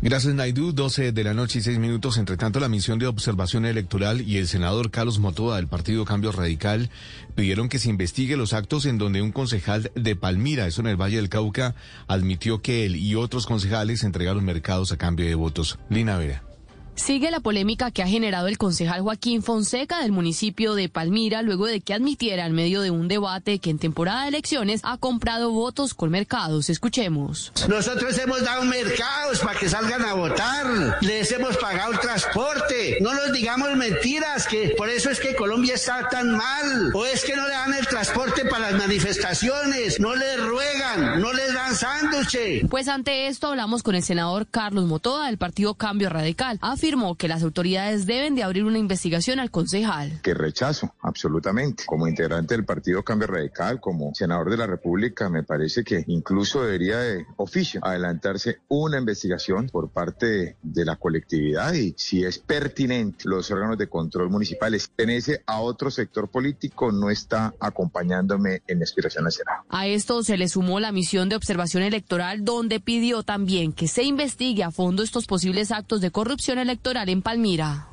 Gracias, Naidu. 12 de la noche y 6 minutos. Entre tanto, la misión de observación electoral y el senador Carlos Motoa del Partido Cambio Radical pidieron que se investigue los actos en donde un concejal de Palmira, eso en el Valle del Cauca, admitió que él y otros concejales entregaron mercados a cambio de votos. Lina Vera. Sigue la polémica que ha generado el concejal Joaquín Fonseca del municipio de Palmira luego de que admitiera en medio de un debate que en temporada de elecciones ha comprado votos con mercados. Escuchemos. Nosotros hemos dado mercados para que salgan a votar. Les hemos pagado el transporte. No nos digamos mentiras, que por eso es que Colombia está tan mal. O es que no le dan el transporte para las manifestaciones. No les ruegan, no les dan sándwiches. Pues ante esto hablamos con el senador Carlos Motoda del Partido Cambio Radical afirmó que las autoridades deben de abrir una investigación al concejal. Que rechazo, absolutamente. Como integrante del Partido Cambio Radical, como senador de la República, me parece que incluso debería de oficio adelantarse una investigación por parte de la colectividad y si es pertinente los órganos de control municipales pertenece a otro sector político, no está acompañándome en la aspiración nacional. A esto se le sumó la misión de observación electoral donde pidió también que se investigue a fondo estos posibles actos de corrupción electoral electoral en Palmira.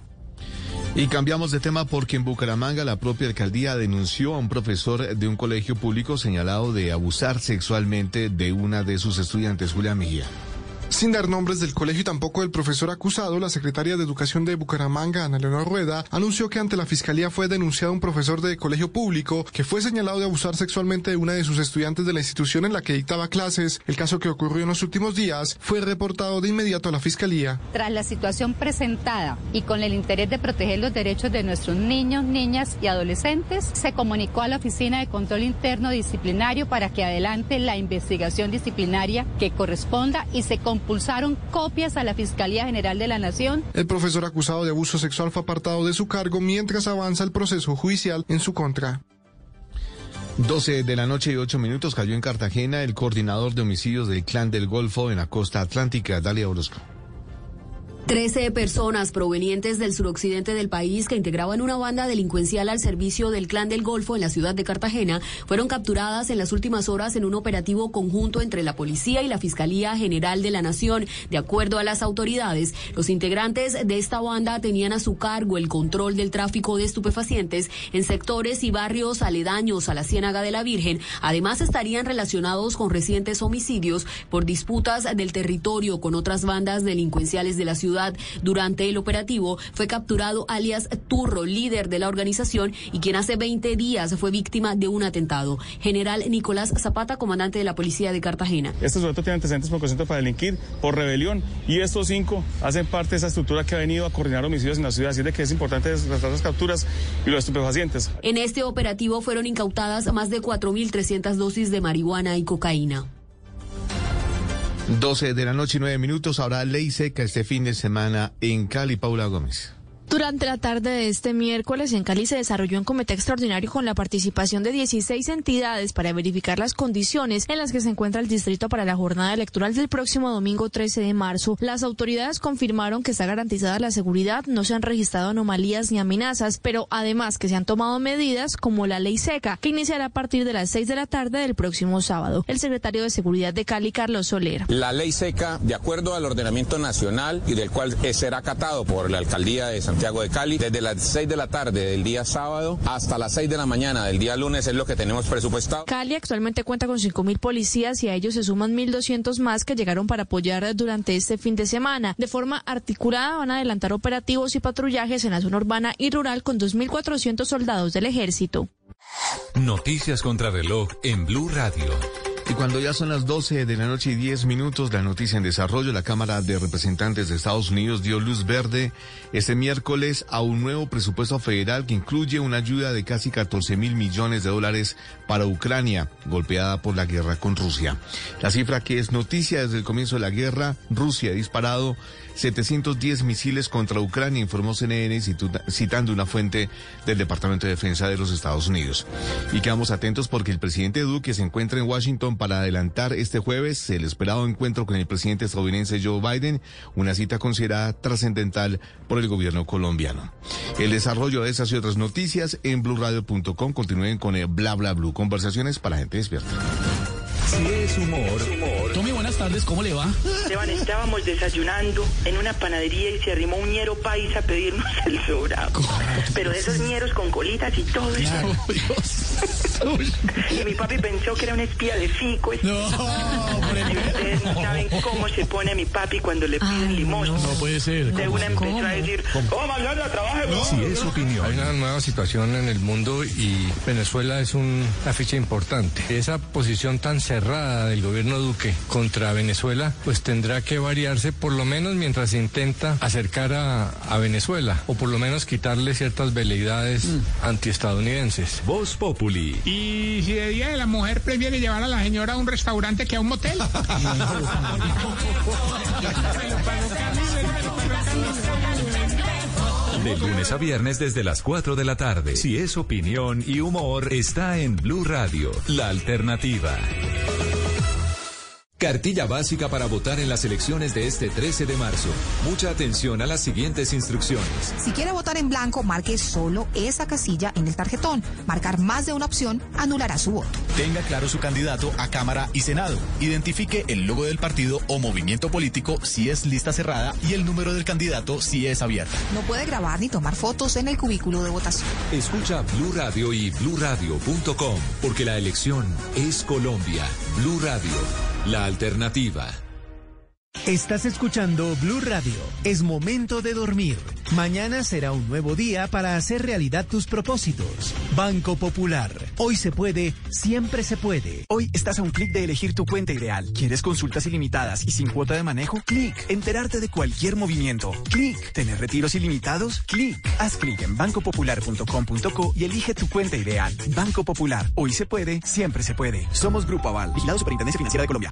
Y cambiamos de tema porque en Bucaramanga la propia alcaldía denunció a un profesor de un colegio público señalado de abusar sexualmente de una de sus estudiantes, Julia Mejía. Sin dar nombres del colegio y tampoco del profesor acusado, la secretaria de Educación de Bucaramanga, Ana Leonor Rueda, anunció que ante la fiscalía fue denunciado un profesor de colegio público que fue señalado de abusar sexualmente de una de sus estudiantes de la institución en la que dictaba clases. El caso que ocurrió en los últimos días fue reportado de inmediato a la fiscalía. Tras la situación presentada y con el interés de proteger los derechos de nuestros niños, niñas y adolescentes, se comunicó a la Oficina de Control Interno Disciplinario para que adelante la investigación disciplinaria que corresponda y se impulsaron copias a la Fiscalía General de la Nación. El profesor acusado de abuso sexual fue apartado de su cargo mientras avanza el proceso judicial en su contra. 12 de la noche y 8 minutos cayó en Cartagena el coordinador de homicidios del Clan del Golfo en la costa atlántica, Dalia Orozco. Trece personas provenientes del suroccidente del país que integraban una banda delincuencial al servicio del Clan del Golfo en la ciudad de Cartagena fueron capturadas en las últimas horas en un operativo conjunto entre la policía y la Fiscalía General de la Nación. De acuerdo a las autoridades, los integrantes de esta banda tenían a su cargo el control del tráfico de estupefacientes en sectores y barrios aledaños a la Ciénaga de la Virgen. Además, estarían relacionados con recientes homicidios por disputas del territorio con otras bandas delincuenciales de la ciudad ciudad. Durante el operativo fue capturado alias Turro, líder de la organización y quien hace 20 días fue víctima de un atentado. General Nicolás Zapata, comandante de la policía de Cartagena. Este sujeto tiene antecedentes por consentimiento para delinquir, por rebelión y estos cinco hacen parte de esa estructura que ha venido a coordinar homicidios en la ciudad. Así de que es importante tratar las capturas y los estupefacientes. En este operativo fueron incautadas más de 4.300 dosis de marihuana y cocaína. 12 de la noche y 9 minutos. Habrá ley seca este fin de semana en Cali. Paula Gómez. Durante la tarde de este miércoles en Cali se desarrolló un comité extraordinario con la participación de 16 entidades para verificar las condiciones en las que se encuentra el distrito para la jornada electoral del próximo domingo 13 de marzo. Las autoridades confirmaron que está garantizada la seguridad, no se han registrado anomalías ni amenazas, pero además que se han tomado medidas como la ley seca, que iniciará a partir de las 6 de la tarde del próximo sábado. El secretario de Seguridad de Cali, Carlos Soler. La ley seca, de acuerdo al ordenamiento nacional y del cual será acatado por la alcaldía de Santiago, Santiago de Cali. Desde las 6 de la tarde del día sábado hasta las 6 de la mañana del día lunes es lo que tenemos presupuestado. Cali actualmente cuenta con 5.000 policías y a ellos se suman 1.200 más que llegaron para apoyar durante este fin de semana. De forma articulada van a adelantar operativos y patrullajes en la zona urbana y rural con 2.400 soldados del ejército. Noticias contra reloj en Blue Radio. Y cuando ya son las 12 de la noche y 10 minutos, la noticia en desarrollo, la Cámara de Representantes de Estados Unidos dio luz verde este miércoles a un nuevo presupuesto federal que incluye una ayuda de casi 14 mil millones de dólares para Ucrania, golpeada por la guerra con Rusia. La cifra que es noticia desde el comienzo de la guerra, Rusia ha disparado 710 misiles contra Ucrania, informó CNN citando una fuente del Departamento de Defensa de los Estados Unidos. Y quedamos atentos porque el presidente Duque se encuentra en Washington para adelantar este jueves el esperado encuentro con el presidente estadounidense Joe Biden, una cita considerada trascendental por el gobierno colombiano. El desarrollo de esas y otras noticias en blueradio.com continúen con el bla bla blue, conversaciones para gente despierta. Si es humor. Buenas tardes, ¿cómo le va? Esteban, estábamos desayunando en una panadería y se arrimó un ñero paisa a pedirnos el sobrado. Pero de esos ñeros con colitas y todo eso. y mi papi pensó que era un espía de fico. No, y ustedes no saben cómo se pone a mi papi cuando le piden limosna. No puede ser. De una empezó a decir, oh, mañana trabaje, Si es opinión. Hay una nueva situación en el mundo y Venezuela es una ficha importante. Esa posición tan cerrada del gobierno Duque contra Venezuela, pues tendrá que variarse por lo menos mientras se intenta acercar a, Venezuela, o por lo menos quitarle ciertas veleidades mm. antiestadounidenses. Voz Populi. Y si de Día de la Mujer prefiere llevar a la señora a un restaurante que a un motel. De lunes a viernes desde las 4 de la tarde. Si es opinión y humor, está en Blue Radio, la alternativa. Cartilla básica para votar en las elecciones de este 13 de marzo. Mucha atención a las siguientes instrucciones. Si quiere votar en blanco, marque solo esa casilla en el tarjetón. Marcar más de una opción anulará su voto. Tenga claro su candidato a Cámara y Senado. Identifique el logo del partido o movimiento político si es lista cerrada y el número del candidato si es abierta. No puede grabar ni tomar fotos en el cubículo de votación. Escucha Blue Radio y bluradio.com porque la elección es Colombia. Blue Radio la alternativa. Estás escuchando Blue Radio. Es momento de dormir. Mañana será un nuevo día para hacer realidad tus propósitos. Banco Popular. Hoy se puede, siempre se puede. Hoy estás a un clic de elegir tu cuenta ideal. ¿Quieres consultas ilimitadas y sin cuota de manejo? Clic. Enterarte de cualquier movimiento. Clic. ¿Tener retiros ilimitados? Clic. Haz clic en bancopopular.com.co y elige tu cuenta ideal. Banco Popular. Hoy se puede, siempre se puede. Somos Grupo Aval, vigilado Superintendencia Financiera de Colombia.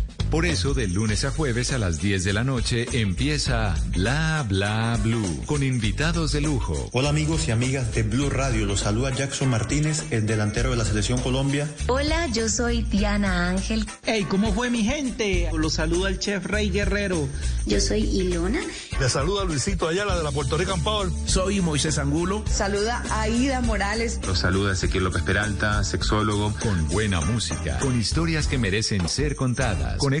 Por eso, de lunes a jueves a las 10 de la noche empieza Bla Bla Blue con invitados de lujo. Hola amigos y amigas de Blue Radio, los saluda Jackson Martínez, el delantero de la Selección Colombia. Hola, yo soy Diana Ángel. Hey, ¿cómo fue mi gente? Los saluda el chef Rey Guerrero. Yo soy Ilona Le saluda Luisito Ayala de la Puerto Rican Power. Soy Moisés Angulo. Saluda a Aida Morales. Los saluda Ezequiel López Peralta, sexólogo. Con buena música, con historias que merecen ser contadas, con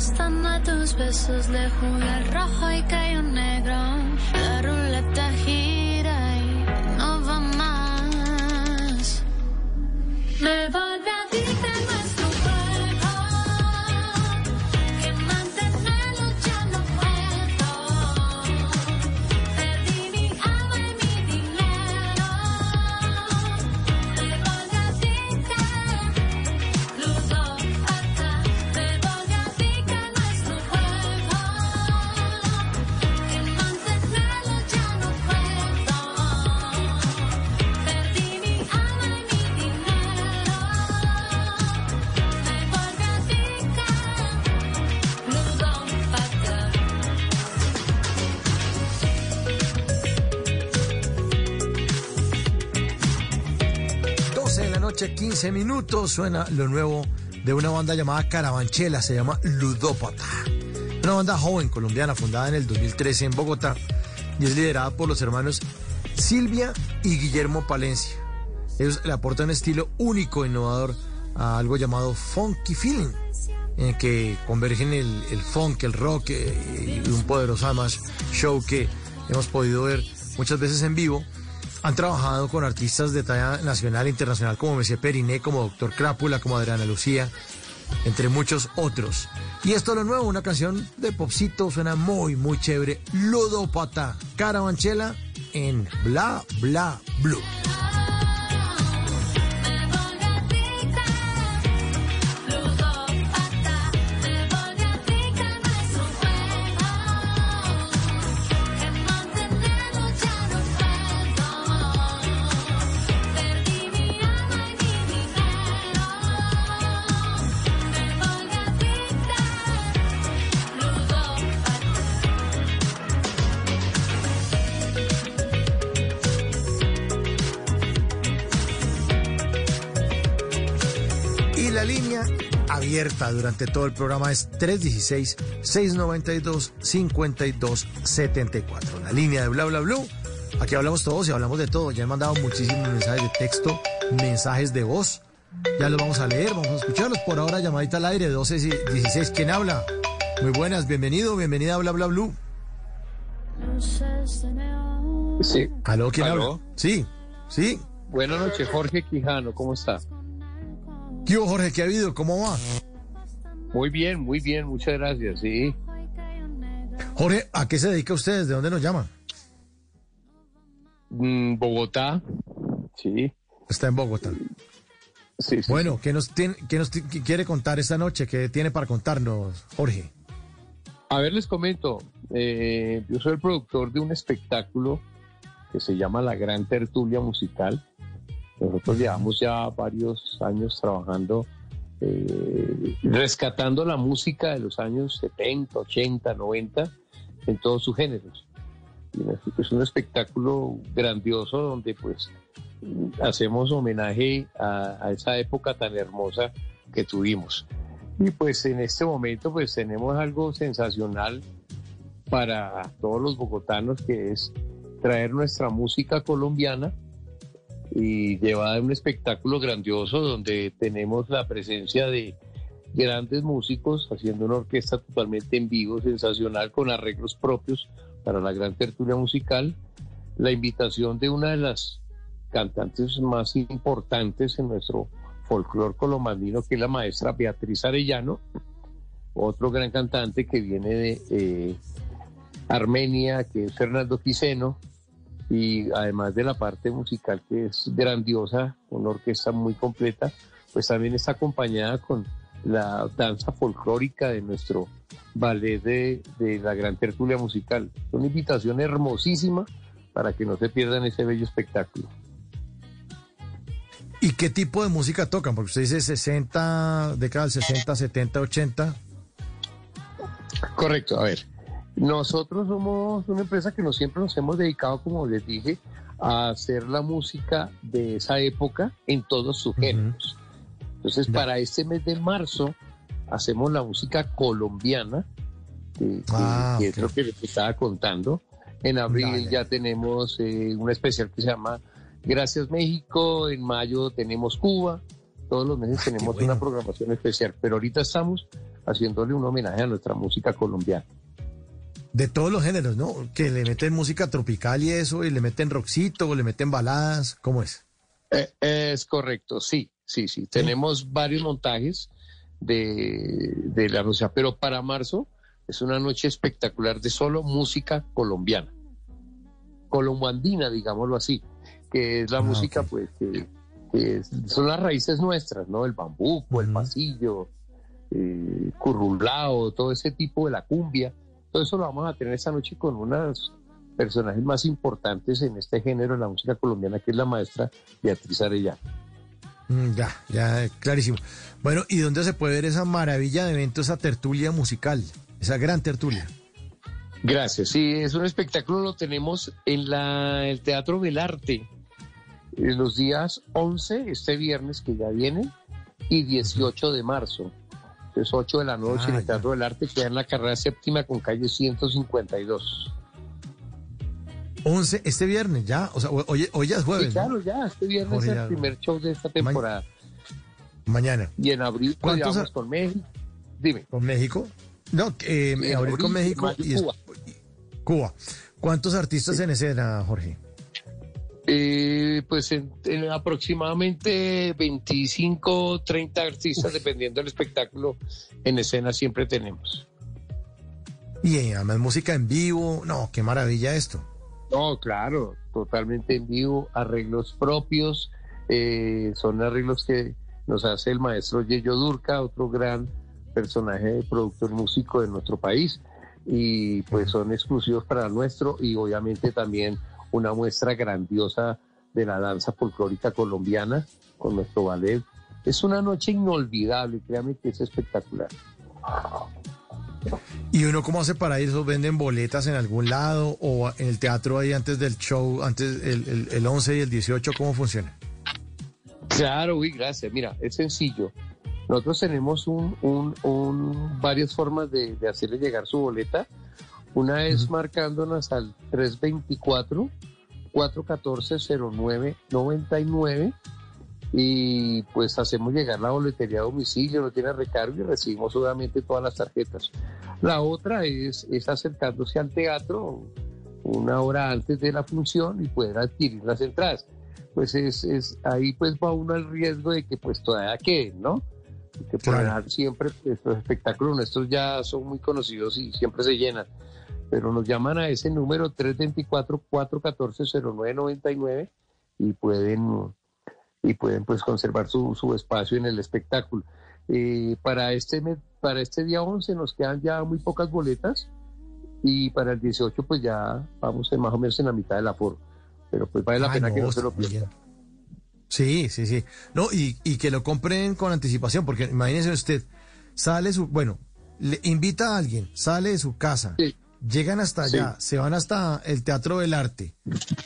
apostando a tus besos, le jugué el rojo y cayó negro. La ruleta gira y no va más. Me volví a noche, 15 minutos, suena lo nuevo de una banda llamada Carabanchela, se llama Ludópata. Una banda joven colombiana fundada en el 2013 en Bogotá y es liderada por los hermanos Silvia y Guillermo Palencia. Ellos le aportan un estilo único, innovador, a algo llamado funky feeling, en el que convergen el, el funk, el rock eh, y un poderoso además show que hemos podido ver muchas veces en vivo. Han trabajado con artistas de talla nacional e internacional como Messi Periné, como Doctor Crápula, como Adriana Lucía, entre muchos otros. Y esto es lo nuevo, una canción de popcito, suena muy, muy chévere. Ludópata, Carabanchela en Bla Bla Blue. Abierta durante todo el programa es 316-692-5274. La línea de Bla Bla Blue. Aquí hablamos todos y hablamos de todo. Ya han mandado muchísimos mensajes de texto, mensajes de voz. Ya los vamos a leer, vamos a escucharlos. Por ahora, llamadita al aire, 12 y 16. ¿Quién habla? Muy buenas, bienvenido, bienvenida a Bla Bla Blue. Sí. ¿Aló, quién ¿Aló? habla? Sí, sí. Buenas noches, Jorge Quijano, ¿cómo está? ¿Qué Jorge? ¿Qué ha habido? ¿Cómo va? Muy bien, muy bien, muchas gracias, sí. Jorge, ¿a qué se dedica usted? ¿De dónde nos llama? Mm, Bogotá, sí. Está en Bogotá. Sí, sí. Bueno, ¿qué nos, tiene, qué nos qué quiere contar esta noche? ¿Qué tiene para contarnos, Jorge? A ver, les comento, eh, yo soy el productor de un espectáculo que se llama La Gran Tertulia Musical. Nosotros llevamos ya varios años trabajando, eh, rescatando la música de los años 70, 80, 90 en todos sus géneros. Es un espectáculo grandioso donde pues hacemos homenaje a, a esa época tan hermosa que tuvimos. Y pues en este momento pues tenemos algo sensacional para todos los bogotanos que es traer nuestra música colombiana y llevada un espectáculo grandioso donde tenemos la presencia de grandes músicos haciendo una orquesta totalmente en vivo, sensacional, con arreglos propios para la gran tertulia musical, la invitación de una de las cantantes más importantes en nuestro folclore colomandino, que es la maestra Beatriz Arellano, otro gran cantante que viene de eh, Armenia, que es Fernando Quiseno, y además de la parte musical que es grandiosa, una orquesta muy completa, pues también está acompañada con la danza folclórica de nuestro ballet de, de la Gran Tertulia Musical. Una invitación hermosísima para que no se pierdan ese bello espectáculo. ¿Y qué tipo de música tocan? Porque usted dice 60, década del 60, 70, 80. Correcto, a ver. Nosotros somos una empresa que nos, siempre nos hemos dedicado, como les dije, a hacer la música de esa época en todos sus géneros. Entonces, para este mes de marzo, hacemos la música colombiana, que, que- Ah, que ok. es lo que les estaba contando. En abril Dale. ya tenemos eh, un especial que se llama Gracias México, en mayo tenemos Cuba, todos los meses tenemos una programación especial, pero ahorita estamos haciéndole un homenaje a nuestra música colombiana. De todos los géneros, ¿no? Que le meten música tropical y eso, y le meten rockcito, o le meten baladas. ¿Cómo es? Eh, es correcto, sí, sí, sí. Tenemos varios montajes de, de la música, pero para marzo es una noche espectacular de solo música colombiana, colomboandina, digámoslo así, que es la música, pues, que, que es- son las raíces nuestras, ¿no? El bambuco, el pasillo, eh, currulao, todo ese tipo de la cumbia. Todo eso lo vamos a tener esta noche con unas personajes más importantes en este género de la música colombiana, que es la maestra Beatriz Arellano. Mm, ya, ya, clarísimo. Bueno, ¿y dónde se puede ver esa maravilla de evento, esa tertulia musical? Esa gran tertulia. Gracias. Sí, es un espectáculo, lo tenemos en la, el Teatro del Arte, en los días 11, este viernes que ya viene, y 18 de marzo. Entonces, 8 de la noche en Ah, el Teatro del Arte, queda en la carrera séptima con calle 152. 11, este viernes, ya. O sea, ho- hoy, hoy ya es jueves. Sí, ¿no? claro, ya, este viernes Jorge, es el primer show de esta temporada. Mañana. Y en abril, pues, ¿Cuántos con México. Dime. ¿Con México? No, eh, Sí, en abrir con abril, México y es- Cuba. Cuba. ¿Cuántos artistas en escena, Jorge? Eh, pues en, en aproximadamente 25, 30 artistas, dependiendo del espectáculo, en escena siempre tenemos. Y eh, además música en vivo. No, qué maravilla esto. No, claro, totalmente en vivo, arreglos propios, eh, son arreglos que nos hace el maestro Yeyo Durca, otro gran personaje de productor músico de nuestro país, y pues son exclusivos para nuestro y obviamente también una muestra grandiosa de la danza folclórica colombiana con nuestro ballet. Es una noche inolvidable, créame que es espectacular. ¿Y uno cómo hace para eso? ¿Venden boletas en algún lado o en el teatro ahí antes del show, antes el, el, el 11 y el 18? ¿Cómo funciona? Claro, uy, gracias. Mira, es sencillo. Nosotros tenemos un, un- un- varias formas de, de hacerle llegar su boleta. Una es marcándonos al 324-414-0999 y pues hacemos llegar la boletería a domicilio, no tiene recargo y recibimos obviamente todas las tarjetas. La otra es, es acercándose al teatro una hora antes de la función y poder adquirir las entradas. Pues es, es ahí pues va uno al riesgo de que pues todavía queden, ¿no? Que por Claro. siempre los espectáculos nuestros ya son muy conocidos y siempre se llenan. Pero nos llaman a ese número 324-414-0999 y pueden y pueden pues conservar su, su espacio en el espectáculo. Eh, para, este, para este día 11 nos quedan ya muy pocas boletas y para el 18 pues ya vamos en más o menos en la mitad del aforo. Pero pues vale la Ah, pena que no, se lo pierdan. Sí, sí, sí. No, y, y que lo compren con anticipación, porque imagínese usted, sale su, bueno, le invita a alguien, sale de su casa, llegan hasta allá, se van hasta el Teatro del Arte,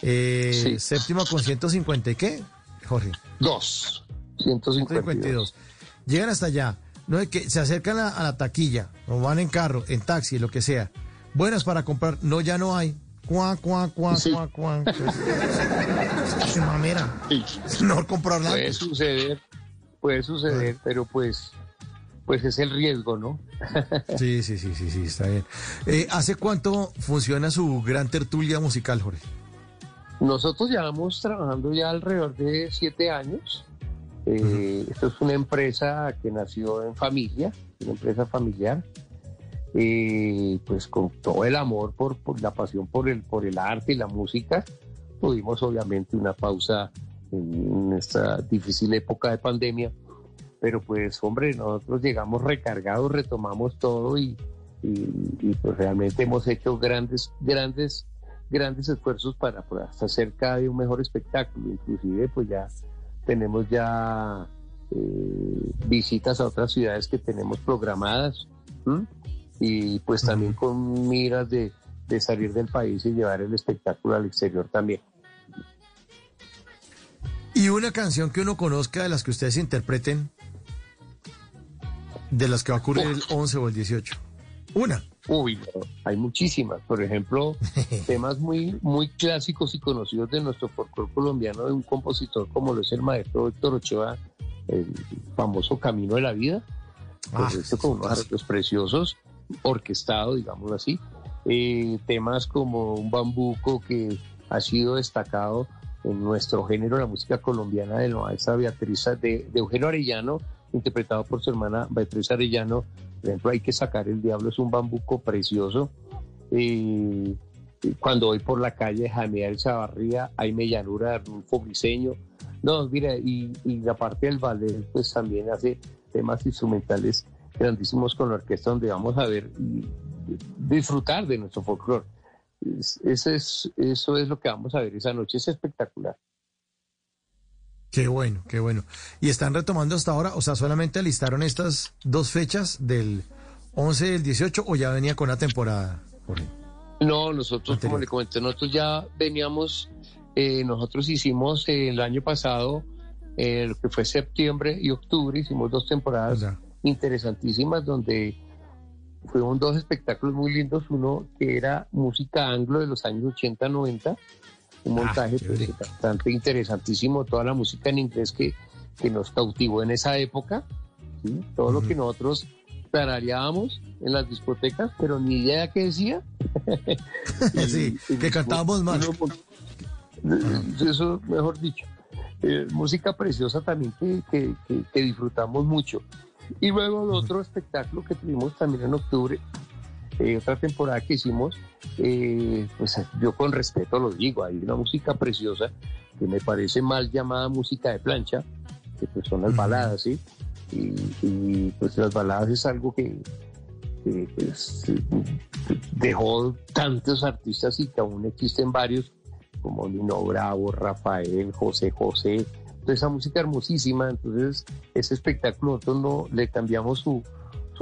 eh, séptima con 150 y qué, Jorge. Dos. 152. Llegan hasta allá, no es que se acercan a, a la taquilla, o van en carro, en taxi, lo que sea. Buenas para comprar, no, ya no hay. Cuá, cuá, cuá, Sí. cuá, cuá. Pues, mamera. Es mejor comprarla. Puede suceder, puede suceder, pero pues, pues es el riesgo, ¿no? Sí, sí, sí, sí, sí, está bien. Eh, ¿Hace cuánto funciona su gran tertulia musical, Jorge? Nosotros llevamos trabajando ya alrededor de siete años. Eh, Esto es una empresa que nació en familia, una empresa familiar, eh, pues con todo el amor por, por la pasión por el, por el arte y la música. Tuvimos obviamente una pausa en esta difícil época de pandemia, pero pues hombre, nosotros llegamos recargados, retomamos todo y, y, y, pues realmente hemos hecho grandes, grandes, grandes esfuerzos para, para hacer cada día un mejor espectáculo, inclusive pues ya tenemos ya eh, visitas a otras ciudades que tenemos programadas ¿m? y pues también con miras de, de salir del país y llevar el espectáculo al exterior también. Y una canción que uno conozca de las que ustedes interpreten, de las que va a ocurrir el 11 o el 18. Una. Uy, no, hay muchísimas. Por ejemplo, temas muy, muy clásicos y conocidos de nuestro folclore colombiano de un compositor como lo es el maestro Héctor Ochoa, el famoso Camino de la Vida. Pues Ah, esto con unos arreglos preciosos, orquestado, digámoslo así. Eh, temas como un bambuco que ha sido destacado en nuestro género, la música colombiana de la maestra Beatriz, de, de Eugenio Arellano, interpretado por su hermana Beatriz Arellano. Por ejemplo, hay que sacar el diablo, es un bambuco precioso. Eh, cuando voy por la calle Jaime Chavarría, hay Mellanura de Arnulfo Briseño. No, mira, y, y la parte del ballet, pues también hace temas instrumentales grandísimos con la orquesta, donde vamos a ver y disfrutar de nuestro folclore. Es- Eso es, eso es lo que vamos a ver esa noche, es espectacular. Qué bueno, qué bueno. ¿Y están retomando hasta ahora? O sea, ¿solamente alistaron estas dos fechas del 11 y el 18 o ya venía con la temporada? Jorge? No, nosotros, como le comenté, nosotros ya veníamos, eh, nosotros hicimos eh, el año pasado, eh, lo que fue septiembre y octubre, hicimos dos temporadas interesantísimas donde fueron dos espectáculos muy lindos, uno que era música anglo de los años 80-90, un montaje pues, bastante interesantísimo, toda la música en inglés que, que nos cautivó en esa época, ¿sí? todo lo que nosotros tarareábamos en las discotecas, pero ni idea qué decía. sí, que cantábamos mal. Eso, mejor dicho. Eh, música preciosa también que, que- que- que disfrutamos mucho. Y luego el otro espectáculo que tuvimos también en octubre, eh, otra temporada que hicimos, eh, pues yo con respeto lo digo, hay una música preciosa que me parece mal llamada música de plancha, que pues son las baladas, ¿sí? Y, y, pues las baladas es algo que, que, pues, dejó tantos artistas y que aún existen varios como Nino Bravo, Rafael, José José, toda esa música hermosísima. Entonces, ese espectáculo nosotros no le cambiamos su,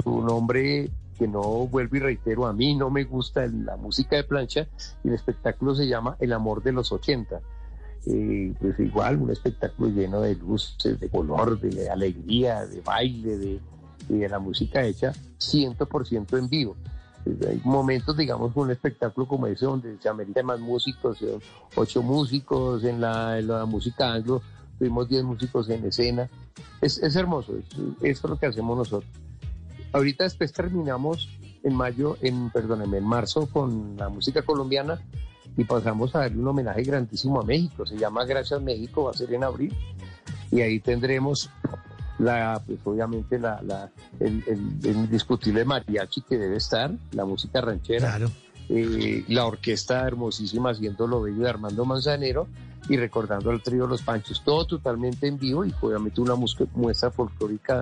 su nombre, que no vuelvo y reitero, a mí no me gusta la música de plancha, y el espectáculo se llama El amor de los 80. Eh, pues igual, un espectáculo lleno de luces, de color, de alegría, de baile, de, de la música hecha 100% en vivo. Hay momentos, digamos, un espectáculo como ese donde se ameritan más músicos, eh, ocho músicos en la, en la música anglo, tuvimos 10 músicos en escena. Es, es hermoso, es- es lo que hacemos nosotros. Ahorita después terminamos en mayo, en, perdóneme, en marzo con la música colombiana y pasamos a darle un homenaje grandísimo a México. Se llama Gracias México, va a ser en abril. Y ahí tendremos la, pues obviamente la, la- el, el- el indiscutible mariachi que debe estar, la música ranchera, eh, la orquesta hermosísima haciendo lo bello de Armando Manzanero y recordando al trío Los Panchos, todo totalmente en vivo y obviamente una muestra folclórica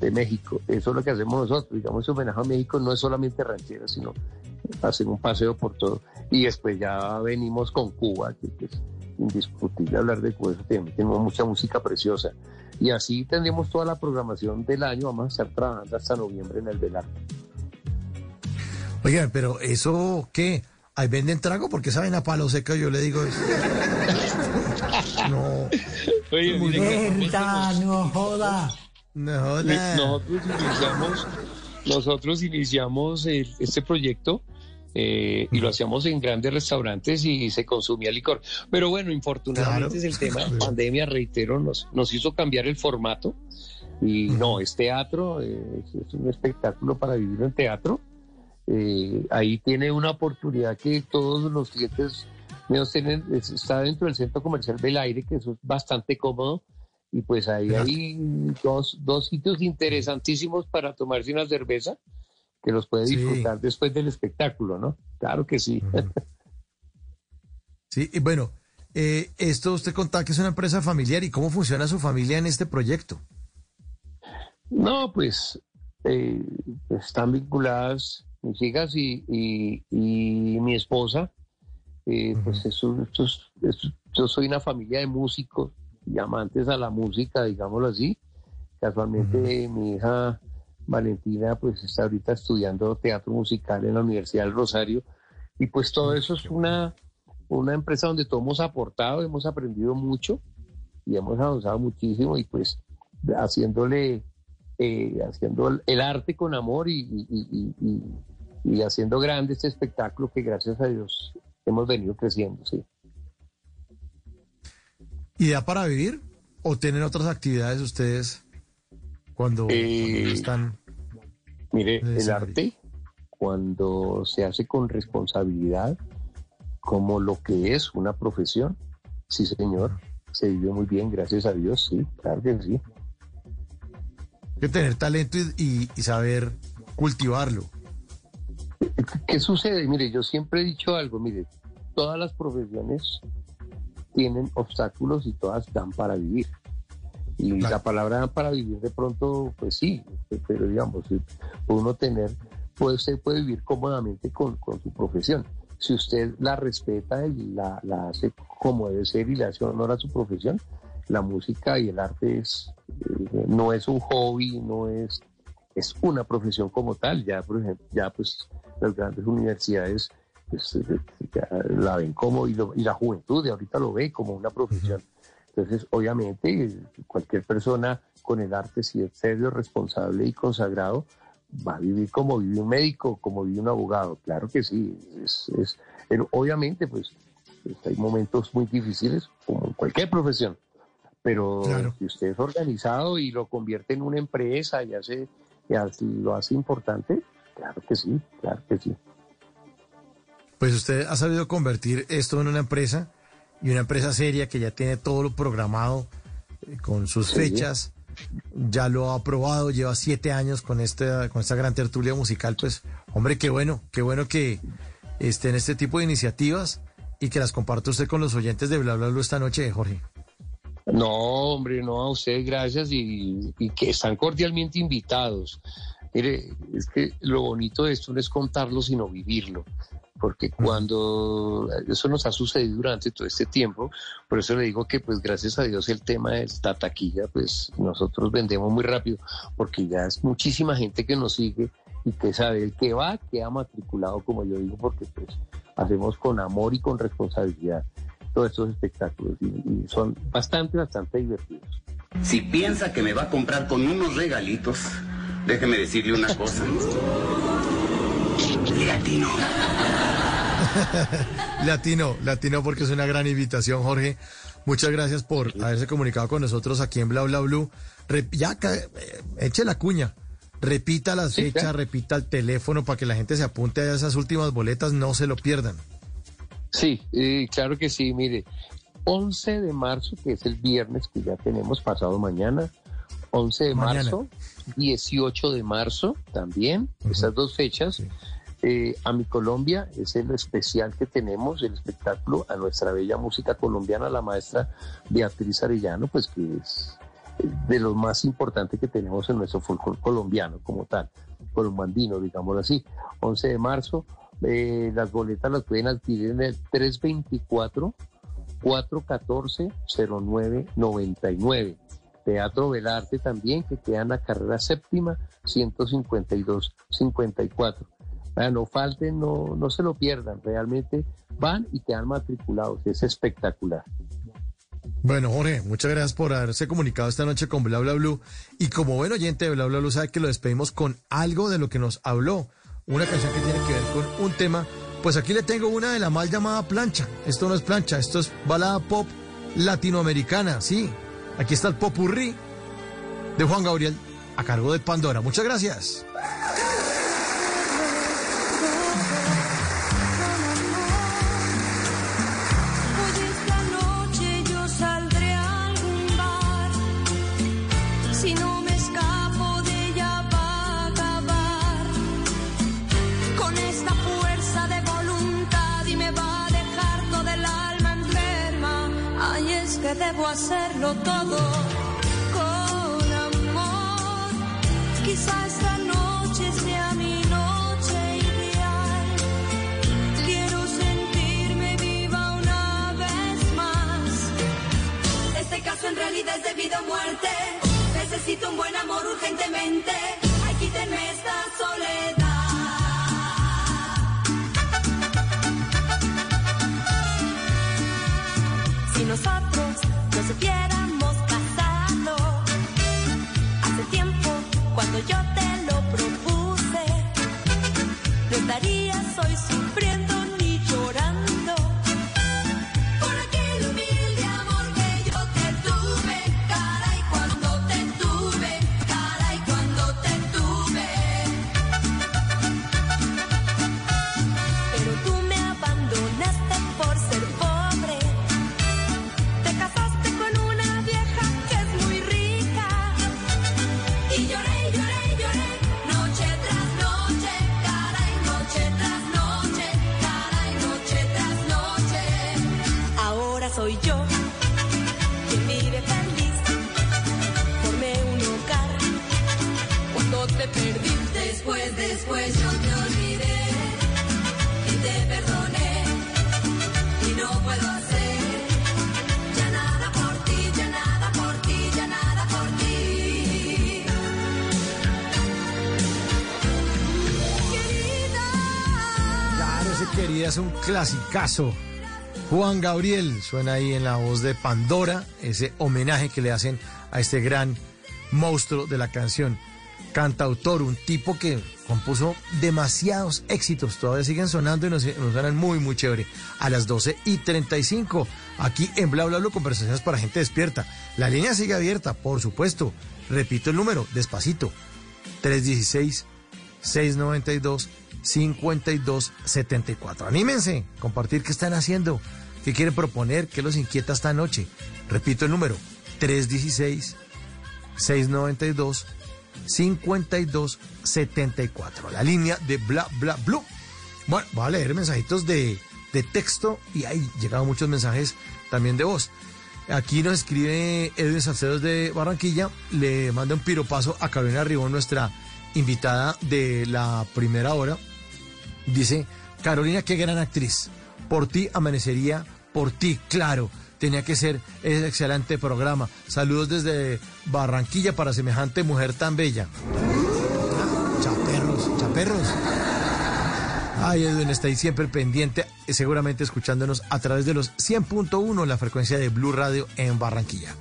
de México. Eso es lo que hacemos nosotros, digamos, ese homenaje a México no es solamente ranchera, sino hacer un paseo por todo. Y después ya venimos con Cuba, que es indiscutible hablar de Cuba, tenemos mucha música preciosa. Y así tendremos toda la programación del año, vamos a estar trabajando hasta noviembre en el Velar. Oigan, pero eso, ¿qué? ¿Ahí venden trago? Porque saben a palo seco, yo le digo. no. Oye, Muy no joda. No joda. Nosotros iniciamos, nosotros iniciamos el- este proyecto eh, y lo hacíamos en grandes restaurantes y se consumía licor. Pero bueno, infortunadamente Claro. es el tema de pandemia, reitero, nos, nos hizo cambiar el formato. Y no, es teatro, eh, es, es un espectáculo para vivir en teatro. Eh, ahí tiene una oportunidad que todos los clientes míos tienen, es- está dentro del centro comercial del aire, que eso es bastante cómodo. Y pues ahí hay dos, dos sitios interesantísimos para tomarse una cerveza que los puede Sí. disfrutar después del espectáculo, ¿no? Claro que sí. Sí, y bueno, eh, esto usted contaba que es una empresa familiar y cómo funciona su familia en este proyecto. No, pues eh, están vinculadas mis hijas y, y- y mi esposa. Eh, Pues eso, esto es- esto- yo soy una familia de músicos y amantes a la música, digámoslo así. Casualmente mi hija Valentina pues está ahorita estudiando teatro musical en la Universidad del Rosario y pues todo eso es una, una empresa donde todos hemos aportado, hemos aprendido mucho y hemos avanzado muchísimo y pues haciéndole, eh, haciendo el, el arte con amor y, y- y- y- y- haciendo grande este espectáculo que gracias a Dios hemos venido creciendo, sí. ¿Y da para vivir? ¿O tienen otras actividades ustedes cuando, Eh, cuando están? Mire, el escenario? arte, cuando se hace con responsabilidad, como lo que es una profesión, sí señor, se vive muy bien, gracias a Dios, sí, claro que sí. Hay que tener talento y, y- y saber cultivarlo. ¿Qué sucede? Mire, yo siempre he dicho algo, mire, todas las profesiones tienen obstáculos y todas dan para vivir. Y la palabra dan para vivir de pronto, pues sí, pero digamos, uno tener, pues usted puede vivir cómodamente con, con su profesión. Si usted la respeta y la, la hace como debe ser y le hace honor a su profesión, la música y el arte es, eh, no es un hobby, no es, es una profesión como tal. Ya, por ejemplo, ya pues las grandes universidades pues, eh, la ven como, y, lo- y la juventud de ahorita lo ve como una profesión. Entonces, obviamente, cualquier persona con el arte, si es serio, responsable y consagrado, va a vivir como vive un médico, como vive un abogado. Claro que sí. Es, es- pero obviamente, pues, pues, hay momentos muy difíciles, como en cualquier profesión. Pero si usted es organizado y lo convierte en una empresa y hace, y lo hace importante, claro que sí, claro que sí. Pues usted ha sabido convertir esto en una empresa y una empresa seria que ya tiene todo lo programado eh, con sus Sí. fechas. Ya lo ha aprobado, lleva siete años con esta, con esta gran tertulia musical. Pues, hombre, qué bueno, qué bueno que estén este tipo de iniciativas y que las comparta usted con los oyentes de Bla Bla Bla esta noche, Jorge. No, hombre, no, a ustedes gracias y, y que están cordialmente invitados. Mire, es que lo bonito de esto no es contarlo, sino vivirlo. Porque cuando eso nos ha sucedido durante todo este tiempo, por eso le digo que pues gracias a Dios el tema de esta taquilla, pues nosotros vendemos muy rápido, porque ya es muchísima gente que nos sigue y que sabe, el que va queda matriculado, como yo digo, porque pues hacemos con amor y con responsabilidad todos estos espectáculos y, y son bastante, bastante divertidos. Si piensa que me va a comprar con unos regalitos, déjeme decirle una cosa. Le atino. Latino, latino porque es una gran invitación, Jorge. Muchas gracias por haberse comunicado con nosotros aquí en Bla Bla Blue. Re- ya, eh, eche la cuña. Repita las Sí, fechas, claro. repita el teléfono para que la gente se apunte a esas últimas boletas, no se lo pierdan. Sí, eh, claro que sí, mire, 11 de marzo, que es el viernes que ya tenemos pasado mañana, 11 de Mañana. marzo, 18 de marzo también, esas dos fechas. Eh, a mi Colombia es el especial que tenemos, el espectáculo a nuestra bella música colombiana, la maestra Beatriz Arellano, pues que es de los más importantes que tenemos en nuestro folclore colombiano como tal, colombandino, digámoslo así. 11 de marzo, eh, las boletas las pueden adquirir en el 324 414 0999. Teatro Belarte también, que queda en la carrera séptima, 152-54. Ah, no falten, no, no se lo pierdan, realmente van y quedan matriculados, es espectacular. Bueno, Jorge, muchas gracias por haberse comunicado esta noche con Bla Bla Blue. Y como buen oyente de Bla Bla Blue, sabe que lo despedimos con algo de lo que nos habló. Una canción que tiene que ver con un tema. Pues aquí le tengo una de la mal llamada plancha. Esto no es plancha, esto es balada pop latinoamericana, sí. Aquí está el popurrí de Juan Gabriel a cargo de Pandora. Muchas gracias. hacerlo todo con amor. Quizá esta noche sea mi noche ideal. Quiero sentirme viva una vez más. Este caso en realidad es de vida o muerte. Necesito un buen amor urgentemente. Ay, quítenme esta soledad. nosotros nos clasicazo. Juan Gabriel suena ahí en la voz de Pandora, ese homenaje que le hacen a este gran monstruo de la canción. Cantautor, un tipo que compuso demasiados éxitos, todavía siguen sonando y nos, nos muy, muy chévere. A las 12 y 35, aquí en Bla Bla Bla, conversaciones para gente despierta. La línea sigue abierta, por supuesto. Repito el número, despacito. 316 692 5274. Anímense, compartir qué están haciendo, qué quieren proponer, qué los inquieta esta noche. Repito el número, 316 692 5274. La línea de bla bla blue. Bueno, voy a leer mensajitos de, de texto y ahí llegaron muchos mensajes también de voz. Aquí nos escribe Edwin Salcedo de Barranquilla, le manda un piropazo a Carolina Ribón, nuestra invitada de la primera hora. Dice, Carolina, qué gran actriz. Por ti amanecería, por ti, claro. Tenía que ser ese excelente programa. Saludos desde Barranquilla para semejante mujer tan bella. Chaperros, chaperros. Ay, Edwin está ahí siempre pendiente, seguramente escuchándonos a través de los 100.1, la frecuencia de Blue Radio en Barranquilla.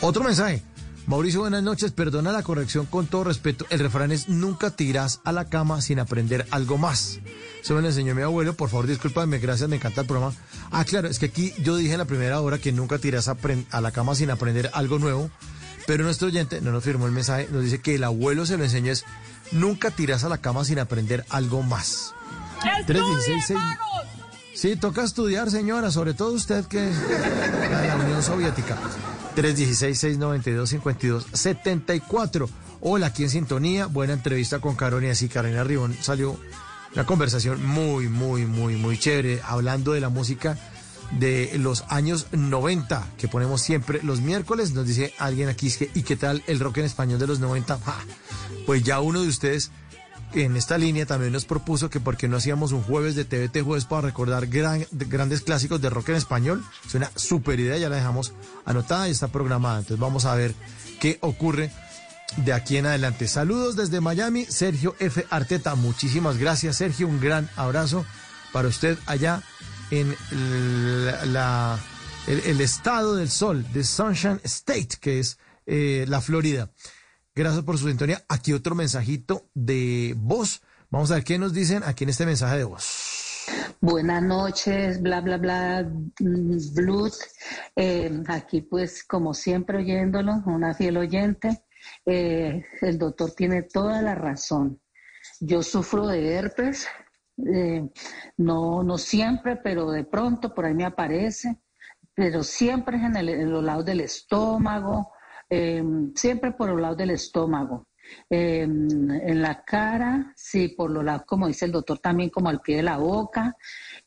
Otro mensaje. Mauricio, buenas noches. Perdona la corrección con todo respeto. El refrán es nunca te irás a la cama sin aprender algo más. Eso me lo enseñó mi abuelo. Por favor, discúlpame, gracias, me encanta el programa. Ah, claro, es que aquí yo dije en la primera hora que nunca te irás a, la cama sin aprender algo nuevo. Pero nuestro oyente no nos firmó el mensaje, nos dice que el abuelo se lo enseñó es nunca te irás a la cama sin aprender algo más. 316 seis- Sí, toca estudiar, señora, sobre todo usted que es de la Unión Soviética. 316-692-5274. Hola, aquí en sintonía. Buena entrevista con Carolina. Sí, Carolina Ribón salió una conversación muy, muy, muy, muy chévere, hablando de la música de los años 90, que ponemos siempre los miércoles. Nos dice alguien aquí, ¿y qué tal el rock en español de los 90? Ja, Pues ya uno de ustedes en esta línea también nos propuso que por qué no hacíamos un jueves de TVT jueves para recordar gran- de- grandes clásicos de rock en español. Es una super idea, ya la dejamos anotada y está programada. Entonces vamos a ver qué ocurre de aquí en adelante. Saludos desde Miami, Sergio F. Arteta. Muchísimas gracias, Sergio. Un gran abrazo para usted allá en la, el estado del sol, de Sunshine State, que es eh, la Florida. Gracias por su sintonía. Aquí otro mensajito de voz. Vamos a ver qué nos dicen aquí en este mensaje de voz. Buenas noches, bla, bla, bla, Blues. Eh, aquí pues como siempre oyéndolo, una fiel oyente. Eh, el doctor tiene toda la razón. Yo sufro de herpes, eh, no, no siempre, pero de pronto por ahí me aparece, pero siempre es en, el- en los lados del estómago, eh, siempre por los lados del estómago. Eh, en la cara, sí, por los lados, como dice el doctor, también como al pie de la boca.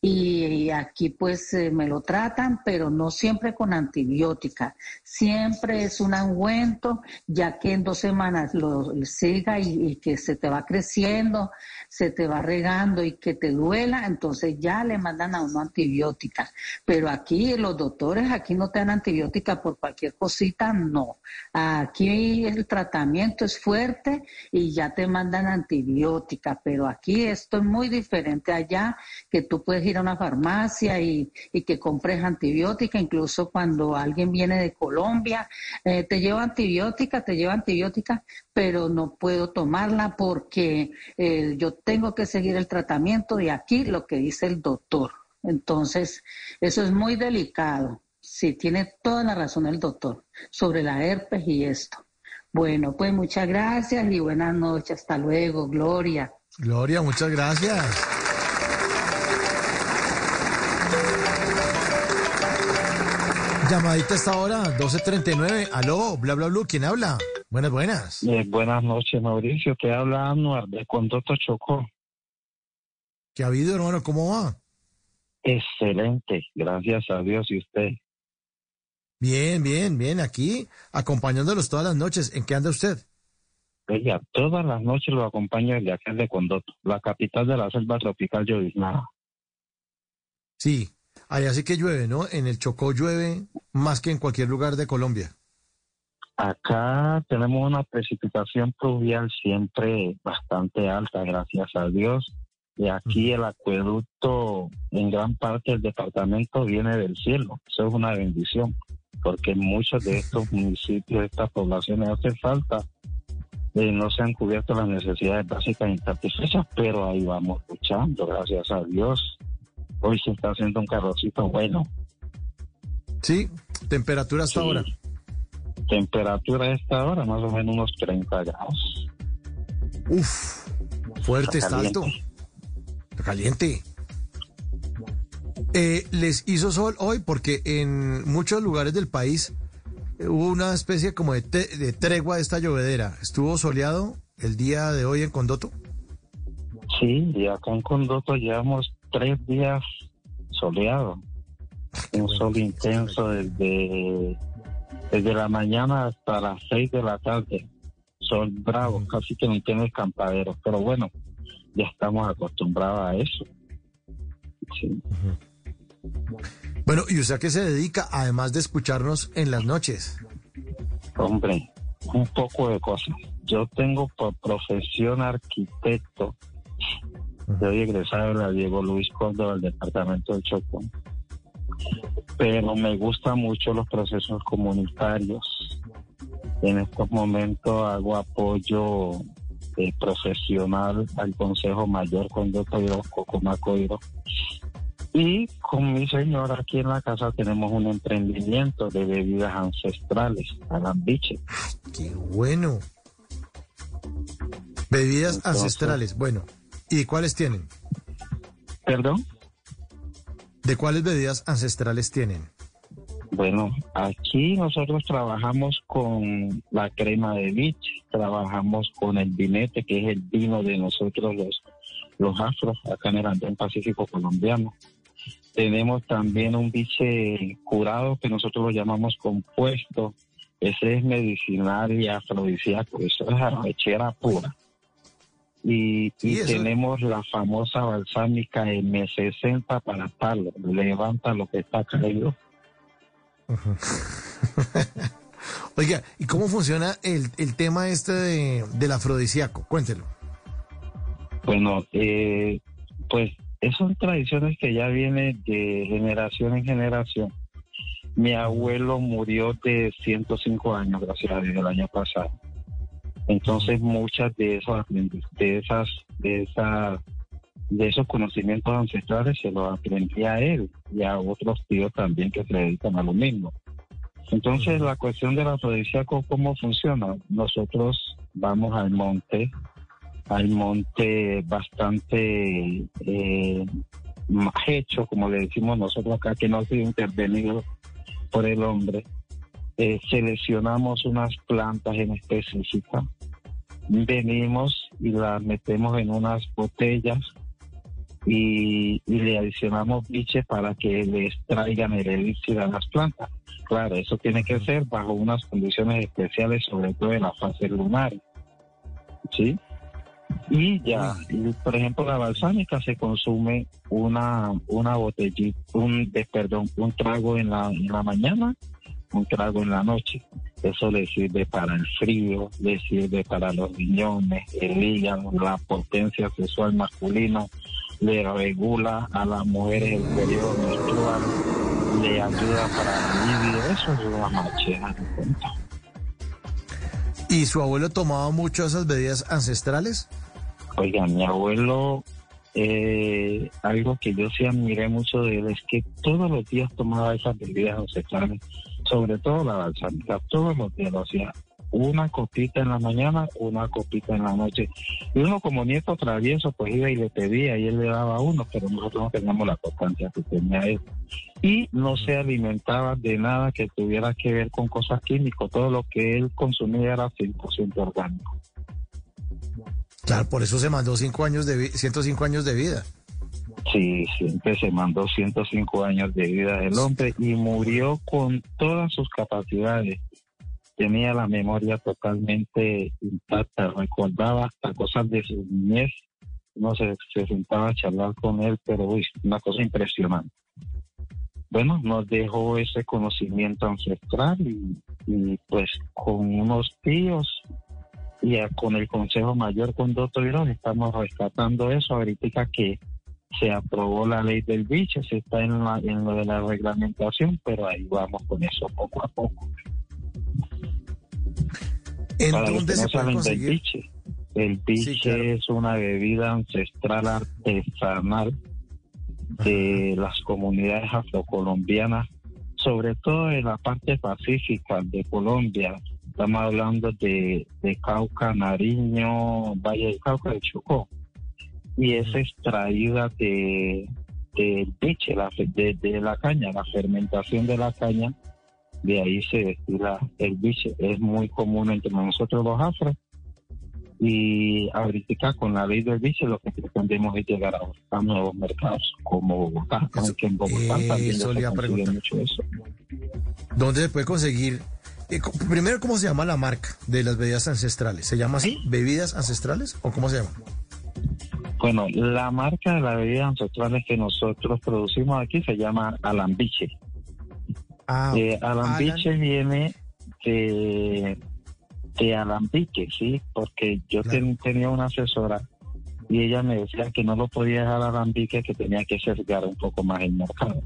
Y, aquí pues eh, me lo tratan, pero no siempre con antibiótica. Siempre es un ungüento, ya que en dos semanas lo siga y que se te va creciendo, se te va regando y que te duela, entonces ya le mandan a uno antibiótica. Pero aquí los doctores, aquí no te dan antibiótica por cualquier cosita, no. Aquí el tratamiento es fuerte y ya te mandan antibiótica, pero aquí esto es muy diferente allá, que tú puedes ir a una farmacia y, y que compres antibiótica, incluso cuando alguien viene de Colombia, eh, te lleva antibiótica, te lleva antibiótica, pero no puedo tomarla porque eh, yo tengo que seguir el tratamiento de aquí, lo que dice el doctor. Entonces, eso es muy delicado. Sí, tiene toda la razón el doctor sobre la herpes y esto. Bueno, pues muchas gracias y buenas noches. Hasta luego, Gloria. Gloria, muchas gracias. Llamadita hasta ahora, 1239. Aló, bla, bla, bla. ¿Quién habla? Buenas, buenas. Eh, buenas noches, Mauricio. Te habla Anuar de Condoto Chocó. ¿Qué ha habido, hermano? ¿Cómo va? Excelente, gracias a Dios y usted. Bien, bien, bien. Aquí, acompañándolos todas las noches. ¿En qué anda usted? Oiga, todas las noches lo acompaño desde acá de Condoto, la capital de la selva tropical lloviznada. Sí, allá sí que llueve, ¿no? En el Chocó llueve más que en cualquier lugar de Colombia. Acá tenemos una precipitación pluvial siempre bastante alta, gracias a Dios. Y aquí el acueducto en gran parte del departamento viene del cielo. Eso es una bendición, porque en muchos de estos municipios, estas poblaciones hace falta. eh, no se han cubierto las necesidades básicas insatisfechas, pero ahí vamos luchando, gracias a Dios. Hoy se está haciendo un carrocito bueno. Sí, temperatura hasta Sí. ahora. Temperatura a esta hora, más o menos unos 30 grados. Uf, fuerte, Está está alto. Está caliente. Eh, les hizo sol hoy porque en muchos lugares del país eh, hubo una especie como de, te- de tregua de esta llovedera. ¿Estuvo soleado el día de hoy en Condoto? Sí, y acá en Condoto llevamos tres días soleados. Un sol intenso desde, desde la mañana hasta las seis de la tarde. Sol bravo, casi que no tiene escampadero. Pero bueno, ya estamos acostumbrados a eso. Sí. Bueno, ¿y usted a qué se dedica además de escucharnos en las noches? Hombre, un poco de cosas. Yo tengo por profesión arquitecto. Soy egresado de la Diego Luis Córdoba del departamento del Chocó. Pero me gustan mucho los procesos comunitarios. En estos momentos hago apoyo eh, profesional al Consejo Mayor Condoto y Cocomacoiro. Y con mi señora aquí en la casa tenemos un emprendimiento de bebidas ancestrales, alambiche. Qué bueno. Bebidas Entonces- ancestrales. Bueno, ¿y de cuáles tienen? ¿Perdón? ¿De cuáles bebidas ancestrales tienen? Bueno, aquí nosotros trabajamos con la crema de biche, trabajamos con el vinete, que es el vino de nosotros los, los afros, acá en el Andén Pacífico colombiano. Tenemos también un biche curado que nosotros lo llamamos compuesto. Ese es medicinal y afrodisíaco, eso es arrechera pura. Y, y eso- tenemos la famosa balsámica M60 para palo, levanta lo que está caído. Oiga, ¿y cómo funciona el, el tema este de, del afrodisíaco? Cuéntelo. Bueno, eh, pues esas son tradiciones que ya vienen de generación en generación. Mi abuelo murió de 105 años, gracias a Dios, el año pasado. Entonces muchas de aprendiz- de esas, de esas, de esos conocimientos ancestrales se los aprendí a él y a otros tíos también que se dedican a lo mismo. Entonces la cuestión del afrodisíaco, ¿cómo funciona? Nosotros vamos al monte, al monte bastante eh, hecho, como le decimos nosotros acá, que no ha sido intervenido por el hombre. Eh, seleccionamos unas plantas en específica, venimos y las metemos en unas botellas y, y le adicionamos biche para que le extraigan el elixir a las plantas. Claro, eso tiene que ser bajo unas condiciones especiales, sobre todo en la fase lunar. ¿Sí? Y ya, y, por ejemplo, la balsámica se consume una, una botellita, un, perdón, un trago en la, en la mañana, un trago en la noche. Eso le sirve para el frío, le sirve para los riñones, el hígado, la potencia sexual masculina, le regula a las mujeres el periodo menstrual, le ayuda para el libido. Eso es una machera de cuenta. ¿Y su abuelo tomaba mucho esas bebidas ancestrales? Oiga, mi abuelo, eh, algo que yo sí admiré mucho de él es que todos los días tomaba esas bebidas ancestrales, sobre todo la balsámica, todos los días lo hacía. Una copita en la mañana, una copita en la noche. Y uno como nieto travieso, pues iba y le pedía y él le daba uno, pero nosotros no teníamos la constancia que tenía él. Y no se alimentaba de nada que tuviera que ver con cosas químicas. Todo lo que él consumía era 100% orgánico. Claro, por eso se mandó cinco años de vi- 105 años de vida. Sí, siempre se mandó 105 años de vida del hombre y murió con todas sus capacidades. Tenía la memoria totalmente intacta, recordaba hasta cosas de su niñez. No se, se sentaba a charlar con él, pero uy, una cosa impresionante. Bueno, nos dejó ese conocimiento ancestral y, pues con unos tíos y con el Consejo Mayor con Doctor Girón estamos rescatando eso ahorita que se aprobó la ley del bicho, se está en, la- en lo de la reglamentación, pero ahí vamos con eso poco a poco. ¿En Para los dónde que se no puede saben del conseguir? biche, el biche es una bebida ancestral artesanal de las comunidades afrocolombianas, sobre todo en la parte pacífica de Colombia. Estamos hablando de, de Cauca, Nariño, Valle del Cauca, de Chocó. Y es extraída de del biche, la, de, de la caña, la fermentación de la caña. De ahí se destila el biche. Es muy común entre nosotros los afros. Y ahorita con la ley del biche lo que pretendemos es llegar a, nuevos mercados, como Bogotá, aunque en Bogotá también eso se consigue mucho eso. ¿Dónde se puede conseguir? Eh, primero, ¿cómo se llama la marca de las bebidas ancestrales? ¿Se llama así? ¿Bebidas ancestrales? ¿O cómo se llama? Bueno, la marca de las bebidas ancestrales que nosotros producimos aquí se llama Alambiche. Ah, Eh, alambiche viene de, de alambique, ¿sí? Porque yo ten- tenía una asesora y ella me decía que no lo podía dejar alambique, que tenía que sesgar un poco más el mercado.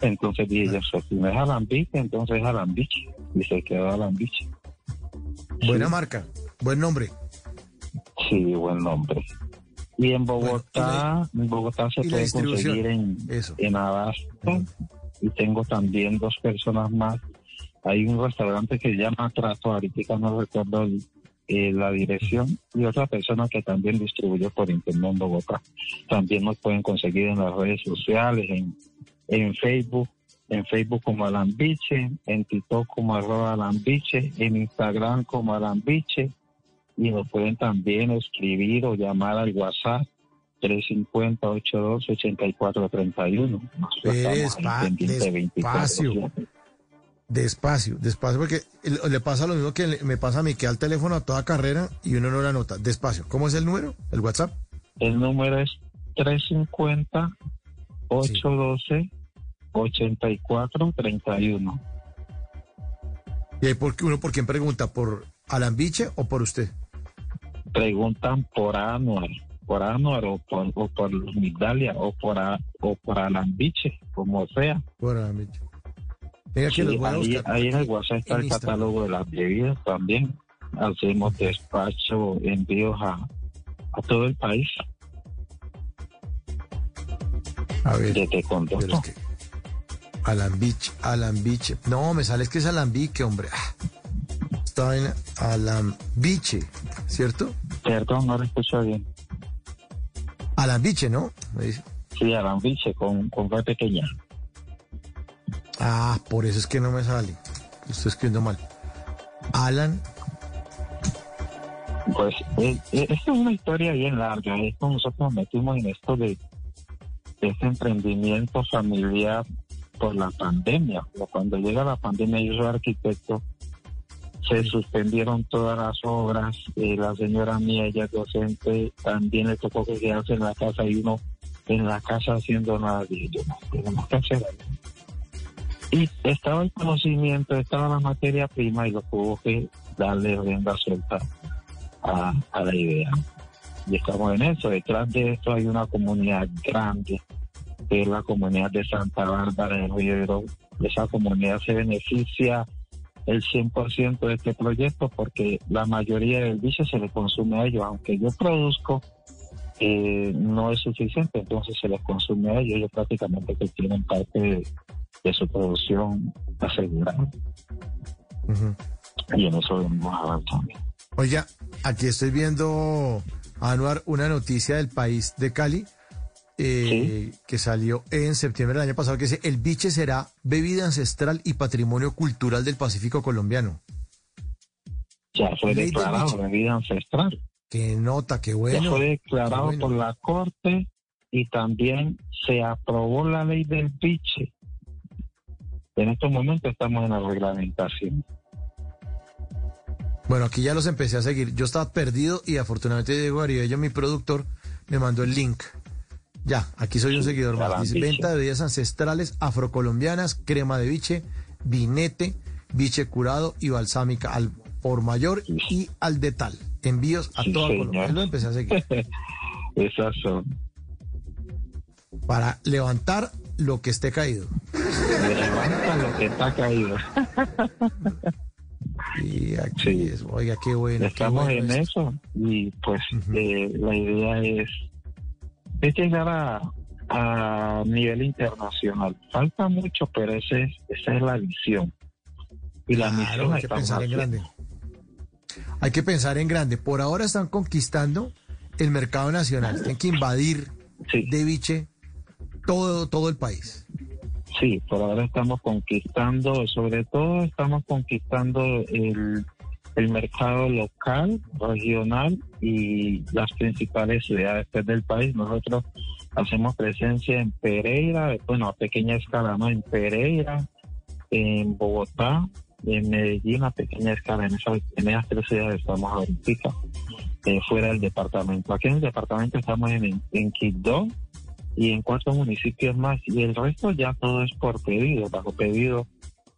Entonces dije, yo, si no es alambique, entonces es alambiche. Y se quedó alambiche. Buena marca, buen nombre. Sí, buen nombre. Y en Bogotá, en Bogotá se puede conseguir en, en Abasto. Y tengo también dos personas más. Hay un restaurante que llama Trato, ahorita no recuerdo eh, la dirección, y otra persona que también distribuye por internet en Bogotá. También nos pueden conseguir en las redes sociales, en, en Facebook, en Facebook como Alambiche, en TikTok como arroba Alambiche, en Instagram como Alambiche, y nos pueden también escribir o llamar al WhatsApp 350-82-8431. Nosotros Espere, estamos ahí despa- pendientes 24 despacio. Despacio, despacio, porque le pasa lo mismo que me pasa a mí, que al teléfono a toda carrera y uno no la nota. Despacio. ¿Cómo es el número? ¿El WhatsApp? El número es 350-812-8431. ¿Y ahí por uno por quién pregunta? ¿Por Alambiche o por usted? Preguntan por Anuar, por Anuar o por, o por Migdalia o por, a- o por Alambiche, como sea. Por Alambiche. Sí, ahí, ahí en el WhatsApp está el Instagram. catálogo de las bebidas también. Hacemos despacho, envíos a, a todo el país. A ver. Es que- Alambiche, Alambiche. No, me sale es que es Alambique, hombre. Ah, Está en Alambiche, ¿cierto? Perdón, no lo escucho bien. Alambiche, ¿no? Me dice. Sí, Alambiche con, con B pequeña. Ah, por eso es que no me sale. Estoy escribiendo mal. Alan, Pues eh, eh, esta es una historia bien larga. Es como nosotros nos metimos en esto de, de este emprendimiento familiar por la pandemia. Cuando llega la pandemia, yo soy arquitecto, se suspendieron todas las obras. eh, la señora mía, ella es docente, también le tocó que quedarse en la casa y uno en la casa haciendo nada. Dije yo, tenemos que hacer algo. Y estaba el conocimiento, estaba la materia prima y lo tuvo que darle rienda suelta a, a la idea. Y estamos en eso. Detrás de esto hay una comunidad grande, que la comunidad de Santa Bárbara del Río. Esa comunidad se beneficia el 100% de este proyecto porque la mayoría del bicho se le consume a ellos. Aunque yo produzco, eh, no es suficiente, entonces se les consume a ellos. Ellos prácticamente que tienen parte de, de su producción asegurada. Y en eso venimos avanzando. Oiga, aquí estoy viendo, Anuar, una noticia del país de Cali eh, que salió en septiembre del año pasado que dice, el biche será bebida ancestral y patrimonio cultural del Pacífico colombiano. Ya fue Ley declarado bebida ancestral. Qué nota, qué Ya bueno. fue declarado bueno. por la Corte y también se aprobó la ley del biche. En estos momentos estamos en la reglamentación. Bueno, aquí ya los empecé a seguir. Yo estaba perdido y afortunadamente Diego Aribello, mi productor, me mandó el link. Ya, aquí soy un seguidor más. Dice, biche. venta de bebidas ancestrales afrocolombianas, crema de biche, vinete, biche curado y balsámica al por mayor y al de tal. Envíos a Sí, toda señor. Colombia. Lo empecé a seguir. Esas son. Para levantar lo que esté caído. Levanta lo que está caído. Y aquí es, oiga, qué bueno. qué Estamos bueno en esto. eso y pues eh, la idea es, es llegar a, a nivel internacional. Falta mucho, pero ese es, esa es la visión. Y la Claro, misión hay que pensar en grande. Hay que pensar en grande. Por ahora están conquistando el mercado nacional. Tienen que invadir de biche todo, todo el país. Sí, por ahora estamos conquistando, sobre todo estamos conquistando el, el mercado local, regional y las principales ciudades pues, del país. Nosotros hacemos presencia en Pereira, bueno, a pequeña escala, ¿no? En Pereira, en Bogotá, en Medellín a pequeña escala. En, esas, en esas tres ciudades estamos ahorita, eh, fuera del departamento. Aquí en el departamento estamos en, en Quibdó y en cuatro municipios más. Y el resto ya todo es por pedido. Bajo pedido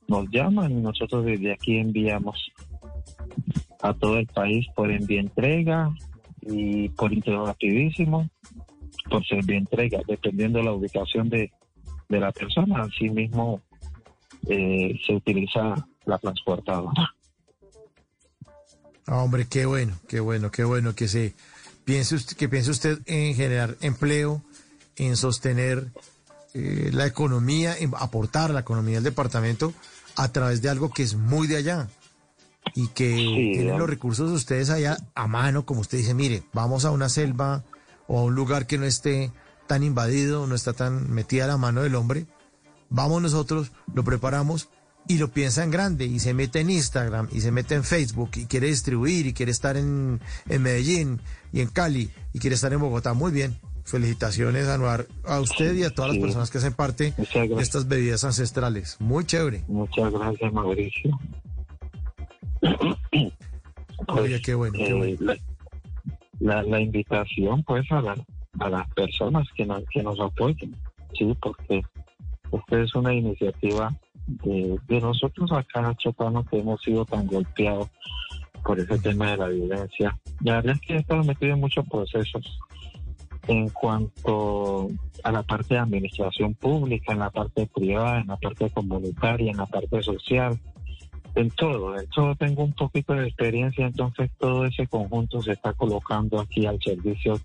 nos llaman y nosotros desde aquí enviamos a todo el país por envío entrega y por interno rapidísimo, por servicio entrega, dependiendo de la ubicación de, de la persona. Así mismo eh, se utiliza la transportadora. Ah, hombre, qué bueno, qué bueno, qué bueno que se piense usted, que piense usted en generar empleo, en sostener eh, la economía, en aportar la economía del departamento a través de algo que es muy de allá y que tienen los recursos ustedes allá a mano, como usted dice, mire, vamos a una selva o a un lugar que no esté tan invadido, no está tan metida la mano del hombre, vamos nosotros, lo preparamos y lo piensa en grande y se mete en Instagram y se mete en Facebook y quiere distribuir y quiere estar en, en Medellín y en Cali y quiere estar en Bogotá. Muy bien. Felicitaciones, Anuar, a usted y a todas Sí. las personas que hacen parte de estas bebidas ancestrales. Muy chévere. Muchas gracias, Mauricio. Oiga, qué bueno, qué eh, bueno. la, la- la invitación pues a, la- a las personas que nos, que nos apoyen, sí, porque esta es una iniciativa de, de nosotros acá, chocanos, que hemos sido tan golpeados por ese tema de la violencia. La verdad es que he estado metido en muchos procesos en cuanto a la parte de administración pública, en la parte privada, en la parte comunitaria, en la parte social, en todo, en todo tengo un poquito de experiencia, entonces todo ese conjunto se está colocando aquí al servicio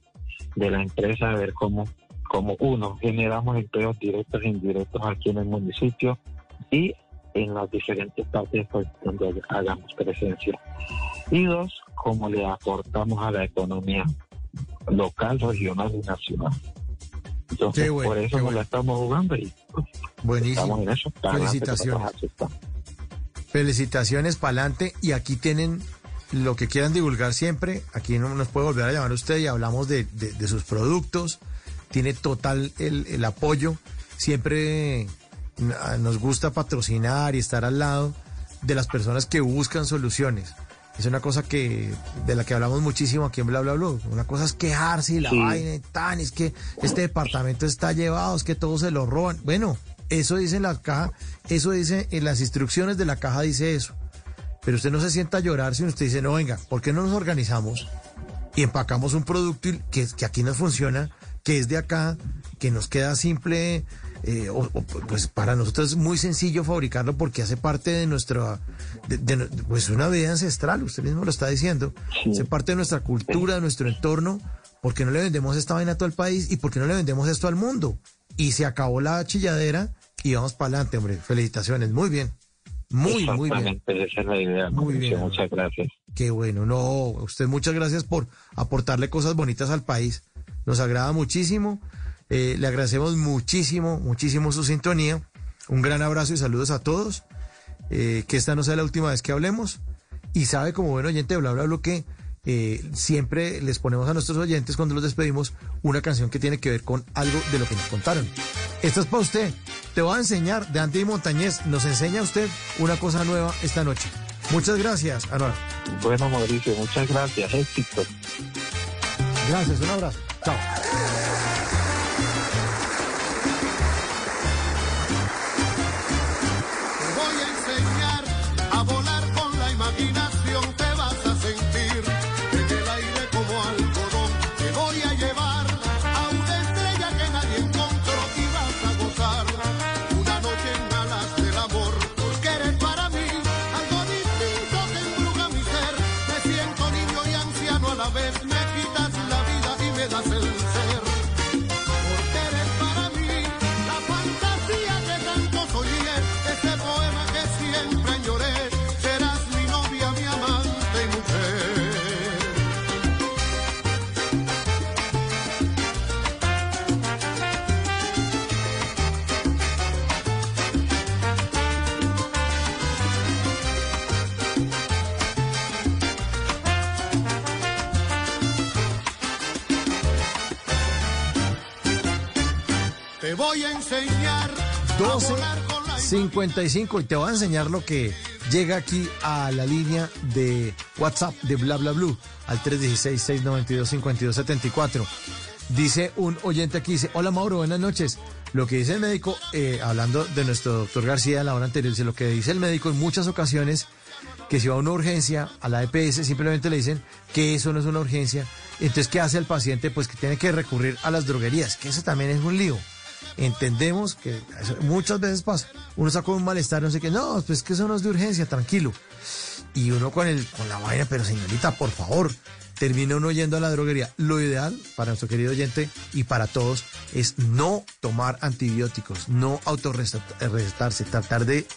de la empresa, de ver cómo, cómo uno, generamos empleos directos e indirectos aquí en el municipio y en las diferentes partes pues, donde hagamos presencia. Y dos, cómo le aportamos a la economía local, regional y nacional. Entonces, bueno, por eso nos bueno. la estamos jugando y pues, Buenísimo. estamos en eso. Felicitaciones. Felicitaciones para adelante y aquí tienen lo que quieran divulgar siempre. Aquí no nos puede volver a llamar usted y hablamos de, de- de sus productos. Tiene total el, el apoyo. Siempre nos gusta patrocinar y estar al lado de las personas que buscan soluciones. Es una cosa que de la que hablamos muchísimo aquí en Bla Bla Bla. Una cosa es quejarse y la Sí. vaina y tan, es que este departamento está llevado, es que todos se lo roban. Bueno, eso dice en la caja, eso dice en las instrucciones de la caja dice eso. Pero usted no se sienta a llorar si usted dice, no, venga, ¿por qué no nos organizamos y empacamos un producto que, que aquí nos funciona, que es de acá, que nos queda simple, eh, o- o, pues para nosotros es muy sencillo fabricarlo porque hace parte de nuestra, de, de- pues una vida ancestral, usted mismo lo está diciendo, hace parte de nuestra cultura, de nuestro entorno, porque no le vendemos esta vaina a todo el país y porque no le vendemos esto al mundo. Y se acabó la chilladera y vamos para adelante, hombre. Felicitaciones, muy bien. Muy, muy bien. Exactamente, esa es la idea. Muy bien. Muchas gracias. Qué bueno, no, usted muchas gracias por aportarle cosas bonitas al país. Nos agrada muchísimo. Eh, le agradecemos muchísimo, muchísimo su sintonía. Un gran abrazo y saludos a todos. Eh, que esta no sea la última vez que hablemos. Y sabe, como buen oyente de Bla Bla Bla, que eh, siempre les ponemos a nuestros oyentes cuando los despedimos una canción que tiene que ver con algo de lo que nos contaron. Esta es para usted. Te voy a enseñar de Andy Montañez. Nos enseña usted una cosa nueva esta noche. Muchas gracias, Anuar. Bueno, Mauricio, muchas gracias. Éxito. Gracias, un abrazo. Chao. Voy a enseñar a volar con la imaginación, voy a enseñar a 12 volar con la 55 y te voy a enseñar lo que llega aquí a la línea de WhatsApp de Bla Bla Blue al 316-692-5274. Dice un oyente aquí, dice, hola Mauro, buenas noches. Lo que dice el médico, eh, hablando de nuestro doctor García la hora anterior, dice lo que dice el médico en muchas ocasiones, que si va a una urgencia, a la EPS simplemente le dicen que eso no es una urgencia. Entonces, ¿qué hace el paciente? Pues que tiene que recurrir a las droguerías, que eso también es un lío entendemos que muchas veces pasa. Uno está con un malestar, no sé qué, no, pues que eso no es de urgencia, tranquilo. Y uno con el con la vaina, pero señorita, por favor, termina uno yendo a la droguería. Lo ideal para nuestro querido oyente y para todos es no tomar antibióticos, no autorrecetarse, tratar de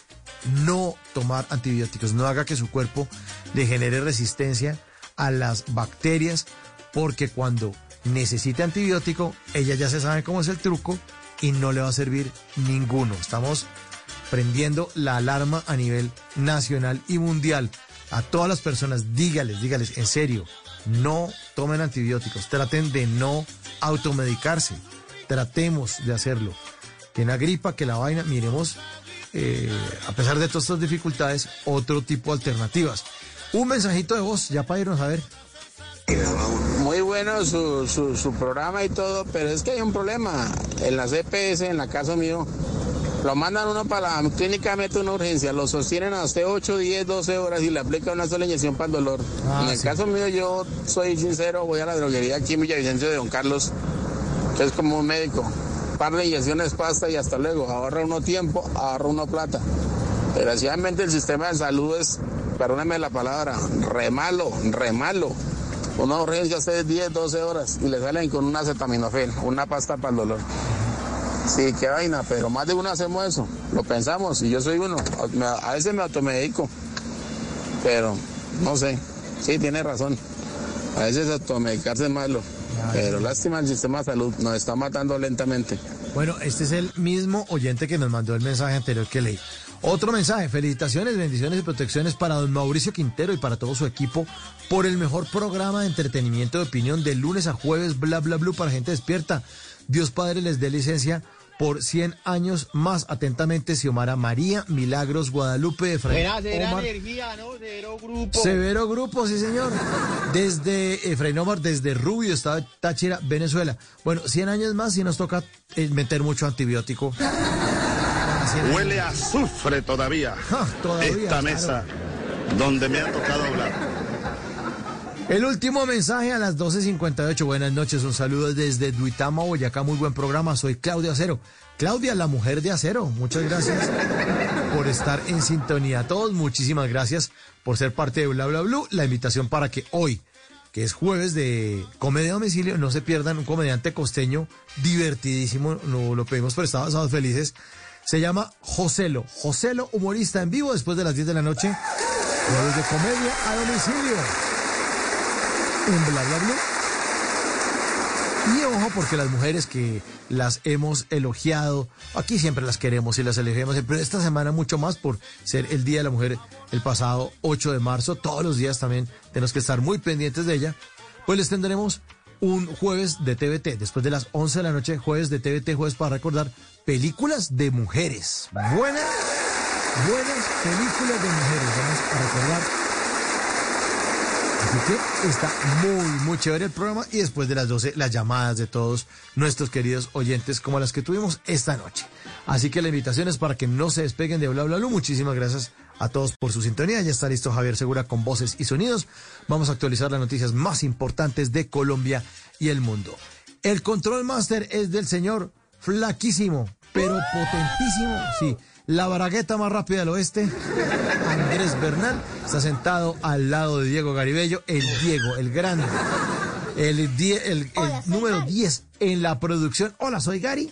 no tomar antibióticos, no haga que su cuerpo le genere resistencia a las bacterias, porque cuando necesite antibiótico, ella ya se sabe cómo es el truco y no le va a servir ninguno. Estamos prendiendo la alarma a nivel nacional y mundial. A todas las personas, dígales, dígales, en serio, no tomen antibióticos, traten de no automedicarse, tratemos de hacerlo. Que la gripa, que la vaina, miremos, eh, a pesar de todas estas dificultades, otro tipo de alternativas. Un mensajito de voz, ya para irnos a ver. Muy bueno su, su, su programa y todo, pero es que hay un problema. En las EPS, en la casa mío, lo mandan uno para la clínica, mete una urgencia, lo sostienen a usted 8, 10, 12 horas y le aplican una sola inyección para el dolor. Ah, en el sí. caso mío, yo soy sincero, voy a la droguería aquí en Villavicencio de Don Carlos, que es como un médico. Par de inyecciones, pasta y hasta luego. Ahorra uno tiempo, ahorra uno plata. Desgraciadamente el sistema de salud es, perdóneme la palabra, re malo, re malo. Una urgencia usted 10, 12 horas y le salen con una acetaminofén, una pasta para el dolor. Sí, qué vaina, pero más de uno hacemos eso. Lo pensamos y yo soy uno. A veces me automedico, pero no sé. Sí, tiene razón. A veces automedicarse es malo. Pero lástima el sistema de salud, nos está matando lentamente. Bueno, este es el mismo oyente que nos mandó el mensaje anterior que leí. Otro mensaje, felicitaciones, bendiciones y protecciones para don Mauricio Quintero y para todo su equipo por el mejor programa de entretenimiento de opinión de lunes a jueves, bla, bla, bla, para gente despierta. Dios Padre les dé licencia por 100 años más. Atentamente, Xiomara María Milagros Guadalupe Buena, será Omar. energía, ¿no? Cero grupo. Severo Grupo, sí señor. Desde Efraín Omar, desde Rubio, Estado Táchira, Venezuela. Bueno, 100 años más y nos toca eh, meter mucho antibiótico. 100 Huele a azufre todavía. todavía, Esta claro. mesa donde me ha tocado hablar. El último mensaje a las 12.58. Buenas noches, un saludo desde Duitama, Boyacá. Muy buen programa. Soy Claudia Acero. Claudia, la mujer de acero. Muchas gracias por estar en sintonía. A todos, muchísimas gracias por ser parte de Bla Bla Blue. La invitación para que hoy, que es jueves de comedia a domicilio, no se pierdan un comediante costeño divertidísimo. No lo pedimos prestado, estamos felices. Se llama Joselo. Joselo, humorista en vivo después de las 10 de la noche. Jueves de comedia a domicilio en Bla. Y ojo, porque las mujeres que las hemos elogiado, aquí siempre las queremos y las elegimos, pero esta semana mucho más por ser el Día de la Mujer el pasado 8 de marzo, todos los días también tenemos que estar muy pendientes de ella, pues les tendremos un jueves de TVT, después de las 11 de la noche, jueves de TVT, jueves para recordar películas de mujeres. Buenas, buenas películas de mujeres, vamos a recordar Así que está muy, muy chévere el programa y después de las 12 las llamadas de todos nuestros queridos oyentes como las que tuvimos esta noche. Así que la invitación es para que no se despeguen de Bla Bla Blue. Muchísimas gracias a todos por su sintonía. Ya está listo Javier Segura con voces y sonidos. Vamos a actualizar las noticias más importantes de Colombia y el mundo. El control master es del señor flaquísimo, pero potentísimo, sí. La baragueta más rápida del oeste, Andrés Bernal, está sentado al lado de Diego Garibello, el Diego, el grande, el, die- el, el número 10 en la producción. Hola, soy Gary.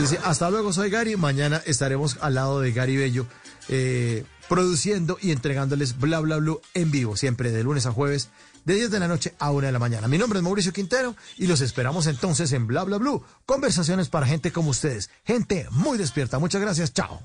Dice, hasta luego, soy Gary. Mañana estaremos al lado de Gary Bello, eh, produciendo y entregándoles bla bla bla en vivo, siempre de lunes a jueves, de 10 de la noche a 1 de la mañana. Mi nombre es Mauricio Quintero y los esperamos entonces en bla bla bla. Conversaciones para gente como ustedes, gente muy despierta. Muchas gracias, chao.